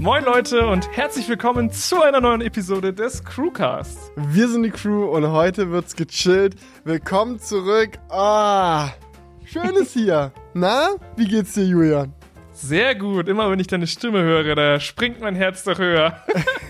Moin Leute und herzlich willkommen zu einer neuen Episode des Crewcasts. Wir sind die Crew und heute wird's gechillt. Willkommen zurück. Ah, schön ist hier. Na, wie geht's dir, Julian? Sehr gut. Immer wenn ich deine Stimme höre, da springt mein Herz doch höher.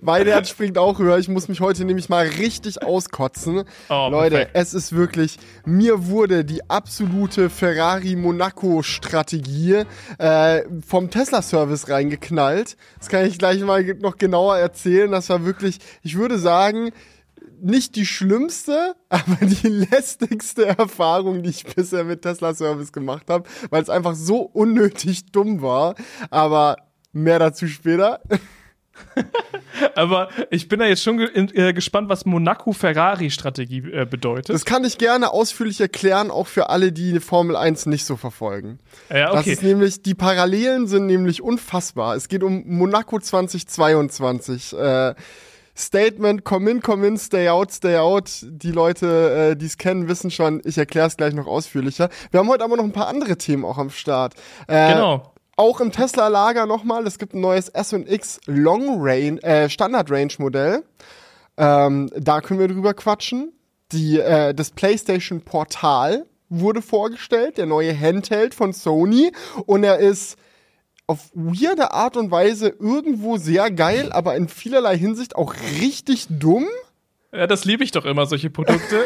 mein Herz springt auch höher. Ich muss mich heute nämlich mal richtig auskotzen. Oh, Leute, perfekt. es ist wirklich, mir wurde die absolute Ferrari-Monaco-Strategie äh, vom Tesla-Service reingeknallt. Das kann ich gleich mal noch genauer erzählen. Das war wirklich, ich würde sagen, nicht die schlimmste, aber die lästigste Erfahrung, die ich bisher mit Tesla Service gemacht habe, weil es einfach so unnötig dumm war. Aber mehr dazu später. Aber ich bin da jetzt schon ge äh, gespannt, was Monaco-Ferrari-Strategie äh, bedeutet. Das kann ich gerne ausführlich erklären, auch für alle, die Formel 1 nicht so verfolgen. Ja, okay. Das ist nämlich, die Parallelen sind nämlich unfassbar. Es geht um Monaco 2022. Äh, Statement, come in, come in, stay out, stay out. Die Leute, äh, die es kennen, wissen schon, ich erkläre es gleich noch ausführlicher. Wir haben heute aber noch ein paar andere Themen auch am Start. Äh, genau. Auch im Tesla-Lager nochmal, es gibt ein neues S&X Long Range, äh, Standard Range Modell. Ähm, da können wir drüber quatschen. Die, äh, das PlayStation Portal wurde vorgestellt, der neue Handheld von Sony. Und er ist auf weirde Art und Weise irgendwo sehr geil, aber in vielerlei Hinsicht auch richtig dumm. Ja, das liebe ich doch immer, solche Produkte.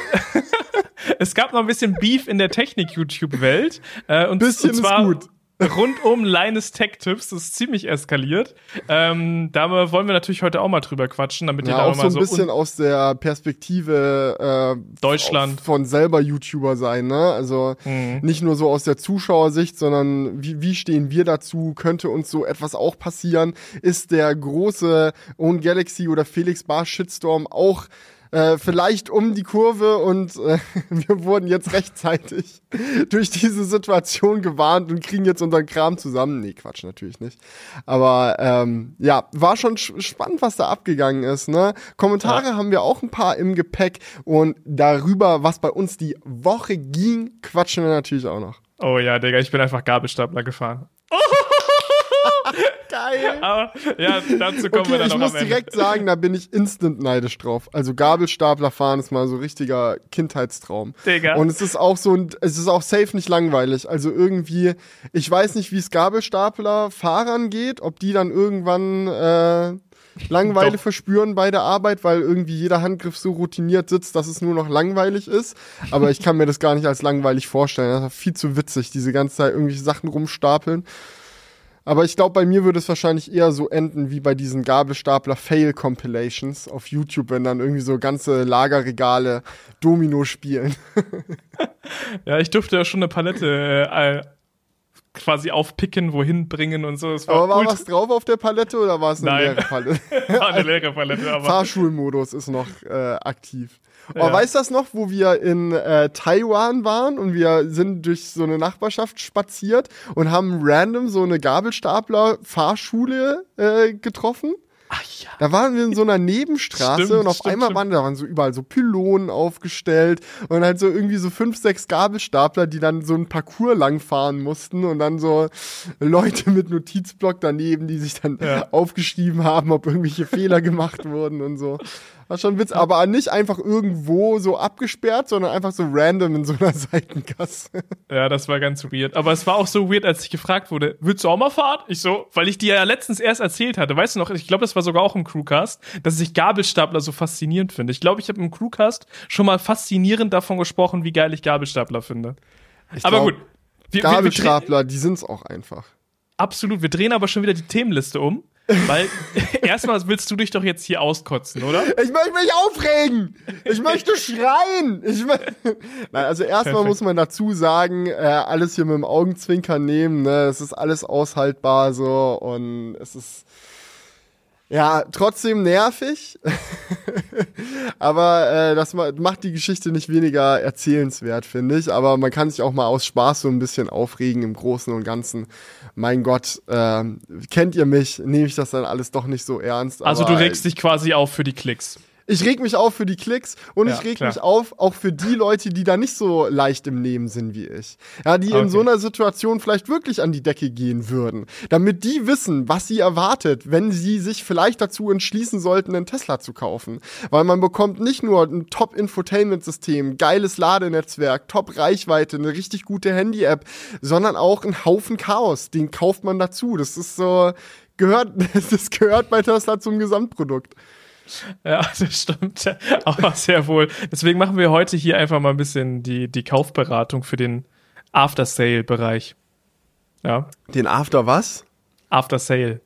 es gab noch ein bisschen Beef in der Technik-YouTube-Welt. Äh, und, bisschen und zwar, ist gut rund um Linus Tech Tips. Das ist ziemlich eskaliert. Ähm, da wollen wir natürlich heute auch mal drüber quatschen, damit ja, ihr da auch mal so ein bisschen aus der Perspektive äh, Deutschland von selber YouTuber sein, ne? Also mhm. nicht nur so aus der Zuschauersicht, sondern wie, wie stehen wir dazu? Könnte uns so etwas auch passieren? Ist der große Own Galaxy oder Felix Bar Shitstorm auch äh, vielleicht um die Kurve und äh, wir wurden jetzt rechtzeitig durch diese Situation gewarnt und kriegen jetzt unseren Kram zusammen. Nee, Quatsch, natürlich nicht. Aber ähm, ja, war schon spannend, was da abgegangen ist. Ne? Kommentare ja. haben wir auch ein paar im Gepäck und darüber, was bei uns die Woche ging, quatschen wir natürlich auch noch. Oh ja, Digga, ich bin einfach Gabelstapler gefahren. Geil. Aber ja, dazu kommen okay, wir dann ich noch muss direkt sagen, da bin ich instant neidisch drauf. Also Gabelstapler fahren ist mal so richtiger Kindheitstraum. Digga. Und es ist auch so, es ist auch safe nicht langweilig. Also irgendwie, ich weiß nicht, wie es Gabelstapler Fahrern geht, ob die dann irgendwann äh, Langeweile Doch. verspüren bei der Arbeit, weil irgendwie jeder Handgriff so routiniert sitzt, dass es nur noch langweilig ist. Aber ich kann mir das gar nicht als langweilig vorstellen. Das ist viel zu witzig, diese ganze Zeit irgendwelche Sachen rumstapeln. Aber ich glaube, bei mir würde es wahrscheinlich eher so enden wie bei diesen Gabelstapler-Fail-Compilations auf YouTube, wenn dann irgendwie so ganze Lagerregale Domino spielen. ja, ich durfte ja schon eine Palette äh, quasi aufpicken, wohin bringen und so. War aber war was drauf auf der Palette oder war es eine Nein. leere Palette? war eine leere Palette, aber. Fahrschulmodus ist noch äh, aktiv. Ja. Aber weißt du das noch, wo wir in äh, Taiwan waren und wir sind durch so eine Nachbarschaft spaziert und haben random so eine Gabelstapler-Fahrschule äh, getroffen? Ach ja. Da waren wir in so einer Nebenstraße stimmt, und auf stimmt, einmal stimmt. waren da waren so überall so Pylonen aufgestellt und halt so irgendwie so fünf, sechs Gabelstapler, die dann so ein Parcours langfahren mussten und dann so Leute mit Notizblock daneben, die sich dann ja. aufgeschrieben haben, ob irgendwelche Fehler gemacht wurden und so. War schon Witz, aber nicht einfach irgendwo so abgesperrt, sondern einfach so random in so einer Seitengasse. Ja, das war ganz weird. Aber es war auch so weird, als ich gefragt wurde, willst du auch mal fahren? Ich so, weil ich dir ja letztens erst erzählt hatte. Weißt du noch, ich glaube, das war sogar auch im Crewcast, dass ich Gabelstapler so faszinierend finde. Ich glaube, ich habe im Crewcast schon mal faszinierend davon gesprochen, wie geil ich Gabelstapler finde. Ich aber glaub, gut. Wir, Gabelstapler, wir, wir die sind's auch einfach. Absolut. Wir drehen aber schon wieder die Themenliste um. Weil erstmal willst du dich doch jetzt hier auskotzen, oder? Ich möchte mich aufregen. Ich möchte schreien. Ich mö Nein, also erstmal muss man dazu sagen, äh, alles hier mit dem Augenzwinkern nehmen. Ne? Es ist alles aushaltbar so und es ist ja, trotzdem nervig. aber äh, das macht die Geschichte nicht weniger erzählenswert, finde ich. Aber man kann sich auch mal aus Spaß so ein bisschen aufregen im Großen und Ganzen. Mein Gott, äh, kennt ihr mich? Nehme ich das dann alles doch nicht so ernst. Also du regst dich quasi auf für die Klicks. Ich reg mich auf für die Klicks und ja, ich reg klar. mich auf auch für die Leute, die da nicht so leicht im Leben sind wie ich. Ja, die okay. in so einer Situation vielleicht wirklich an die Decke gehen würden. Damit die wissen, was sie erwartet, wenn sie sich vielleicht dazu entschließen sollten, einen Tesla zu kaufen. Weil man bekommt nicht nur ein Top-Infotainment-System, geiles Ladenetzwerk, Top-Reichweite, eine richtig gute Handy-App, sondern auch einen Haufen Chaos. Den kauft man dazu. Das ist so, gehört, das gehört bei Tesla zum Gesamtprodukt. Ja, das stimmt. Aber sehr wohl. Deswegen machen wir heute hier einfach mal ein bisschen die, die Kaufberatung für den After-Sale-Bereich. Ja. Den After was? After Sale.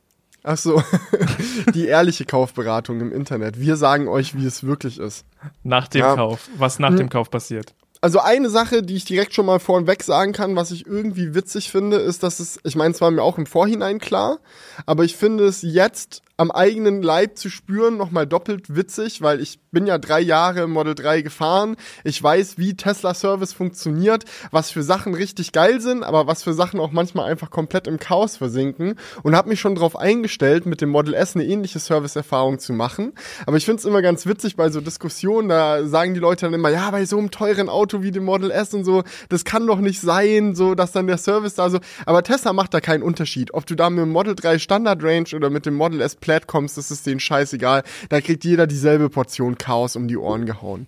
Ach so, die ehrliche Kaufberatung im Internet. Wir sagen euch, wie es wirklich ist. Nach dem ja. Kauf, was nach hm. dem Kauf passiert. Also eine Sache, die ich direkt schon mal vorweg sagen kann, was ich irgendwie witzig finde, ist, dass es, ich meine, es war mir auch im Vorhinein klar, aber ich finde es jetzt am eigenen Leib zu spüren, nochmal doppelt witzig, weil ich bin ja drei Jahre im Model 3 gefahren. Ich weiß, wie Tesla Service funktioniert, was für Sachen richtig geil sind, aber was für Sachen auch manchmal einfach komplett im Chaos versinken und habe mich schon darauf eingestellt, mit dem Model S eine ähnliche Serviceerfahrung zu machen. Aber ich finde es immer ganz witzig bei so Diskussionen, da sagen die Leute dann immer, ja, bei so einem teuren Auto wie dem Model S und so, das kann doch nicht sein, so, dass dann der Service da so, aber Tesla macht da keinen Unterschied, ob du da mit dem Model 3 Standard Range oder mit dem Model S Plaid kommst, ist denen scheißegal. Da kriegt jeder dieselbe Portion Chaos um die Ohren gehauen.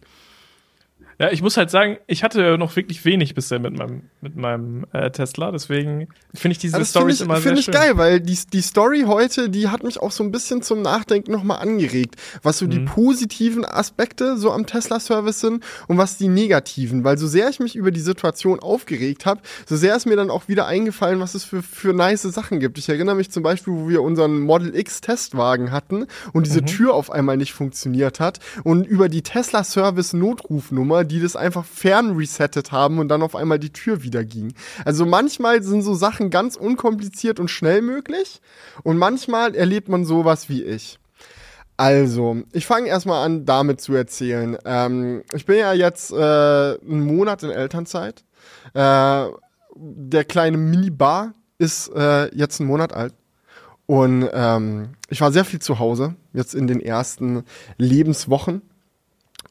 Ja, ich muss halt sagen, ich hatte noch wirklich wenig bisher mit meinem, mit meinem äh, Tesla, deswegen finde ich diese also Stories immer sehr Finde ich geil, weil die, die Story heute, die hat mich auch so ein bisschen zum Nachdenken nochmal angeregt, was so mhm. die positiven Aspekte so am Tesla-Service sind und was die negativen, weil so sehr ich mich über die Situation aufgeregt habe, so sehr ist mir dann auch wieder eingefallen, was es für, für nice Sachen gibt. Ich erinnere mich zum Beispiel, wo wir unseren Model X Testwagen hatten und diese mhm. Tür auf einmal nicht funktioniert hat und über die Tesla-Service Notrufnummer die das einfach fern resettet haben und dann auf einmal die Tür wieder ging. Also manchmal sind so Sachen ganz unkompliziert und schnell möglich und manchmal erlebt man sowas wie ich. Also, ich fange erstmal an, damit zu erzählen. Ähm, ich bin ja jetzt äh, einen Monat in Elternzeit. Äh, der kleine Minibar ist äh, jetzt einen Monat alt. Und ähm, ich war sehr viel zu Hause, jetzt in den ersten Lebenswochen.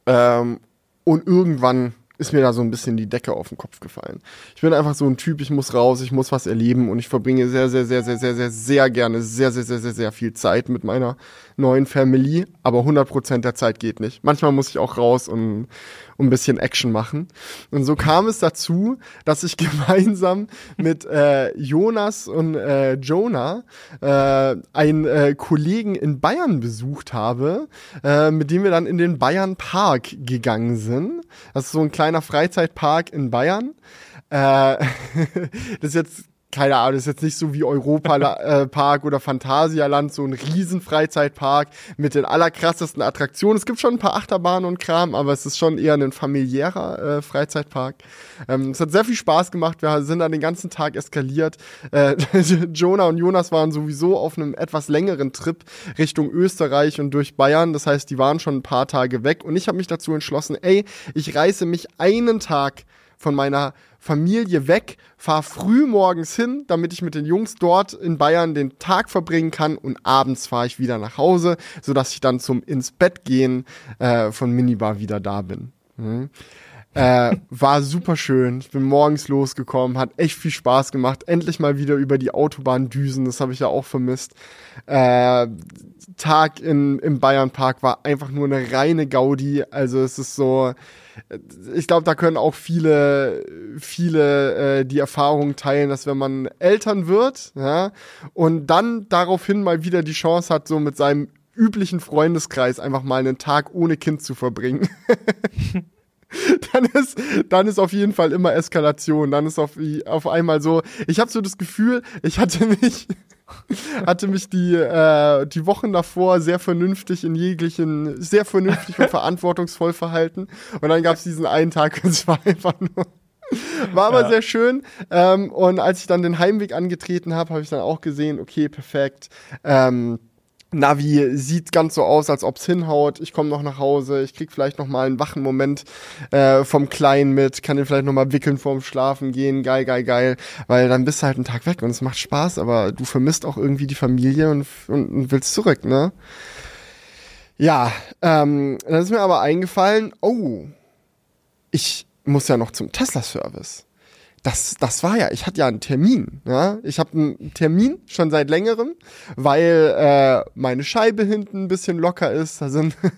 Ähm, und irgendwann ist mir da so ein bisschen die Decke auf den Kopf gefallen. Ich bin einfach so ein Typ, ich muss raus, ich muss was erleben und ich verbringe sehr, sehr, sehr, sehr, sehr, sehr, sehr gerne sehr, sehr, sehr, sehr, sehr viel Zeit mit meiner neuen Family, aber 100% der Zeit geht nicht. Manchmal muss ich auch raus und, und ein bisschen Action machen. Und so kam es dazu, dass ich gemeinsam mit äh, Jonas und äh, Jonah äh, einen äh, Kollegen in Bayern besucht habe, äh, mit dem wir dann in den Bayern Park gegangen sind. Das ist so ein kleiner Freizeitpark in Bayern. Äh, das ist jetzt keine Ahnung, ist jetzt nicht so wie Europa äh, oder Phantasialand, so ein riesen Freizeitpark mit den allerkrassesten Attraktionen. Es gibt schon ein paar Achterbahnen und Kram, aber es ist schon eher ein familiärer äh, Freizeitpark. Ähm, es hat sehr viel Spaß gemacht. Wir sind dann den ganzen Tag eskaliert. Äh, Jonah und Jonas waren sowieso auf einem etwas längeren Trip Richtung Österreich und durch Bayern. Das heißt, die waren schon ein paar Tage weg und ich habe mich dazu entschlossen, ey, ich reiße mich einen Tag von meiner Familie weg, fahre früh morgens hin, damit ich mit den Jungs dort in Bayern den Tag verbringen kann und abends fahre ich wieder nach Hause, sodass ich dann zum ins Bett gehen äh, von Minibar wieder da bin. Mhm. Äh, war super schön. Ich bin morgens losgekommen, hat echt viel Spaß gemacht. Endlich mal wieder über die Autobahn düsen, das habe ich ja auch vermisst. Äh, Tag in, im Bayernpark war einfach nur eine reine Gaudi. Also es ist so, ich glaube, da können auch viele, viele äh, die Erfahrung teilen, dass wenn man Eltern wird, ja, und dann daraufhin mal wieder die Chance hat, so mit seinem üblichen Freundeskreis einfach mal einen Tag ohne Kind zu verbringen. dann ist, dann ist auf jeden Fall immer Eskalation. Dann ist auf, auf einmal so, ich habe so das Gefühl, ich hatte mich, hatte mich die, äh, die Wochen davor sehr vernünftig in jeglichen, sehr vernünftig und verantwortungsvoll verhalten. Und dann gab es diesen einen Tag und es war einfach nur. War aber ja. sehr schön. Ähm, und als ich dann den Heimweg angetreten habe, habe ich dann auch gesehen, okay, perfekt. Ähm, Navi sieht ganz so aus, als ob's hinhaut. Ich komme noch nach Hause, ich krieg vielleicht noch mal einen wachen Moment äh, vom Kleinen mit, kann den vielleicht noch mal wickeln vorm Schlafen gehen, geil, geil, geil, weil dann bist du halt einen Tag weg und es macht Spaß, aber du vermisst auch irgendwie die Familie und, und, und willst zurück, ne? Ja, ähm, dann ist mir aber eingefallen, oh, ich muss ja noch zum Tesla-Service das, das war ja, ich hatte ja einen Termin. Ja? Ich habe einen Termin schon seit längerem, weil äh, meine Scheibe hinten ein bisschen locker ist. Da sind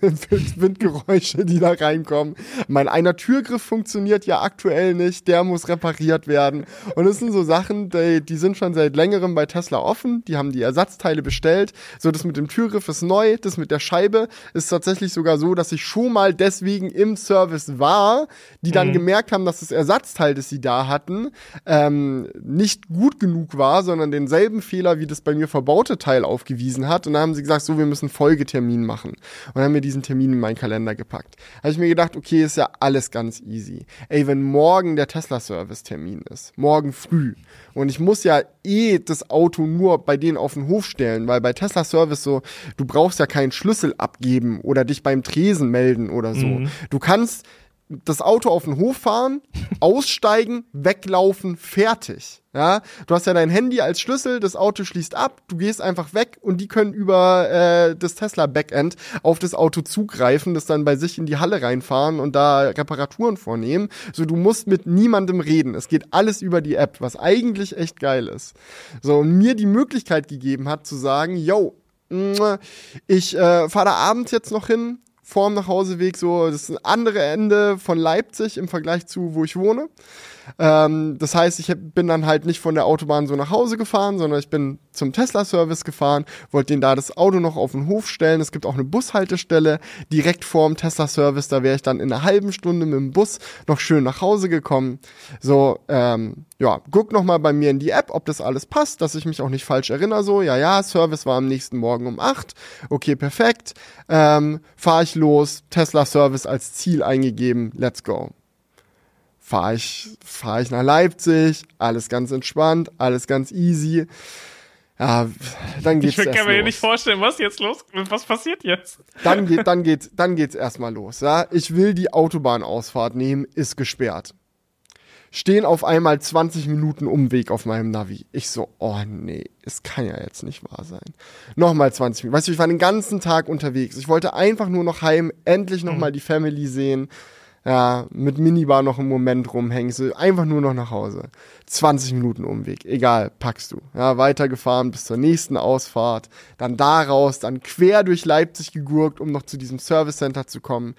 Windgeräusche, die da reinkommen. Mein einer Türgriff funktioniert ja aktuell nicht, der muss repariert werden. Und es sind so Sachen, die, die sind schon seit längerem bei Tesla offen. Die haben die Ersatzteile bestellt. So, das mit dem Türgriff ist neu, das mit der Scheibe ist tatsächlich sogar so, dass ich schon mal deswegen im Service war, die dann mhm. gemerkt haben, dass das Ersatzteil, das sie da hatten, ähm, nicht gut genug war, sondern denselben Fehler wie das bei mir verbaute Teil aufgewiesen hat. Und dann haben sie gesagt, so, wir müssen Folgetermin machen. Und haben mir diesen Termin in meinen Kalender gepackt. Habe ich mir gedacht, okay, ist ja alles ganz easy. Ey, wenn morgen der Tesla-Service-Termin ist, morgen früh, und ich muss ja eh das Auto nur bei denen auf den Hof stellen, weil bei Tesla Service so, du brauchst ja keinen Schlüssel abgeben oder dich beim Tresen melden oder so. Mhm. Du kannst das Auto auf den Hof fahren, aussteigen, weglaufen, fertig. Ja, du hast ja dein Handy als Schlüssel, das Auto schließt ab, du gehst einfach weg und die können über äh, das Tesla Backend auf das Auto zugreifen, das dann bei sich in die Halle reinfahren und da Reparaturen vornehmen. So, du musst mit niemandem reden. Es geht alles über die App, was eigentlich echt geil ist. So, und mir die Möglichkeit gegeben hat zu sagen, yo, ich äh, fahre da abends jetzt noch hin, vorm Nachhauseweg so das andere Ende von Leipzig im Vergleich zu, wo ich wohne. Ähm, das heißt, ich bin dann halt nicht von der Autobahn so nach Hause gefahren, sondern ich bin zum Tesla-Service gefahren, wollte den da das Auto noch auf den Hof stellen. Es gibt auch eine Bushaltestelle direkt vorm Tesla-Service. Da wäre ich dann in einer halben Stunde mit dem Bus noch schön nach Hause gekommen. So, ähm, ja, guck noch mal bei mir in die App, ob das alles passt, dass ich mich auch nicht falsch erinnere. So, ja, ja, Service war am nächsten Morgen um acht. Okay, perfekt. Ähm, Fahre ich los, Tesla-Service als Ziel eingegeben. Let's go fahre ich, fahr ich nach Leipzig, alles ganz entspannt, alles ganz easy. Ja, dann geht's Ich kann mir los. nicht vorstellen, was jetzt los, was passiert jetzt? Dann geht, dann geht's, dann geht's erstmal los, ja. Ich will die Autobahnausfahrt nehmen, ist gesperrt. Stehen auf einmal 20 Minuten Umweg auf meinem Navi. Ich so, oh nee, es kann ja jetzt nicht wahr sein. Nochmal 20 Minuten. Weißt du, ich war den ganzen Tag unterwegs. Ich wollte einfach nur noch heim, endlich nochmal mhm. die Family sehen ja, mit Minibar noch einen Moment rumhängst, einfach nur noch nach Hause. 20 Minuten Umweg, egal, packst du. Ja, weitergefahren bis zur nächsten Ausfahrt, dann daraus, dann quer durch Leipzig gegurkt, um noch zu diesem Service Center zu kommen.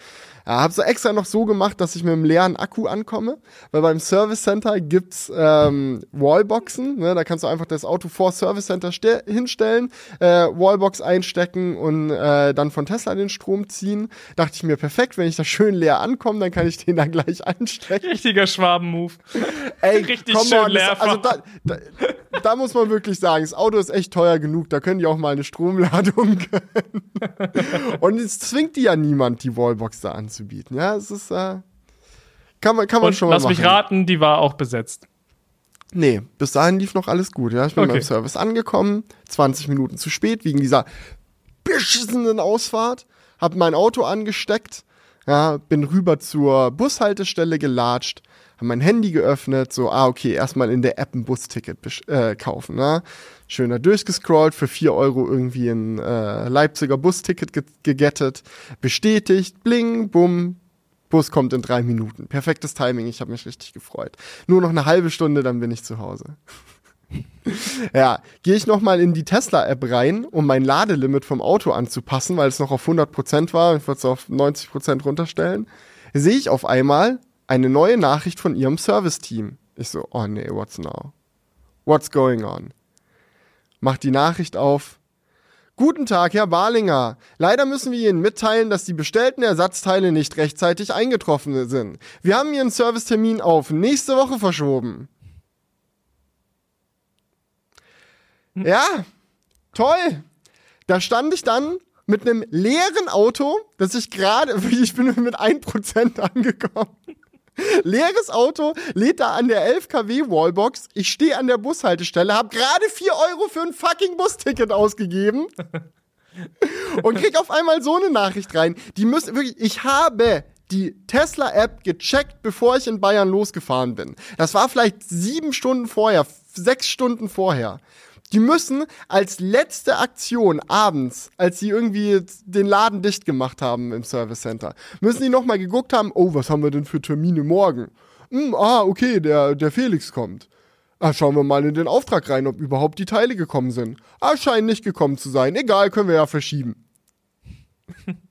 Ja, hab's so extra noch so gemacht, dass ich mit einem leeren Akku ankomme, weil beim Service Center gibt's ähm, Wallboxen, ne? da kannst du einfach das Auto vor Service Center hinstellen, äh, Wallbox einstecken und äh, dann von Tesla den Strom ziehen. Dachte ich mir, perfekt, wenn ich da schön leer ankomme, dann kann ich den dann gleich anstecken. Richtiger Schwaben-Move. Ey, Richtig schön on, leer. Das, also da, da, da, muss man wirklich sagen, das Auto ist echt teuer genug, da können die auch mal eine Stromladung gönnen. Und es zwingt die ja niemand, die Wallbox da anzubieten anzubieten. Ja, es ist, äh, kann man, kann man Und schon mal lass machen. mich raten, die war auch besetzt. Nee, bis dahin lief noch alles gut. Ja, ich bin okay. beim Service angekommen, 20 Minuten zu spät wegen dieser beschissenen Ausfahrt, hab mein Auto angesteckt, ja, bin rüber zur Bushaltestelle gelatscht, hab mein Handy geöffnet, so, ah, okay, erstmal in der App ein Busticket äh, kaufen, ne? Schöner durchgescrollt, für vier Euro irgendwie ein äh, Leipziger Busticket ge gegettet, bestätigt, bling, bumm, Bus kommt in drei Minuten. Perfektes Timing, ich habe mich richtig gefreut. Nur noch eine halbe Stunde, dann bin ich zu Hause. ja, gehe ich nochmal in die Tesla-App rein, um mein Ladelimit vom Auto anzupassen, weil es noch auf 100% war. Ich wollte es auf 90% runterstellen. Sehe ich auf einmal eine neue Nachricht von ihrem Service-Team. Ich so, oh nee, what's now? What's going on? Mach die Nachricht auf. Guten Tag, Herr Barlinger. Leider müssen wir Ihnen mitteilen, dass die bestellten Ersatzteile nicht rechtzeitig eingetroffen sind. Wir haben Ihren Servicetermin auf nächste Woche verschoben. Hm. Ja, toll. Da stand ich dann mit einem leeren Auto, das ich gerade, ich bin mit 1% angekommen. Leeres Auto, lädt da an der 11 kW Wallbox. Ich stehe an der Bushaltestelle, habe gerade 4 Euro für ein fucking Busticket ausgegeben. und krieg auf einmal so eine Nachricht rein. Die müssen wirklich, ich habe die Tesla-App gecheckt, bevor ich in Bayern losgefahren bin. Das war vielleicht sieben Stunden vorher, sechs Stunden vorher. Die müssen als letzte Aktion abends, als sie irgendwie den Laden dicht gemacht haben im Service Center, müssen die nochmal geguckt haben, oh, was haben wir denn für Termine morgen? Hm, ah, okay, der, der Felix kommt. Ah, schauen wir mal in den Auftrag rein, ob überhaupt die Teile gekommen sind. Ah, scheinen nicht gekommen zu sein. Egal, können wir ja verschieben.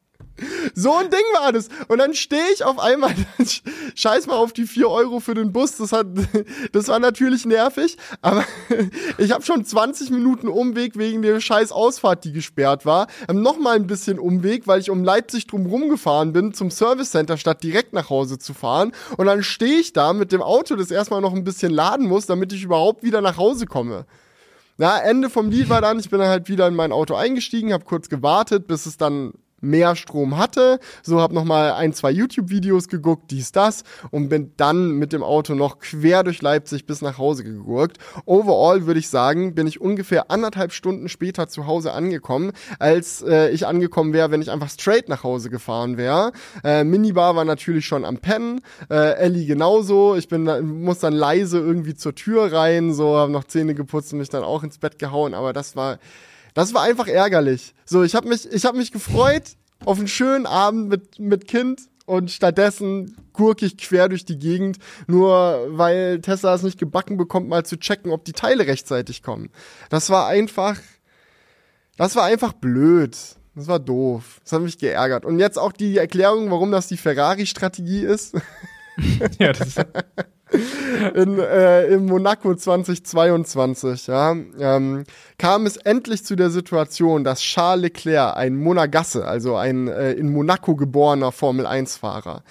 So ein Ding war das. Und dann stehe ich auf einmal, scheiß mal auf die 4 Euro für den Bus. Das, hat, das war natürlich nervig, aber ich habe schon 20 Minuten Umweg wegen der scheiß Ausfahrt, die gesperrt war. Nochmal ein bisschen Umweg, weil ich um Leipzig drumherum gefahren bin zum Service Center, statt direkt nach Hause zu fahren. Und dann stehe ich da mit dem Auto, das erstmal noch ein bisschen laden muss, damit ich überhaupt wieder nach Hause komme. Na, Ende vom Lied war dann, ich bin dann halt wieder in mein Auto eingestiegen, habe kurz gewartet, bis es dann mehr Strom hatte. So habe noch mal ein, zwei YouTube-Videos geguckt, dies, das und bin dann mit dem Auto noch quer durch Leipzig bis nach Hause gegurkt. Overall würde ich sagen, bin ich ungefähr anderthalb Stunden später zu Hause angekommen, als äh, ich angekommen wäre, wenn ich einfach straight nach Hause gefahren wäre. Äh, Minibar war natürlich schon am Pennen, äh, Ellie genauso. Ich bin muss dann leise irgendwie zur Tür rein, so habe noch Zähne geputzt und mich dann auch ins Bett gehauen, aber das war das war einfach ärgerlich. So, ich habe mich, ich habe mich gefreut auf einen schönen Abend mit, mit Kind und stattdessen gurke ich quer durch die Gegend, nur weil Tesla es nicht gebacken bekommt, mal zu checken, ob die Teile rechtzeitig kommen. Das war einfach, das war einfach blöd. Das war doof. Das hat mich geärgert. Und jetzt auch die Erklärung, warum das die Ferrari-Strategie ist. ja, das ist in, äh, in Monaco 2022 ja, ähm, kam es endlich zu der Situation, dass Charles Leclerc, ein Monegasse, also ein äh, in Monaco geborener Formel-1-Fahrer,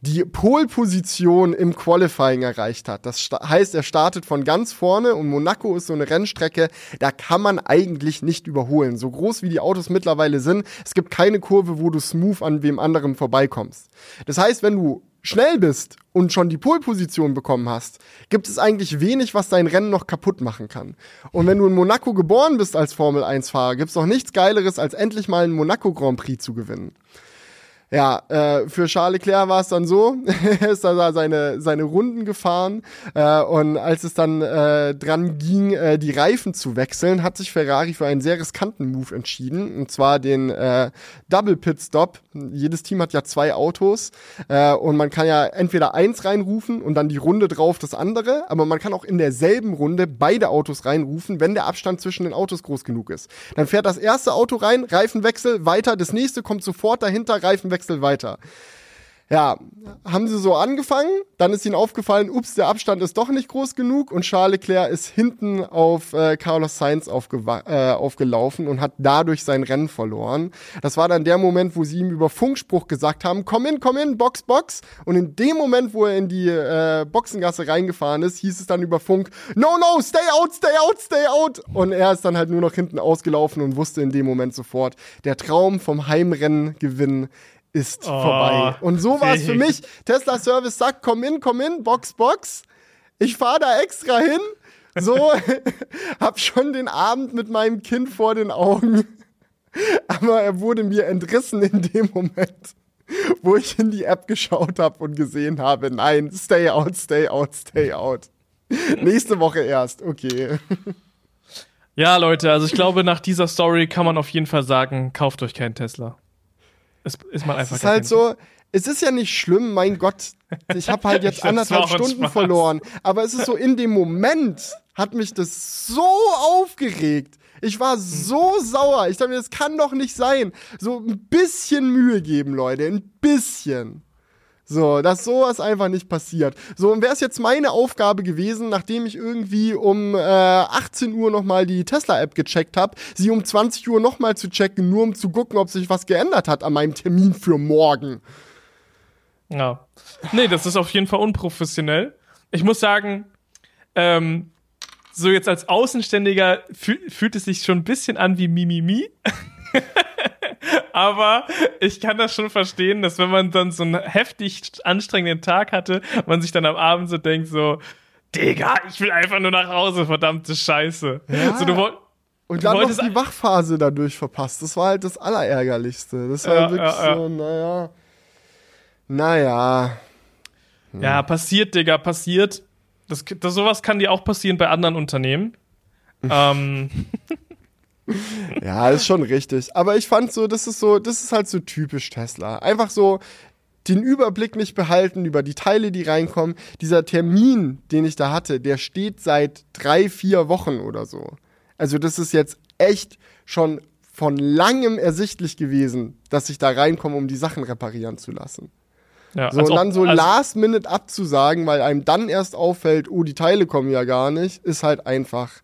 die Pole-Position im Qualifying erreicht hat. Das heißt, er startet von ganz vorne und Monaco ist so eine Rennstrecke, da kann man eigentlich nicht überholen. So groß wie die Autos mittlerweile sind, es gibt keine Kurve, wo du smooth an wem anderem vorbeikommst. Das heißt, wenn du schnell bist und schon die Polposition bekommen hast, gibt es eigentlich wenig, was dein Rennen noch kaputt machen kann. Und wenn du in Monaco geboren bist als Formel 1-Fahrer, gibt es noch nichts Geileres, als endlich mal einen Monaco Grand Prix zu gewinnen. Ja, äh, für Charles Leclerc war es dann so, er ist da seine, seine Runden gefahren äh, und als es dann äh, dran ging, äh, die Reifen zu wechseln, hat sich Ferrari für einen sehr riskanten Move entschieden und zwar den äh, Double Pit Stop. Jedes Team hat ja zwei Autos äh, und man kann ja entweder eins reinrufen und dann die Runde drauf das andere, aber man kann auch in derselben Runde beide Autos reinrufen, wenn der Abstand zwischen den Autos groß genug ist. Dann fährt das erste Auto rein, Reifenwechsel, weiter, das nächste kommt sofort dahinter, Reifenwechsel Wechsel weiter. Ja, haben sie so angefangen, dann ist ihnen aufgefallen, ups, der Abstand ist doch nicht groß genug und Charles Leclerc ist hinten auf äh, Carlos Sainz äh, aufgelaufen und hat dadurch sein Rennen verloren. Das war dann der Moment, wo sie ihm über Funkspruch gesagt haben, komm in, komm in, Box, Box. Und in dem Moment, wo er in die äh, Boxengasse reingefahren ist, hieß es dann über Funk, no, no, stay out, stay out, stay out. Und er ist dann halt nur noch hinten ausgelaufen und wusste in dem Moment sofort, der Traum vom Heimrennen gewinnen ist oh, vorbei. Und so war es für mich. Tesla Service sagt, komm in, komm in, Box, Box. Ich fahre da extra hin. So, hab schon den Abend mit meinem Kind vor den Augen. Aber er wurde mir entrissen in dem Moment, wo ich in die App geschaut habe und gesehen habe, nein, stay out, stay out, stay out. Nächste Woche erst, okay. Ja, Leute, also ich glaube, nach dieser Story kann man auf jeden Fall sagen, kauft euch keinen Tesla. Ist, ist man einfach. Es ist halt so, es ist ja nicht schlimm, mein Gott. Ich habe halt jetzt anderthalb Stunden Spaß. verloren. Aber es ist so, in dem Moment hat mich das so aufgeregt. Ich war so hm. sauer. Ich dachte mir, das kann doch nicht sein. So ein bisschen Mühe geben, Leute. Ein bisschen. So, dass sowas einfach nicht passiert. So, und wäre es jetzt meine Aufgabe gewesen, nachdem ich irgendwie um äh, 18 Uhr nochmal die Tesla-App gecheckt habe, sie um 20 Uhr nochmal zu checken, nur um zu gucken, ob sich was geändert hat an meinem Termin für morgen. Ja. Nee, das ist auf jeden Fall unprofessionell. Ich muss sagen, ähm, so jetzt als Außenständiger fühl, fühlt es sich schon ein bisschen an wie Mimimi. Aber ich kann das schon verstehen, dass wenn man dann so einen heftig anstrengenden Tag hatte, man sich dann am Abend so denkt, so, Digga, ich will einfach nur nach Hause, verdammte Scheiße. Ja. So, du, und dann noch die Wachphase dadurch verpasst. Das war halt das Allerärgerlichste. Das war ja, wirklich ja, ja. so, naja. Naja. Ja, passiert, Digga, passiert. Das, das, sowas kann dir auch passieren bei anderen Unternehmen. ähm. ja, ist schon richtig. Aber ich fand so, das ist so, das ist halt so typisch Tesla. Einfach so den Überblick nicht behalten über die Teile, die reinkommen. Dieser Termin, den ich da hatte, der steht seit drei, vier Wochen oder so. Also das ist jetzt echt schon von langem ersichtlich gewesen, dass ich da reinkomme, um die Sachen reparieren zu lassen. Ja, so, und dann so also last minute abzusagen, weil einem dann erst auffällt, oh, die Teile kommen ja gar nicht, ist halt einfach.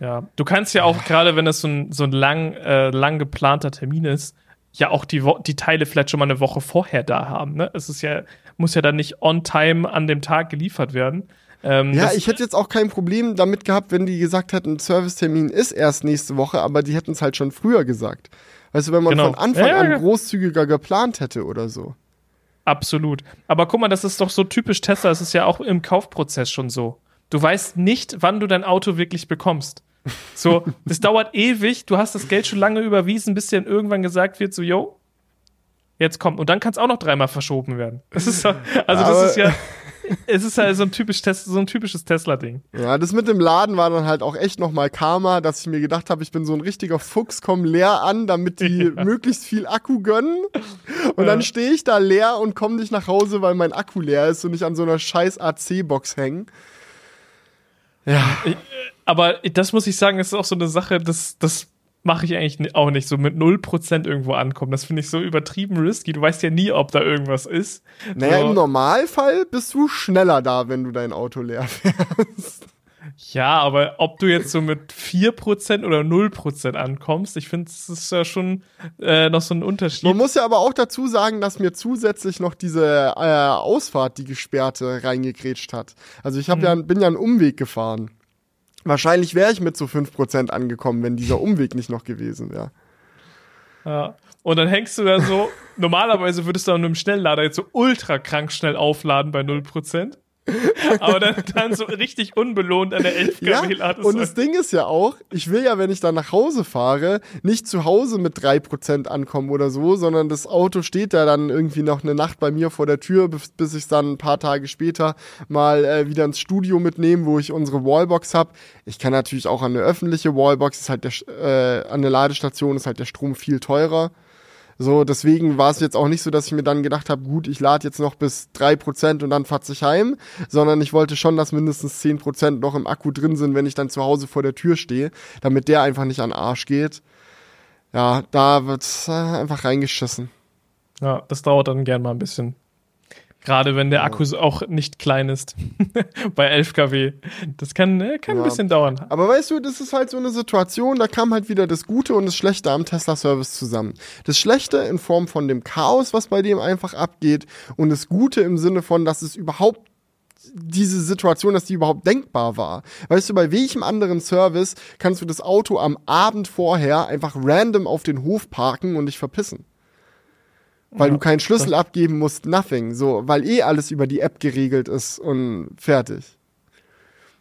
Ja, du kannst ja auch, gerade wenn das so ein, so ein lang, äh, lang geplanter Termin ist, ja auch die, die Teile vielleicht schon mal eine Woche vorher da haben. Ne? Es ist ja, muss ja dann nicht on time an dem Tag geliefert werden. Ähm, ja, ich hätte jetzt auch kein Problem damit gehabt, wenn die gesagt hätten, Servicetermin ist erst nächste Woche, aber die hätten es halt schon früher gesagt. Weißt du, wenn man genau. von Anfang ja, ja, an großzügiger geplant hätte oder so. Absolut. Aber guck mal, das ist doch so typisch Tesla, es ist ja auch im Kaufprozess schon so. Du weißt nicht, wann du dein Auto wirklich bekommst. So, das dauert ewig, du hast das Geld schon lange überwiesen, bis dir dann irgendwann gesagt wird, so, yo, jetzt kommt. Und dann kann es auch noch dreimal verschoben werden. Das ist, also das ist ja, es ist halt so ein, typisch so ein typisches Tesla-Ding. Ja, das mit dem Laden war dann halt auch echt nochmal Karma, dass ich mir gedacht habe, ich bin so ein richtiger Fuchs, komm leer an, damit die ja. möglichst viel Akku gönnen. Und ja. dann stehe ich da leer und komme nicht nach Hause, weil mein Akku leer ist und ich an so einer scheiß AC-Box hänge. Ja. Aber das muss ich sagen, ist auch so eine Sache, das, das mache ich eigentlich auch nicht so mit 0% irgendwo ankommen. Das finde ich so übertrieben risky. Du weißt ja nie, ob da irgendwas ist. Naja, so. im Normalfall bist du schneller da, wenn du dein Auto leer fährst. Ja, aber ob du jetzt so mit 4% oder 0% ankommst, ich finde, das ist ja schon äh, noch so ein Unterschied. Man muss ja aber auch dazu sagen, dass mir zusätzlich noch diese äh, Ausfahrt, die gesperrte, reingekrätscht hat. Also ich hab ja, bin ja einen Umweg gefahren. Wahrscheinlich wäre ich mit so 5% angekommen, wenn dieser Umweg nicht noch gewesen wäre. Ja. Und dann hängst du da so, normalerweise würdest du an einem Schnelllader jetzt so ultra krank schnell aufladen bei 0%. Aber dann, dann so richtig unbelohnt an der 11 kW ja, Und das Ding ist ja auch, ich will ja, wenn ich dann nach Hause fahre, nicht zu Hause mit 3% ankommen oder so, sondern das Auto steht da dann irgendwie noch eine Nacht bei mir vor der Tür, bis, bis ich dann ein paar Tage später mal äh, wieder ins Studio mitnehme, wo ich unsere Wallbox habe. Ich kann natürlich auch an eine öffentliche Wallbox, ist halt der, äh, an eine Ladestation ist halt der Strom viel teurer. So, deswegen war es jetzt auch nicht so, dass ich mir dann gedacht habe, gut, ich lade jetzt noch bis drei Prozent und dann fatze ich heim, sondern ich wollte schon, dass mindestens zehn Prozent noch im Akku drin sind, wenn ich dann zu Hause vor der Tür stehe, damit der einfach nicht an Arsch geht. Ja, da wird äh, einfach reingeschissen. Ja, das dauert dann gern mal ein bisschen. Gerade wenn der Akku auch nicht klein ist. Bei 11 kW. Das kann, äh, kann ja. ein bisschen dauern. Aber weißt du, das ist halt so eine Situation, da kam halt wieder das Gute und das Schlechte am Tesla-Service zusammen. Das Schlechte in Form von dem Chaos, was bei dem einfach abgeht, und das Gute im Sinne von, dass es überhaupt diese Situation, dass die überhaupt denkbar war. Weißt du, bei welchem anderen Service kannst du das Auto am Abend vorher einfach random auf den Hof parken und dich verpissen? Weil ja, du keinen Schlüssel abgeben musst, nothing. So, weil eh alles über die App geregelt ist und fertig.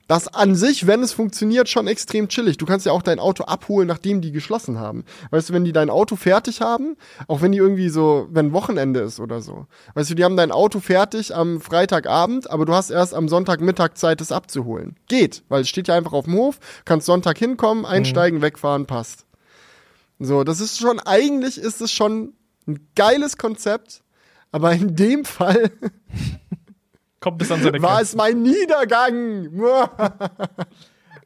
Das an sich, wenn es funktioniert, schon extrem chillig. Du kannst ja auch dein Auto abholen, nachdem die geschlossen haben. Weißt du, wenn die dein Auto fertig haben, auch wenn die irgendwie so, wenn Wochenende ist oder so. Weißt du, die haben dein Auto fertig am Freitagabend, aber du hast erst am Sonntagmittag Zeit, es abzuholen. Geht, weil es steht ja einfach auf dem Hof, kannst Sonntag hinkommen, einsteigen, mhm. wegfahren, passt. So, das ist schon, eigentlich ist es schon ein geiles Konzept, aber in dem Fall kommt es an seine war es mein Niedergang.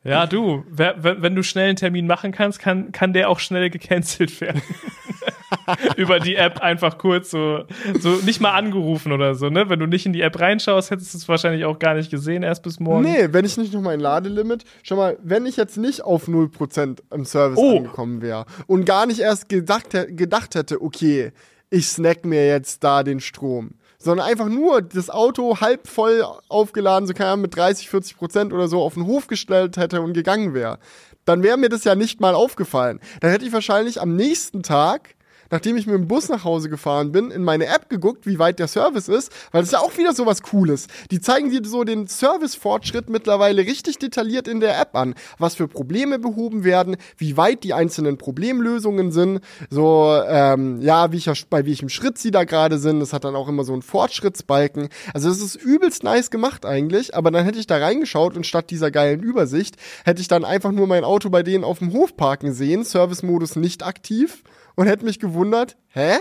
ja, du, wer, wenn du schnell einen Termin machen kannst, kann, kann der auch schnell gecancelt werden. Über die App einfach kurz so, so nicht mal angerufen oder so, ne? Wenn du nicht in die App reinschaust, hättest du es wahrscheinlich auch gar nicht gesehen, erst bis morgen. Nee, wenn ich nicht noch mein Ladelimit, schau mal, wenn ich jetzt nicht auf 0% im Service oh. angekommen wäre und gar nicht erst gedacht, gedacht hätte, okay, ich snack mir jetzt da den Strom, sondern einfach nur das Auto halb voll aufgeladen, so kann mit 30, 40 Prozent oder so auf den Hof gestellt hätte und gegangen wäre, dann wäre mir das ja nicht mal aufgefallen. Dann hätte ich wahrscheinlich am nächsten Tag nachdem ich mit dem Bus nach Hause gefahren bin, in meine App geguckt, wie weit der Service ist, weil das ist ja auch wieder so was Cooles. Die zeigen dir so den Servicefortschritt mittlerweile richtig detailliert in der App an, was für Probleme behoben werden, wie weit die einzelnen Problemlösungen sind, so, ähm, ja, wie ich, bei welchem Schritt sie da gerade sind. Das hat dann auch immer so einen Fortschrittsbalken. Also es ist übelst nice gemacht eigentlich, aber dann hätte ich da reingeschaut und statt dieser geilen Übersicht hätte ich dann einfach nur mein Auto bei denen auf dem Hof parken sehen, Service-Modus nicht aktiv und hätte mich gewundert, hä?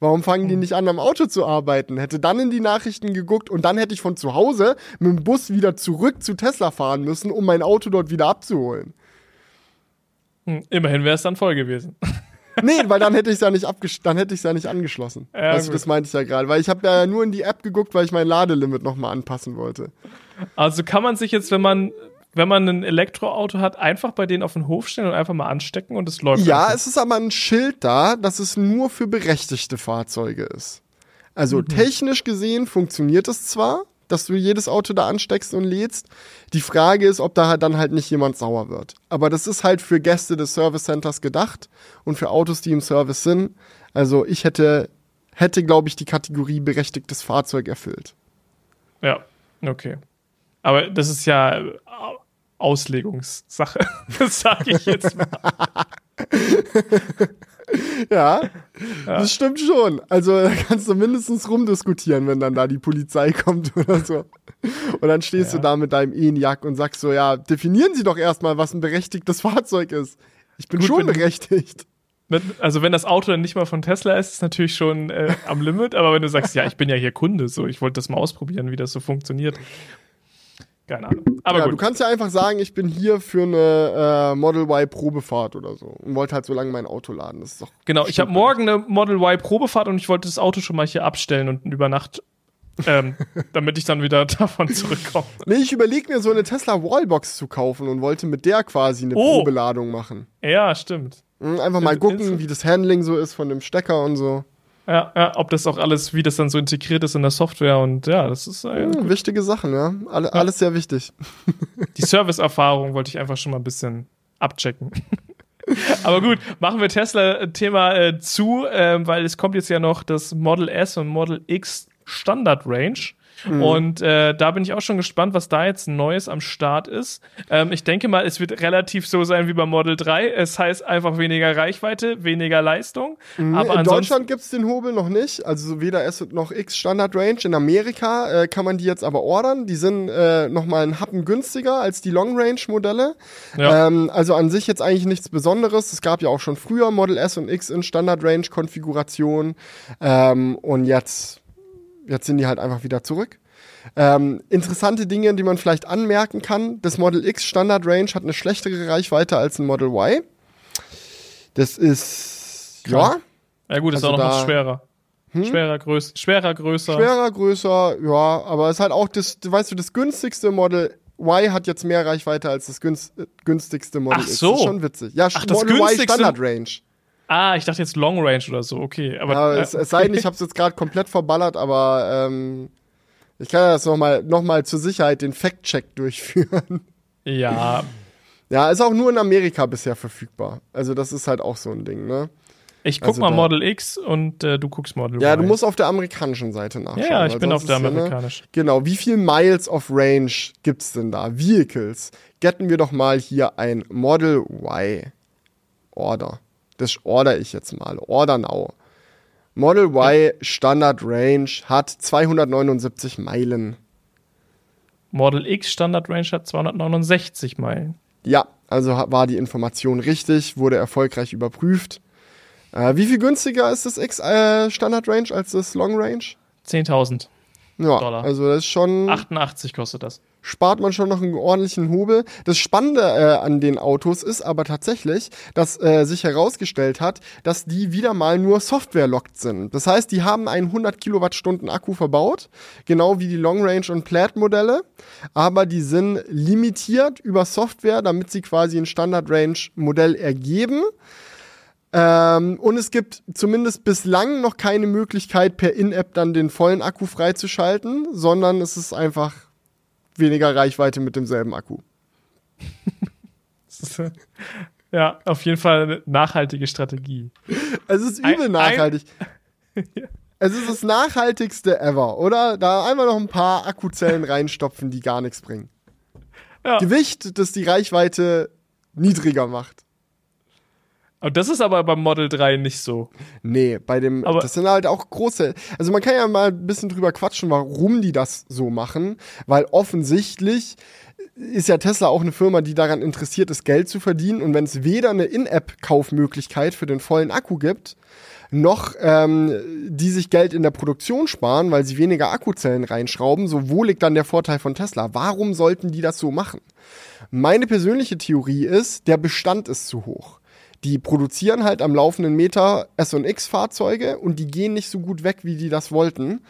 Warum fangen die hm. nicht an, am Auto zu arbeiten? Hätte dann in die Nachrichten geguckt und dann hätte ich von zu Hause mit dem Bus wieder zurück zu Tesla fahren müssen, um mein Auto dort wieder abzuholen. Hm, immerhin wäre es dann voll gewesen. nee, weil dann hätte ich es ja nicht dann hätte ich ja nicht angeschlossen. Ja, also, das meinte ich ja gerade, weil ich habe ja nur in die App geguckt, weil ich mein Ladelimit nochmal anpassen wollte. Also kann man sich jetzt, wenn man wenn man ein Elektroauto hat, einfach bei denen auf den Hof stellen und einfach mal anstecken und es läuft. Ja, einfach. es ist aber ein Schild da, dass es nur für berechtigte Fahrzeuge ist. Also mhm. technisch gesehen funktioniert es zwar, dass du jedes Auto da ansteckst und lädst. Die Frage ist, ob da halt dann halt nicht jemand sauer wird. Aber das ist halt für Gäste des Service Centers gedacht und für Autos, die im Service sind. Also ich hätte, hätte glaube ich, die Kategorie berechtigtes Fahrzeug erfüllt. Ja, okay. Aber das ist ja Auslegungssache. Das sage ich jetzt mal. ja, ja, das stimmt schon. Also da kannst du mindestens rumdiskutieren, wenn dann da die Polizei kommt oder so. Und dann stehst ja. du da mit deinem ENIAC und sagst so, ja, definieren Sie doch erstmal, was ein berechtigtes Fahrzeug ist. Ich bin Gut, schon berechtigt. Also wenn das Auto dann nicht mal von Tesla ist, ist es natürlich schon äh, am Limit. Aber wenn du sagst, ja, ich bin ja hier Kunde, so, ich wollte das mal ausprobieren, wie das so funktioniert. Keine Ahnung. Aber ja, gut. du kannst ja einfach sagen, ich bin hier für eine äh, Model Y Probefahrt oder so und wollte halt so lange mein Auto laden. Das ist doch genau, ich habe morgen eine Model Y Probefahrt und ich wollte das Auto schon mal hier abstellen und über Nacht ähm, damit ich dann wieder davon zurückkomme. Nee, ich überlege mir so eine Tesla Wallbox zu kaufen und wollte mit der quasi eine oh. Probeladung machen. Ja, stimmt. Hm, einfach mal gucken, wie das Handling so ist von dem Stecker und so. Ja, ja, ob das auch alles, wie das dann so integriert ist in der Software und ja, das ist äh, ja, wichtige Sachen, ja. Alle, ja. Alles sehr wichtig. Die Service-Erfahrung wollte ich einfach schon mal ein bisschen abchecken. Aber gut, machen wir Tesla-Thema äh, zu, äh, weil es kommt jetzt ja noch das Model S und Model X Standard Range. Mhm. Und äh, da bin ich auch schon gespannt, was da jetzt Neues am Start ist. Ähm, ich denke mal, es wird relativ so sein wie beim Model 3. Es heißt einfach weniger Reichweite, weniger Leistung. Mhm, Aber in Deutschland gibt es den Hobel noch nicht. Also weder S noch X Standard Range. In Amerika äh, kann man die jetzt aber ordern. Die sind äh, nochmal einen Happen günstiger als die Long Range Modelle. Ja. Ähm, also an sich jetzt eigentlich nichts Besonderes. Es gab ja auch schon früher Model S und X in Standard Range Konfiguration. Ähm, und jetzt jetzt sind die halt einfach wieder zurück. Ähm, interessante Dinge, die man vielleicht anmerken kann. Das Model X Standard Range hat eine schlechtere Reichweite als ein Model Y. Das ist, ja. Ja gut, ist also auch noch was schwerer. Hm? Schwerer, größ schwerer, größer. Schwerer, größer, ja, aber es ist halt auch das, weißt du, das günstigste Model Y hat jetzt mehr Reichweite als das günstigste Model Ach so. X. Das ist schon witzig. Ja, Ach, Model Y Standard Range. Ah, ich dachte jetzt Long Range oder so, okay. Aber, ja, es, es sei denn, ich habe es jetzt gerade komplett verballert, aber ähm, ich kann das nochmal noch mal zur Sicherheit den Fact-Check durchführen. Ja. Ja, ist auch nur in Amerika bisher verfügbar. Also das ist halt auch so ein Ding, ne? Ich guck also mal Model X und äh, du guckst Model Y. Ja, du musst auf der amerikanischen Seite nachschauen. Ja, ich bin auf der amerikanischen. Ne, genau, wie viel Miles of Range gibt's denn da? Vehicles. Getten wir doch mal hier ein Model Y Order. Das order ich jetzt mal. Order now. Model Y Standard Range hat 279 Meilen. Model X Standard Range hat 269 Meilen. Ja, also war die Information richtig, wurde erfolgreich überprüft. Äh, wie viel günstiger ist das X äh, Standard Range als das Long Range? 10.000. Ja, Dollar. also das ist schon. 88 kostet das spart man schon noch einen ordentlichen Hobel. Das Spannende äh, an den Autos ist aber tatsächlich, dass äh, sich herausgestellt hat, dass die wieder mal nur Software-locked sind. Das heißt, die haben einen 100 Kilowattstunden Akku verbaut, genau wie die Long Range und Plaid Modelle, aber die sind limitiert über Software, damit sie quasi ein Standard Range Modell ergeben. Ähm, und es gibt zumindest bislang noch keine Möglichkeit, per In-App dann den vollen Akku freizuschalten, sondern es ist einfach weniger Reichweite mit demselben Akku. Ja, auf jeden Fall eine nachhaltige Strategie. Es ist übel ein, nachhaltig. Ein, Es ist das nachhaltigste ever, oder? Da einmal noch ein paar Akkuzellen reinstopfen, die gar nichts bringen. Ja. Gewicht, das die Reichweite niedriger macht. Und das ist aber beim Model 3 nicht so. Nee, bei dem, aber das sind halt auch große, also man kann ja mal ein bisschen drüber quatschen, warum die das so machen, weil offensichtlich ist ja Tesla auch eine Firma, die daran interessiert ist, Geld zu verdienen und wenn es weder eine In-App-Kaufmöglichkeit für den vollen Akku gibt, noch ähm, die sich Geld in der Produktion sparen, weil sie weniger Akkuzellen reinschrauben. So wo liegt dann der Vorteil von Tesla? Warum sollten die das so machen? Meine persönliche Theorie ist, der Bestand ist zu hoch die produzieren halt am laufenden Meter S&X-Fahrzeuge und die gehen nicht so gut weg, wie die das wollten.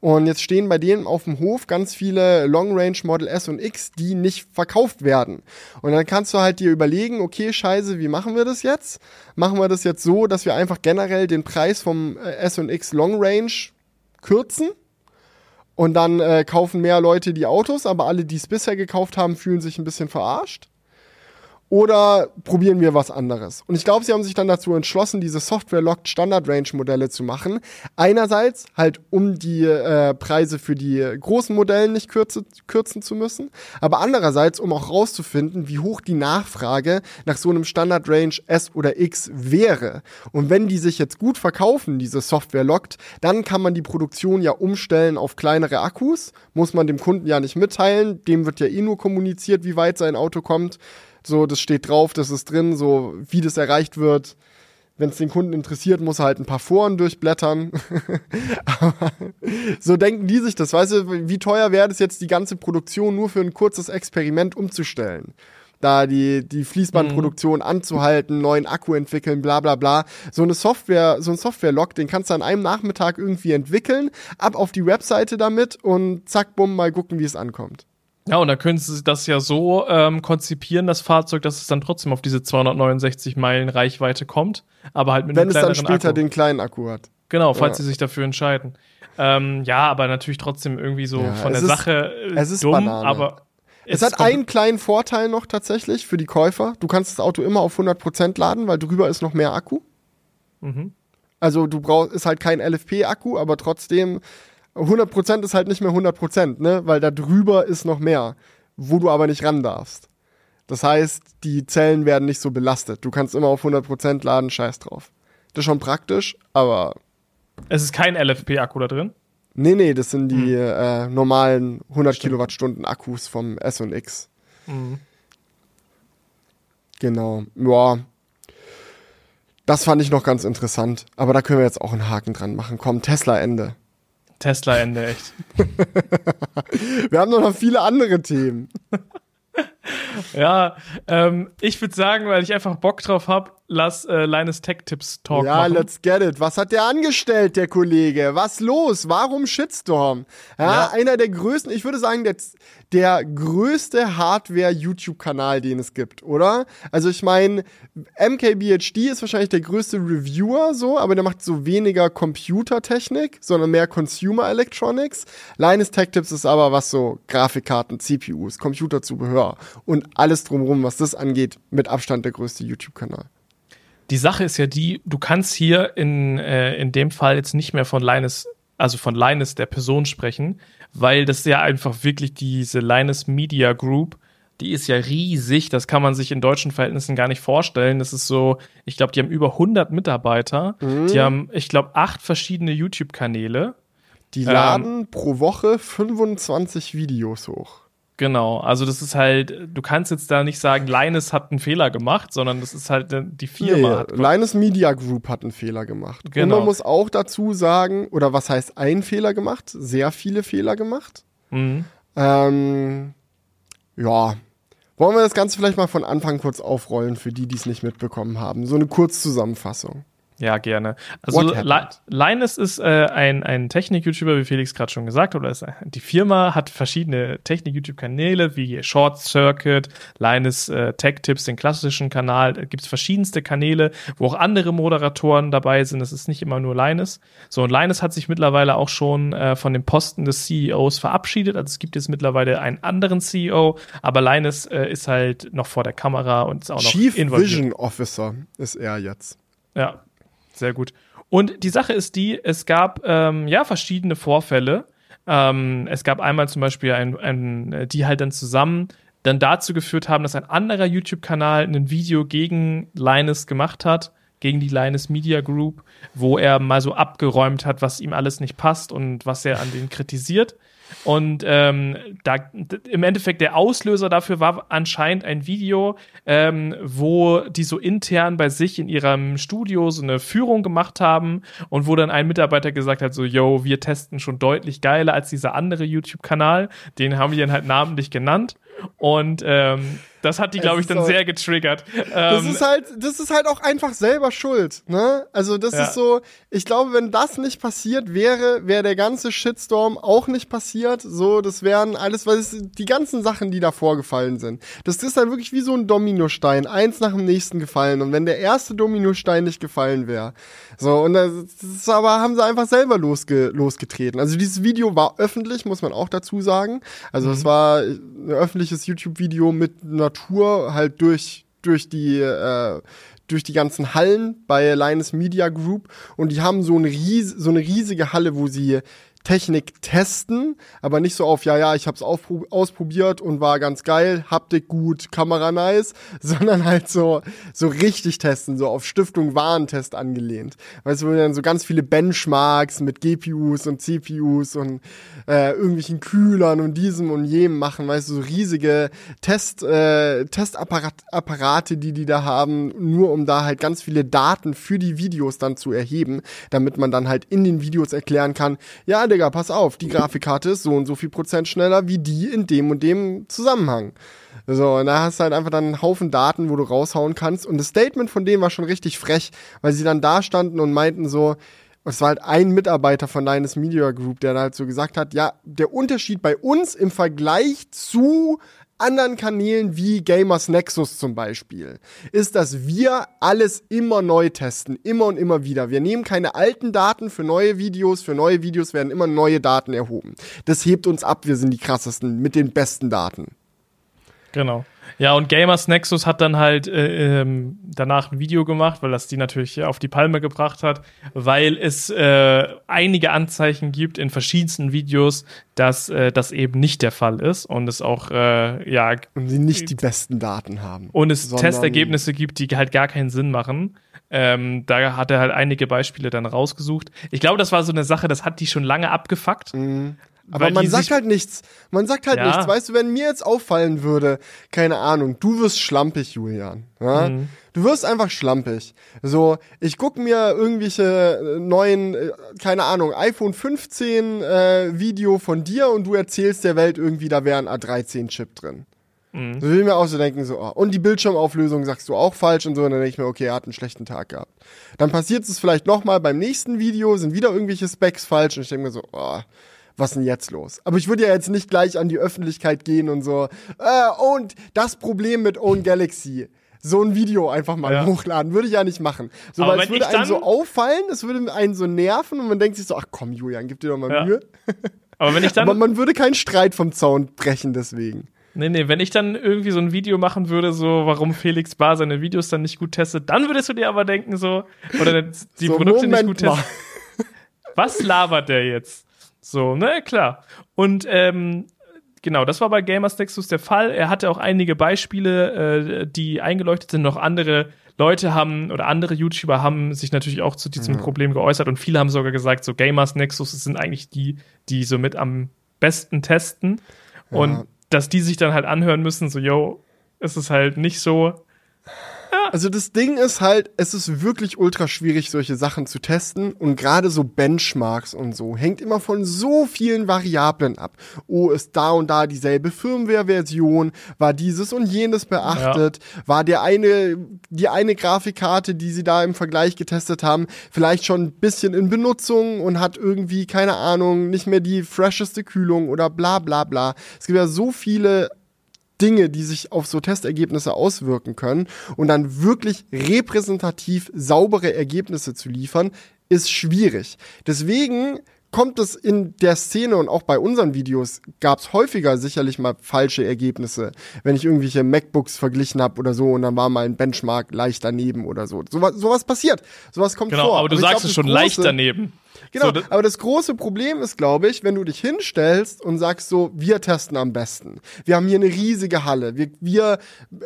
Und jetzt stehen bei denen auf dem Hof ganz viele Long-Range Model S und X, die nicht verkauft werden. Und dann kannst du halt dir überlegen, okay, scheiße, wie machen wir das jetzt? Machen wir das jetzt so, dass wir einfach generell den Preis vom äh, S und X Long Range kürzen? Und dann äh, kaufen mehr Leute die Autos, aber alle, die es bisher gekauft haben, fühlen sich ein bisschen verarscht oder probieren wir was anderes? Und ich glaube, sie haben sich dann dazu entschlossen, diese Software-Locked Standard-Range-Modelle zu machen. Einerseits halt, um die äh, Preise für die großen Modelle nicht kürze, kürzen zu müssen, aber andererseits, um auch rauszufinden, wie hoch die Nachfrage nach so einem Standard-Range S oder X wäre. Und wenn die sich jetzt gut verkaufen, diese Software-Locked, dann kann man die Produktion ja umstellen auf kleinere Akkus. Muss man dem Kunden ja nicht mitteilen. Dem wird ja eh nur kommuniziert, wie weit sein Auto kommt. So, das steht drauf, das ist drin, so wie das erreicht wird. Wenn es den Kunden interessiert, muss er halt ein paar Foren durchblättern. so denken die sich das. Weißt du, wie teuer wäre es jetzt, die ganze Produktion nur für ein kurzes Experiment umzustellen? da die, die Fließbandproduktion mhm. anzuhalten, neuen Akku entwickeln, bla bla bla. So eine Software, so ein Software-Log, den kannst du an einem Nachmittag irgendwie entwickeln, ab auf die Webseite damit und zack, bumm, mal gucken, wie es ankommt. Ja, und dann können sie das ja so ähm, konzipieren, das Fahrzeug, dass es dann trotzdem auf diese 269 Meilen Reichweite kommt, aber halt mit Wenn einem kleineren Wenn es dann später Akku. den kleinen Akku hat. Genau, falls ja. sie sich dafür entscheiden. Ähm, ja, aber natürlich trotzdem irgendwie so ja, von der ist, Sache äh, es ist dumm, Banane. aber es, es hat einen kleinen Vorteil noch tatsächlich für die Käufer. Du kannst das Auto immer auf 100% laden, weil drüber ist noch mehr Akku. Mhm. Also du brauchst, ist halt kein LFP-Akku, aber trotzdem 100% ist halt nicht mehr 100%, ne? Weil da drüber ist noch mehr, wo du aber nicht ran darfst. Das heißt, die Zellen werden nicht so belastet. Du kannst immer auf 100% laden, scheiß drauf. Das ist schon praktisch, aber. Es ist kein LFP-Akku da drin? Nee, nee, das sind die hm. äh, normalen 100 Stimmt. Kilowattstunden Akkus vom S und X. Mhm. Genau. Ja. Das fand ich noch ganz interessant. Aber da können wir jetzt auch einen Haken dran machen. Komm, Tesla Ende. Tesla-Ende, echt. Wir haben noch viele andere Themen. ja, ähm, ich würde sagen, weil ich einfach Bock drauf habe, lass äh, Linus Tech Tips Talk ja, machen. Let's get it. Was hat der angestellt, der Kollege? Was los? Warum Shitstorm? Ja, ja. einer der größten, ich würde sagen, der, der größte Hardware-YouTube-Kanal, den es gibt, oder? Also ich meine, MKBHD ist wahrscheinlich der größte Reviewer, so, aber der macht so weniger Computertechnik, sondern mehr Consumer Electronics. Linus Tech Tips ist aber was so Grafikkarten, CPUs, Computerzubehör und alles drumherum, was das angeht, mit Abstand der größte YouTube-Kanal die Sache ist ja die, du kannst hier in, äh, in dem Fall jetzt nicht mehr von Linus, also von Linus der Person sprechen, weil das ja einfach wirklich diese Linus Media Group, die ist ja riesig, das kann man sich in deutschen Verhältnissen gar nicht vorstellen. Das ist so, ich glaube, die haben über 100 Mitarbeiter, mhm. die haben, ich glaube, acht verschiedene YouTube-Kanäle. Die laden ähm, pro Woche 25 Videos hoch. Genau, also das ist halt, du kannst jetzt da nicht sagen, Linus hat einen Fehler gemacht, sondern das ist halt die Firma. Nee, Linus Media Group hat einen Fehler gemacht. Genau. Und man muss auch dazu sagen, oder was heißt ein Fehler gemacht? Sehr viele Fehler gemacht. Mhm. Ähm, ja. Wollen wir das Ganze vielleicht mal von Anfang kurz aufrollen, für die, die es nicht mitbekommen haben? So eine Kurzzusammenfassung. Ja, gerne. Also Linus ist äh, ein, ein Technik-YouTuber, wie Felix gerade schon gesagt hat. Oder ist, die Firma hat verschiedene Technik-YouTube-Kanäle wie Short Circuit, Linus äh, Tech-Tips, den klassischen Kanal. Da gibt es verschiedenste Kanäle, wo auch andere Moderatoren dabei sind. Das ist nicht immer nur Linus. So, und Linus hat sich mittlerweile auch schon äh, von dem Posten des CEOs verabschiedet. Also es gibt jetzt mittlerweile einen anderen CEO, aber Linus äh, ist halt noch vor der Kamera und ist auch noch Chief involviert. Vision Officer ist er jetzt. Ja, sehr gut. Und die Sache ist die, es gab ähm, ja verschiedene Vorfälle. Ähm, es gab einmal zum Beispiel ein, ein, die halt dann zusammen dann dazu geführt haben, dass ein anderer YouTube-Kanal ein Video gegen Linus gemacht hat, gegen die Linus Media Group, wo er mal so abgeräumt hat, was ihm alles nicht passt und was er an denen kritisiert. Und ähm, da im Endeffekt der Auslöser dafür war anscheinend ein Video, ähm, wo die so intern bei sich in ihrem Studio so eine Führung gemacht haben und wo dann ein Mitarbeiter gesagt hat, so, yo, wir testen schon deutlich geiler als dieser andere YouTube-Kanal. Den haben wir dann halt namentlich genannt. Und ähm, das hat die, glaube ich, dann so, sehr getriggert. Das ähm, ist halt, das ist halt auch einfach selber schuld, ne? Also das ja. ist so, ich glaube, wenn das nicht passiert wäre, wäre der ganze Shitstorm auch nicht passiert. So, das wären alles, weil es die ganzen Sachen, die da vorgefallen sind. Das ist dann wirklich wie so ein Dominostein, eins nach dem nächsten gefallen. Und wenn der erste Dominostein nicht gefallen wäre, so, und das, das aber haben sie einfach selber losge losgetreten. Also dieses Video war öffentlich, muss man auch dazu sagen. Also es mhm. war ein öffentliches YouTube-Video mit einer Tour halt durch, durch die, äh, durch die ganzen Hallen bei Linus Media Group. Und die haben so eine, ries so eine riesige Halle, wo sie Technik testen, aber nicht so auf, ja, ja, ich hab's ausprobiert und war ganz geil, Haptik gut, Kamera nice, sondern halt so, so richtig testen, so auf Stiftung Warentest angelehnt. Weißt du, wo dann so ganz viele Benchmarks mit GPUs und CPUs und äh, irgendwelchen Kühlern und diesem und jenem machen, weißt du, so riesige Test, äh, Testapparate, die die da haben, nur um da halt ganz viele Daten für die Videos dann zu erheben, damit man dann halt in den Videos erklären kann, ja, Digga, pass auf, die Grafikkarte ist so und so viel Prozent schneller wie die in dem und dem Zusammenhang. So, und da hast du halt einfach dann einen Haufen Daten, wo du raushauen kannst. Und das Statement von denen war schon richtig frech, weil sie dann da standen und meinten so, es war halt ein Mitarbeiter von Linus Media Group, der halt so gesagt hat, ja, der Unterschied bei uns im Vergleich zu anderen Kanälen wie Gamers Nexus zum Beispiel, ist, dass wir alles immer neu testen, immer und immer wieder. Wir nehmen keine alten Daten für neue Videos, für neue Videos werden immer neue Daten erhoben. Das hebt uns ab, wir sind die krassesten mit den besten Daten. Genau. Ja, und Gamers Nexus hat dann halt äh, ähm, danach ein Video gemacht, weil das die natürlich auf die Palme gebracht hat, weil es äh, einige Anzeichen gibt in verschiedensten Videos, dass äh, das eben nicht der Fall ist und es auch, äh, ja. Und sie nicht die besten Daten haben. Und es Testergebnisse gibt, die halt gar keinen Sinn machen. Ähm, da hat er halt einige Beispiele dann rausgesucht. Ich glaube, das war so eine Sache, das hat die schon lange abgefuckt. Mhm. Aber man sagt halt nichts. Man sagt halt ja. nichts. Weißt du, wenn mir jetzt auffallen würde, keine Ahnung, du wirst schlampig, Julian. Ja? Mhm. Du wirst einfach schlampig. So, ich guck mir irgendwelche neuen, äh, keine Ahnung, iPhone 15 äh, Video von dir und du erzählst der Welt irgendwie, da wäre ein A13-Chip drin. Mhm. So will ich mir auch so denken, so, oh. und die Bildschirmauflösung sagst du auch falsch und so, und dann denke ich mir, okay, er hat einen schlechten Tag gehabt. Dann passiert es vielleicht nochmal beim nächsten Video, sind wieder irgendwelche Specs falsch und ich denke mir so, oh, was ist denn jetzt los? Aber ich würde ja jetzt nicht gleich an die Öffentlichkeit gehen und so, äh, und das Problem mit Own Galaxy. So ein Video einfach mal ja. hochladen. Würde ich ja nicht machen. So, Aber weil es würde einem so auffallen, es würde einen so nerven und man denkt sich so, ach komm, Julian, gib dir doch mal ja. Mühe. Aber wenn ich dann. Aber man würde keinen Streit vom Zaun brechen deswegen. Nee, nee, wenn ich dann irgendwie so ein Video machen würde, so warum Felix Bar seine Videos dann nicht gut testet, dann würdest du dir aber denken, so, oder die so, Produkte Moment nicht gut testen. Was labert der jetzt? So, ne, klar. Und ähm, genau, das war bei Gamers Nexus der Fall. Er hatte auch einige Beispiele, äh, die eingeleuchtet sind. Noch andere Leute haben oder andere YouTuber haben sich natürlich auch zu diesem mhm. Problem geäußert und viele haben sogar gesagt, so Gamers Nexus sind eigentlich die, die so mit am besten testen. Ja. Und dass die sich dann halt anhören müssen, so, yo, ist es halt nicht so. Also das Ding ist halt, es ist wirklich ultra schwierig, solche Sachen zu testen und gerade so Benchmarks und so hängt immer von so vielen Variablen ab. Oh, ist da und da dieselbe Firmware-Version? War dieses und jenes beachtet? Ja. War der eine, die eine Grafikkarte, die sie da im Vergleich getestet haben, vielleicht schon ein bisschen in Benutzung und hat irgendwie, keine Ahnung, nicht mehr die fresheste Kühlung oder bla bla bla. Es gibt ja so viele Dinge, die sich auf so Testergebnisse auswirken können und dann wirklich repräsentativ saubere Ergebnisse zu liefern, ist schwierig. Deswegen kommt es in der Szene und auch bei unseren Videos gab es häufiger sicherlich mal falsche Ergebnisse, wenn ich irgendwelche MacBooks verglichen habe oder so und dann war mal ein Benchmark leicht daneben oder so. Sowas, sowas passiert. Sowas kommt genau, vor. Aber du aber sagst es schon leicht daneben. Genau, so, aber das große Problem ist, glaube ich, wenn du dich hinstellst und sagst so, wir testen am besten. Wir haben hier eine riesige Halle. Wir, wir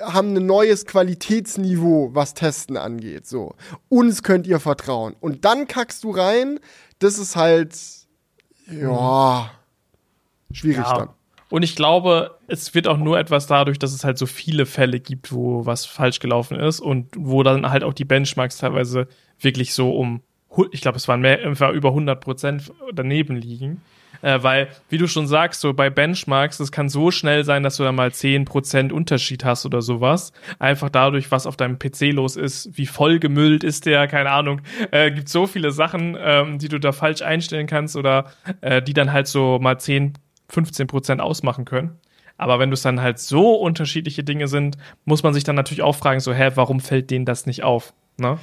haben ein neues Qualitätsniveau, was Testen angeht. So, uns könnt ihr vertrauen. Und dann kackst du rein. Das ist halt, ja, schwierig ja. dann. Und ich glaube, es wird auch nur etwas dadurch, dass es halt so viele Fälle gibt, wo was falsch gelaufen ist und wo dann halt auch die Benchmarks teilweise wirklich so um ich glaube, es waren mehr, war über 100 Prozent daneben liegen. Äh, weil, wie du schon sagst, so bei Benchmarks, es kann so schnell sein, dass du da mal 10 Prozent Unterschied hast oder sowas. Einfach dadurch, was auf deinem PC los ist, wie vollgemüllt ist der, keine Ahnung. Äh, gibt so viele Sachen, ähm, die du da falsch einstellen kannst oder äh, die dann halt so mal 10, 15 Prozent ausmachen können. Aber wenn es dann halt so unterschiedliche Dinge sind, muss man sich dann natürlich auch fragen, so, hä, warum fällt denen das nicht auf? Ne?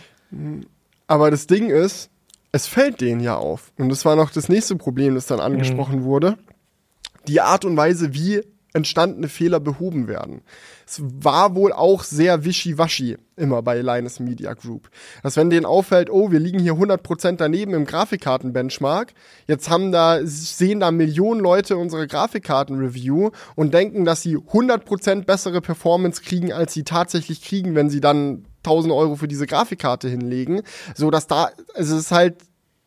Aber das Ding ist, es fällt denen ja auf. Und das war noch das nächste Problem, das dann mhm. angesprochen mhm. wurde. Die Art und Weise, wie entstandene Fehler behoben werden. Es war wohl auch sehr wischiwaschi immer bei Linus Media Group. Dass wenn denen auffällt, oh, wir liegen hier 100% daneben im Grafikkarten-Benchmark, jetzt haben da, sehen da Millionen Leute unsere Grafikkarten-Review und denken, dass sie 100% bessere Performance kriegen, als sie tatsächlich kriegen, wenn sie dann 1000 Euro für diese Grafikkarte hinlegen, so dass da, also es ist halt,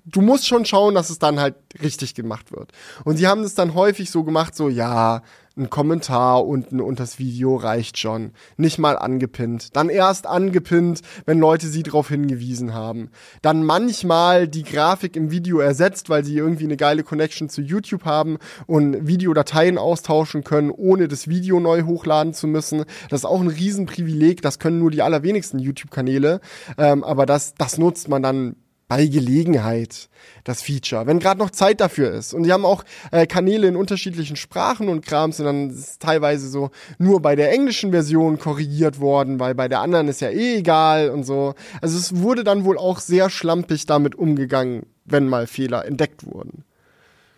du musst schon schauen, dass es dann halt richtig gemacht wird. Und sie haben es dann häufig so gemacht, so, ja, ein Kommentar unten unter das Video reicht schon. Nicht mal angepinnt. Dann erst angepinnt, wenn Leute sie darauf hingewiesen haben. Dann manchmal die Grafik im Video ersetzt, weil sie irgendwie eine geile Connection zu YouTube haben und Videodateien austauschen können, ohne das Video neu hochladen zu müssen. Das ist auch ein Riesenprivileg. Das können nur die allerwenigsten YouTube-Kanäle. Ähm, aber das, das nutzt man dann bei Gelegenheit das Feature, wenn gerade noch Zeit dafür ist. Und die haben auch äh, Kanäle in unterschiedlichen Sprachen und Krams und dann ist teilweise so nur bei der englischen Version korrigiert worden, weil bei der anderen ist ja eh egal und so. Also es wurde dann wohl auch sehr schlampig damit umgegangen, wenn mal Fehler entdeckt wurden.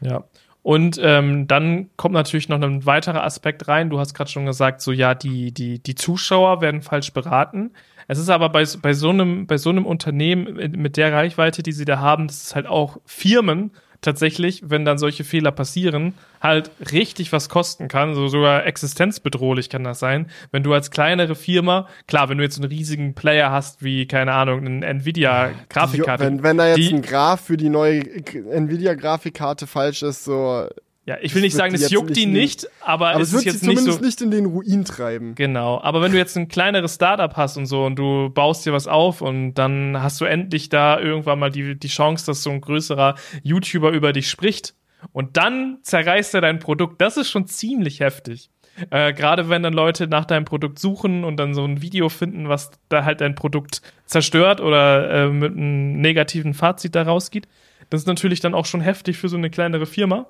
Ja. Und ähm, dann kommt natürlich noch ein weiterer Aspekt rein. Du hast gerade schon gesagt, so ja, die, die, die Zuschauer werden falsch beraten. Es ist aber bei, bei, so einem, bei so einem Unternehmen mit der Reichweite, die sie da haben, das ist halt auch Firmen tatsächlich, wenn dann solche Fehler passieren, halt richtig was kosten kann, so sogar existenzbedrohlich kann das sein. Wenn du als kleinere Firma, klar, wenn du jetzt einen riesigen Player hast, wie, keine Ahnung, eine Nvidia-Grafikkarte. Wenn, wenn da jetzt die, ein Graph für die neue Nvidia-Grafikkarte falsch ist, so ja, ich will nicht sagen, es juckt die nicht, aber, aber es, es wird ist jetzt sie zumindest nicht, so, nicht in den Ruin treiben. Genau, aber wenn du jetzt ein kleineres Startup hast und so und du baust dir was auf und dann hast du endlich da irgendwann mal die, die Chance, dass so ein größerer YouTuber über dich spricht und dann zerreißt er dein Produkt, das ist schon ziemlich heftig. Äh, Gerade wenn dann Leute nach deinem Produkt suchen und dann so ein Video finden, was da halt dein Produkt zerstört oder äh, mit einem negativen Fazit da rausgeht. Das ist natürlich dann auch schon heftig für so eine kleinere Firma.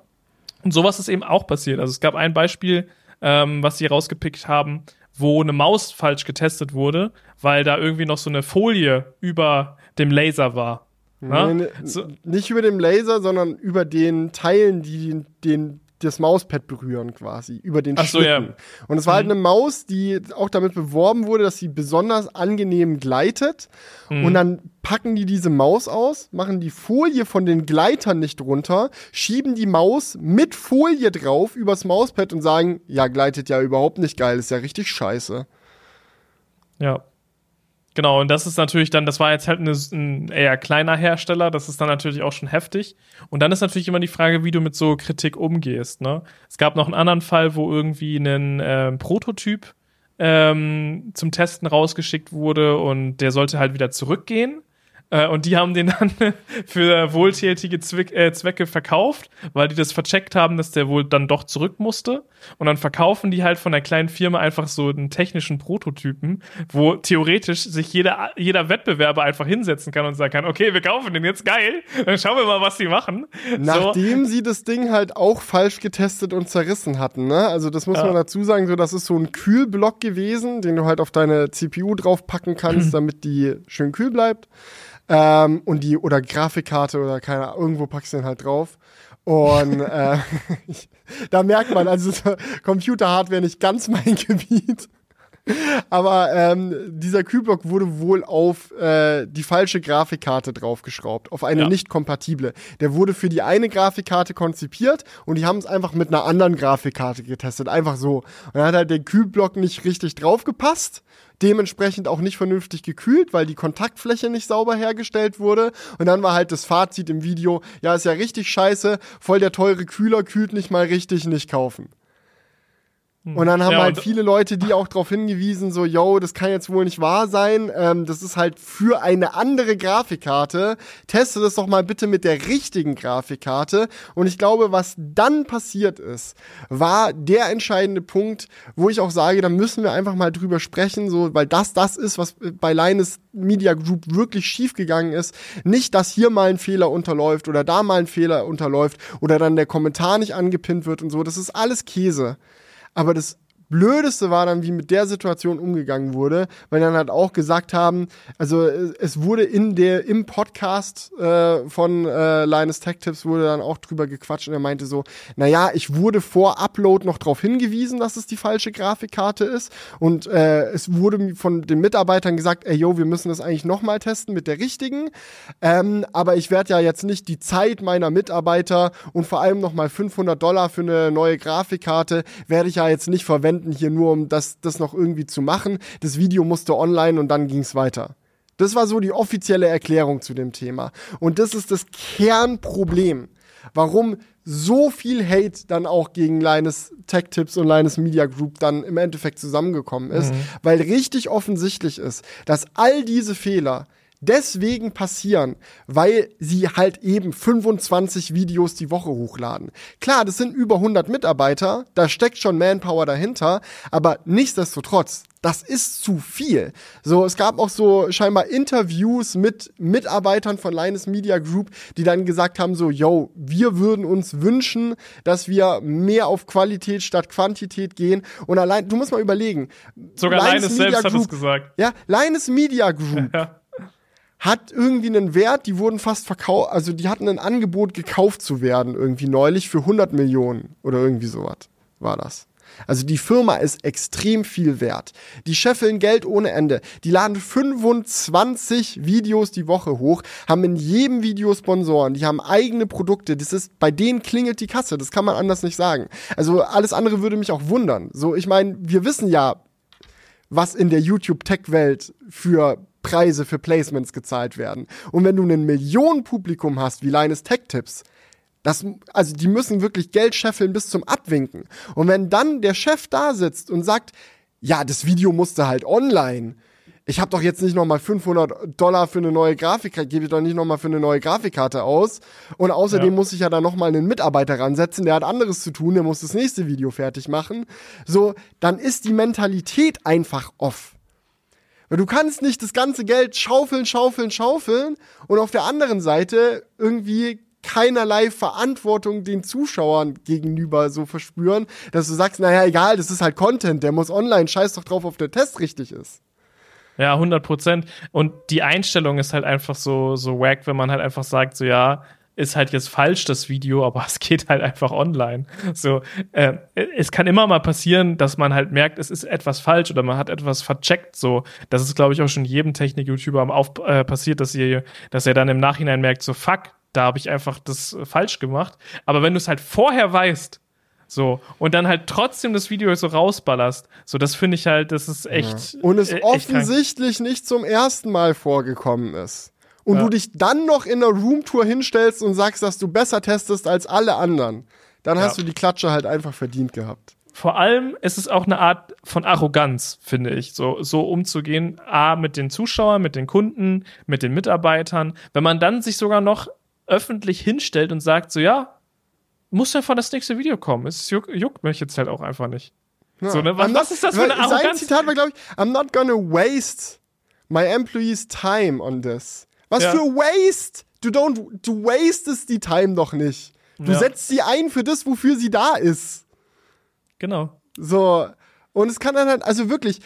Und sowas ist eben auch passiert. Also es gab ein Beispiel, ähm, was sie rausgepickt haben, wo eine Maus falsch getestet wurde, weil da irgendwie noch so eine Folie über dem Laser war. Nee, so. Nicht über dem Laser, sondern über den Teilen, die den, das Mauspad berühren quasi, über den Ach so, ja. Und es war halt mhm. halt eine Maus, die auch damit beworben wurde, dass sie besonders angenehm gleitet. Mhm. Und dann packen die diese Maus aus, machen die Folie von den Gleitern nicht runter, schieben die Maus mit Folie drauf übers Mauspad und sagen, ja, gleitet ja überhaupt nicht geil, ist ja richtig scheiße. Ja. Genau, und das ist natürlich dann, das war jetzt halt eine, ein eher kleiner Hersteller, das ist dann natürlich auch schon heftig. Und dann ist natürlich immer die Frage, wie du mit so Kritik umgehst. Ne? Es gab noch einen anderen Fall, wo irgendwie ein äh, Prototyp ähm, zum Testen rausgeschickt wurde und der sollte halt wieder zurückgehen. Äh, und die haben den dann für wohltätige Zwick, äh, Zwecke verkauft, weil die das vercheckt haben, dass der wohl dann doch zurück musste. Und dann verkaufen die halt von der kleinen Firma einfach so einen technischen Prototypen, wo theoretisch sich jeder, jeder Wettbewerber einfach hinsetzen kann und sagen kann, okay, wir kaufen den jetzt geil, dann schauen wir mal, was die machen. Nachdem so. sie das Ding halt auch falsch getestet und zerrissen hatten, ne? Also das muss ja. man dazu sagen, so das ist so ein Kühlblock gewesen, den du halt auf deine CPU draufpacken kannst, damit die schön kühl bleibt. Ähm, und die, oder Grafikkarte oder keine Ahnung, irgendwo packst du den halt drauf. Und äh, da merkt man, also Computerhardware nicht ganz mein Gebiet. Aber ähm, dieser Kühlblock wurde wohl auf äh, die falsche Grafikkarte draufgeschraubt, auf eine ja. nicht kompatible. Der wurde für die eine Grafikkarte konzipiert und die haben es einfach mit einer anderen Grafikkarte getestet, einfach so. Und dann hat halt der Kühlblock nicht richtig draufgepasst dementsprechend auch nicht vernünftig gekühlt, weil die Kontaktfläche nicht sauber hergestellt wurde. Und dann war halt das Fazit im Video, ja, ist ja richtig scheiße, voll der teure Kühler kühlt nicht mal richtig, nicht kaufen. Hm. Und dann haben ja, halt viele Leute die auch darauf hingewiesen, so, yo, das kann jetzt wohl nicht wahr sein. Ähm, das ist halt für eine andere Grafikkarte. Teste das doch mal bitte mit der richtigen Grafikkarte. Und ich glaube, was dann passiert ist, war der entscheidende Punkt, wo ich auch sage, da müssen wir einfach mal drüber sprechen, so, weil das das ist, was bei Linus Media Group wirklich schiefgegangen ist. Nicht, dass hier mal ein Fehler unterläuft oder da mal ein Fehler unterläuft oder dann der Kommentar nicht angepinnt wird und so. Das ist alles Käse. Aber das Blödeste war dann, wie mit der Situation umgegangen wurde, weil dann halt auch gesagt haben, also es wurde in der im Podcast äh, von äh, Linus Tech Tips wurde dann auch drüber gequatscht und er meinte so, naja, ich wurde vor Upload noch darauf hingewiesen, dass es die falsche Grafikkarte ist. Und äh, es wurde von den Mitarbeitern gesagt, ey yo, wir müssen das eigentlich nochmal testen mit der richtigen, ähm, aber ich werde ja jetzt nicht die Zeit meiner Mitarbeiter und vor allem nochmal 500 Dollar für eine neue Grafikkarte werde ich ja jetzt nicht verwenden Studenten hier nur, um das, das noch irgendwie zu machen. Das Video musste online und dann ging es weiter. Das war so die offizielle Erklärung zu dem Thema. Und das ist das Kernproblem, warum so viel Hate dann auch gegen Linus Tech Tips und Linus Media Group dann im Endeffekt zusammengekommen ist, mhm. weil richtig offensichtlich ist, dass all diese Fehler deswegen passieren, weil sie halt eben 25 Videos die Woche hochladen. Klar, das sind über 100 Mitarbeiter, da steckt schon Manpower dahinter, aber nichtsdestotrotz, das ist zu viel. So, es gab auch so scheinbar Interviews mit Mitarbeitern von Linus Media Group, die dann gesagt haben so, yo, wir würden uns wünschen, dass wir mehr auf Qualität statt Quantität gehen. Und allein, du musst mal überlegen. Sogar Linus, Linus selbst Group, hat es gesagt. Ja, Linus Media Group. Ja hat irgendwie einen Wert, die wurden fast verkauft, also die hatten ein Angebot gekauft zu werden irgendwie neulich für 100 Millionen oder irgendwie sowas war das. Also die Firma ist extrem viel wert. Die scheffeln Geld ohne Ende. Die laden 25 Videos die Woche hoch, haben in jedem Video Sponsoren, die haben eigene Produkte. Das ist, bei denen klingelt die Kasse. Das kann man anders nicht sagen. Also alles andere würde mich auch wundern. So, ich meine, wir wissen ja, was in der YouTube-Tech-Welt für Preise für Placements gezahlt werden. Und wenn du ein Millionenpublikum hast, wie Linus Tech Tips, das, also die müssen wirklich Geld scheffeln bis zum Abwinken. Und wenn dann der Chef da sitzt und sagt, ja, das Video musste halt online. Ich habe doch jetzt nicht nochmal 500 Dollar für eine neue Grafikkarte, gebe ich doch nicht nochmal für eine neue Grafikkarte aus. Und außerdem ja. muss ich ja dann nochmal einen Mitarbeiter ransetzen, der hat anderes zu tun, der muss das nächste Video fertig machen. So, dann ist die Mentalität einfach off. Weil du kannst nicht das ganze Geld schaufeln, schaufeln, schaufeln und auf der anderen Seite irgendwie keinerlei Verantwortung den Zuschauern gegenüber so verspüren, dass du sagst, naja, egal, das ist halt Content, der muss online, scheiß doch drauf, ob der Test richtig ist. Ja, 100 Prozent. Und die Einstellung ist halt einfach so, so wack, wenn man halt einfach sagt, so ja, ist halt jetzt falsch, das Video, aber es geht halt einfach online. So, äh, es kann immer mal passieren, dass man halt merkt, es ist etwas falsch oder man hat etwas vercheckt. So, das ist, glaube ich, auch schon jedem Technik-YouTuber auf, äh, passiert, dass ihr, dass er dann im Nachhinein merkt, so fuck, da habe ich einfach das falsch gemacht. Aber wenn du es halt vorher weißt, so, und dann halt trotzdem das Video so rausballerst. So, das finde ich halt, das ist echt. Ja. Und es äh, offensichtlich nicht zum ersten Mal vorgekommen ist und ja. du dich dann noch in einer Roomtour hinstellst und sagst, dass du besser testest als alle anderen, dann ja. hast du die Klatsche halt einfach verdient gehabt. vor allem ist es auch eine Art von Arroganz, finde ich, so, so umzugehen. A, mit den Zuschauern, mit den Kunden, mit den Mitarbeitern. Wenn man dann sich sogar noch öffentlich hinstellt und sagt, so, ja, muss ja von das nächste Video kommen. Es juckt, juckt mich jetzt halt auch einfach nicht. Ja. So, ne? was, was, ist das für eine Arroganz? Sein Zitat war, glaube ich, I'm not gonna waste my employees time on this. Was ja. für waste? Du don't, du wastest die Time doch nicht. Du ja. setzt sie ein für das, wofür sie da ist. Genau. So. Und es kann dann halt, also wirklich,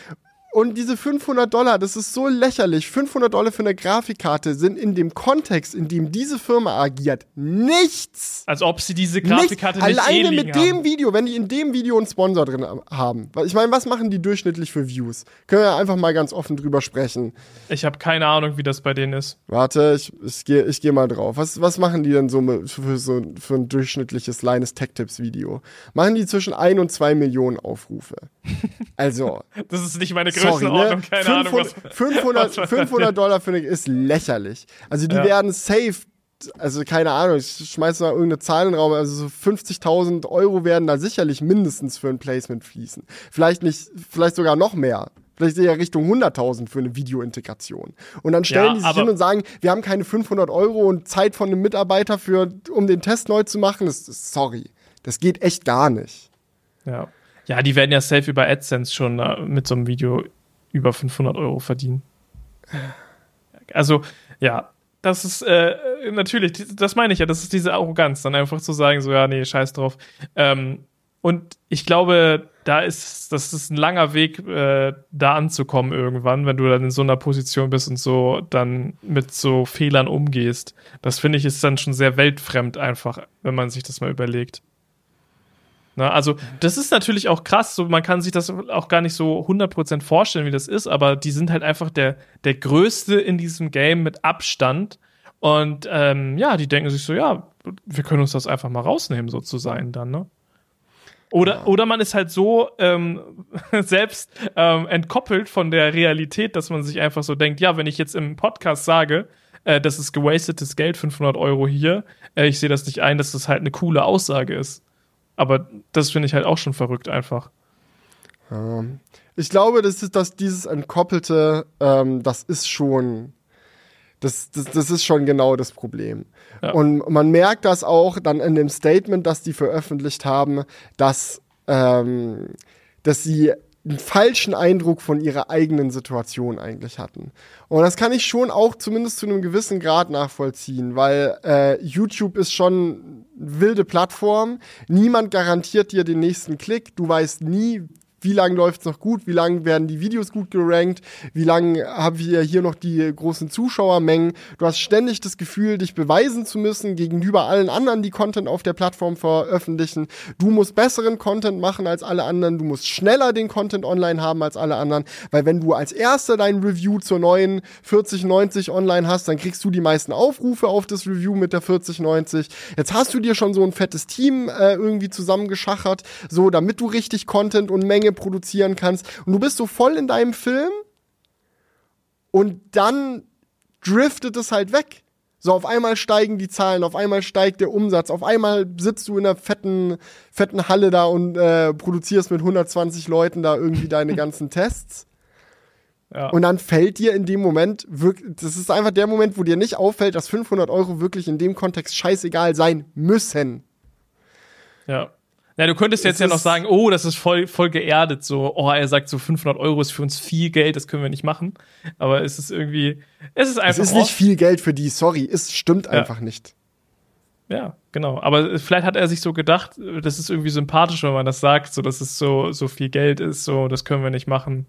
und diese 500 Dollar, das ist so lächerlich. 500 Dollar für eine Grafikkarte sind in dem Kontext, in dem diese Firma agiert, nichts. Als ob sie diese Grafikkarte nicht, nicht Alleine eh mit dem haben. Video, wenn die in dem Video einen Sponsor drin haben. Ich meine, was machen die durchschnittlich für Views? Können wir einfach mal ganz offen drüber sprechen. Ich habe keine Ahnung, wie das bei denen ist. Warte, ich, ich gehe ich geh mal drauf. Was, was machen die denn so für, so für ein durchschnittliches Linus Tech Tips Video? Machen die zwischen 1 und 2 Millionen Aufrufe. Also. das ist nicht meine Größenordnung, ne? keine 500, Ahnung. Was, 500, was 500 Dollar finde ich ist lächerlich. Also die ja. werden safe also keine Ahnung, ich schmeiße mal irgendeine Zahl in den Raum, also so 50.000 Euro werden da sicherlich mindestens für ein Placement fließen. Vielleicht nicht, vielleicht sogar noch mehr. Vielleicht eher Richtung 100.000 für eine Videointegration. Und dann stellen ja, die sich hin und sagen, wir haben keine 500 Euro und Zeit von einem Mitarbeiter für, um den Test neu zu machen. Das, das, sorry, das geht echt gar nicht. Ja. Ja, die werden ja safe über AdSense schon äh, mit so einem Video über 500 Euro verdienen. Also, ja, das ist äh, natürlich, das meine ich ja, das ist diese Arroganz, dann einfach zu sagen, so, ja, nee, scheiß drauf. Ähm, und ich glaube, da ist, das ist ein langer Weg, äh, da anzukommen irgendwann, wenn du dann in so einer Position bist und so dann mit so Fehlern umgehst. Das finde ich ist dann schon sehr weltfremd einfach, wenn man sich das mal überlegt. Na, also, das ist natürlich auch krass, so, man kann sich das auch gar nicht so 100% vorstellen, wie das ist, aber die sind halt einfach der, der Größte in diesem Game mit Abstand. Und ähm, ja, die denken sich so, ja, wir können uns das einfach mal rausnehmen, so zu sein dann, ne? Oder, ja. oder man ist halt so ähm, selbst ähm, entkoppelt von der Realität, dass man sich einfach so denkt, ja, wenn ich jetzt im Podcast sage, äh, das ist gewastetes Geld, 500 Euro hier, äh, ich sehe das nicht ein, dass das halt eine coole Aussage ist. Aber das finde ich halt auch schon verrückt einfach. Ja. Ich glaube, das ist, dass dieses Entkoppelte, ähm, das ist schon, das, das, das ist schon genau das Problem. Ja. Und man merkt das auch dann in dem Statement, das die veröffentlicht haben, dass, ähm, dass sie einen falschen Eindruck von ihrer eigenen Situation eigentlich hatten. Und das kann ich schon auch zumindest zu einem gewissen Grad nachvollziehen, weil äh, YouTube ist schon wilde Plattform. Niemand garantiert dir den nächsten Klick. Du weißt nie, wie lange läuft es noch gut, wie lange werden die Videos gut gerankt, wie lange haben wir hier noch die großen Zuschauermengen. Du hast ständig das Gefühl, dich beweisen zu müssen gegenüber allen anderen, die Content auf der Plattform veröffentlichen. Du musst besseren Content machen als alle anderen, du musst schneller den Content online haben als alle anderen, weil wenn du als erster dein Review zur neuen 4090 online hast, dann kriegst du die meisten Aufrufe auf das Review mit der 4090. Jetzt hast du dir schon so ein fettes Team äh, irgendwie zusammengeschachert, so damit du richtig Content und Menge produzieren kannst. Und du bist so voll in deinem Film und dann driftet es halt weg. So, auf einmal steigen die Zahlen, auf einmal steigt der Umsatz, auf einmal sitzt du in einer fetten, fetten Halle da und äh, produzierst mit 120 Leuten da irgendwie deine ganzen Tests. Ja. Und dann fällt dir in dem Moment wirklich, das ist einfach der Moment, wo dir nicht auffällt, dass 500 Euro wirklich in dem Kontext scheißegal sein müssen. Ja. Ja, du könntest jetzt ja noch sagen, oh, das ist voll, voll geerdet, so, oh, er sagt so 500 Euro ist für uns viel Geld, das können wir nicht machen. Aber es ist irgendwie, es ist einfach. Es ist nicht viel Geld für die, sorry, es stimmt ja. einfach nicht. Ja, genau. Aber vielleicht hat er sich so gedacht, das ist irgendwie sympathisch, wenn man das sagt, so, dass es so, so viel Geld ist, so, das können wir nicht machen.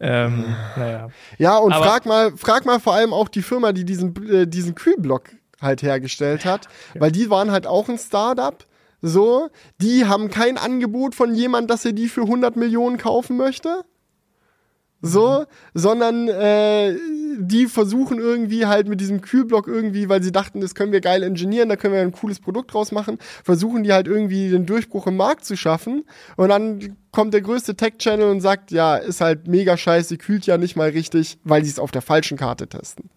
Ähm, naja. Ja, und Aber frag mal, frag mal vor allem auch die Firma, die diesen, äh, diesen Kühlblock halt hergestellt hat, ja. weil die waren halt auch ein Startup so, die haben kein Angebot von jemand, dass er die für 100 Millionen kaufen möchte. So, mhm. sondern äh, die versuchen irgendwie halt mit diesem Kühlblock irgendwie, weil sie dachten, das können wir geil ingenieren, da können wir ein cooles Produkt draus machen, versuchen die halt irgendwie den Durchbruch im Markt zu schaffen. Und dann kommt der größte Tech-Channel und sagt, ja, ist halt mega scheiße, kühlt ja nicht mal richtig, weil sie es auf der falschen Karte testen.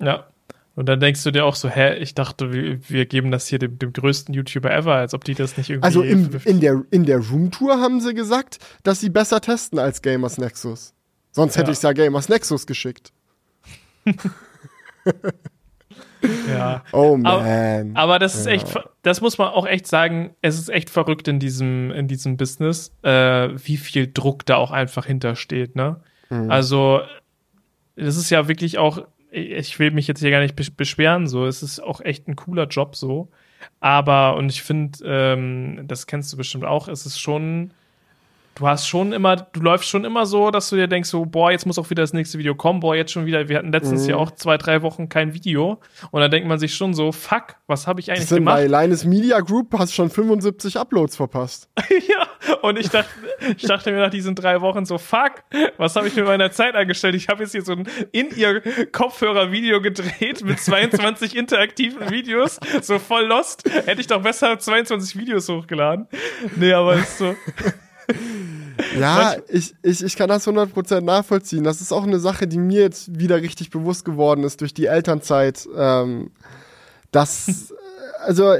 Ja, Und dann denkst du dir auch so, hä, ich dachte, wir, wir geben das hier dem, dem, größten YouTuber ever, als ob die das nicht irgendwie. Also im, in der, in der Roomtour haben sie gesagt, dass sie besser testen als Gamers Nexus. Sonst hätte ja. ich ja Gamers Nexus geschickt. ja. Oh man. Aber, aber das ist echt, das muss man auch echt sagen, es ist echt verrückt in diesem, in diesem Business, äh, wie viel Druck da auch einfach hintersteht, ne? Mhm. Also, das ist ja wirklich auch, ich will mich jetzt hier gar nicht beschweren, so, es ist auch echt ein cooler Job, so. Aber, und ich finde, ähm, das kennst du bestimmt auch, es ist schon du hast schon immer, du läufst schon immer so, dass du dir denkst, so, boah, jetzt muss auch wieder das nächste Video kommen, boah, jetzt schon wieder, wir hatten letztens mhm. ja auch zwei, drei Wochen kein Video. Und dann denkt man sich schon so, fuck, was habe ich eigentlich das gemacht? Bei Linus Media Group hast schon 75 Uploads verpasst. ja, und ich dachte, ich dachte mir nach diesen drei Wochen so, fuck, was habe ich mit meiner Zeit angestellt? Ich habe jetzt hier so ein in ihr Kopfhörer-Video gedreht mit 22 interaktiven Videos, so voll lost. Hätte ich doch besser 22 Videos hochgeladen. Nee, aber ist so. Ja, ich, ich, ich kann das 100% nachvollziehen. Das ist auch eine Sache, die mir jetzt wieder richtig bewusst geworden ist durch die Elternzeit. Ähm, dass, also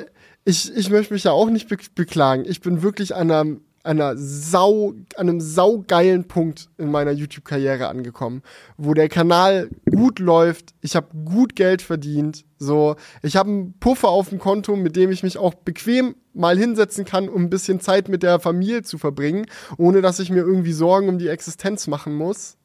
ich, ich möchte mich ja auch nicht be beklagen. Ich bin wirklich an einem einer sau, einem saugeilen Punkt in meiner YouTube-Karriere angekommen, wo der Kanal gut läuft, ich habe gut Geld verdient, so, ich habe einen Puffer auf dem Konto, mit dem ich mich auch bequem mal hinsetzen kann, um ein bisschen Zeit mit der Familie zu verbringen, ohne dass ich mir irgendwie Sorgen um die Existenz machen muss.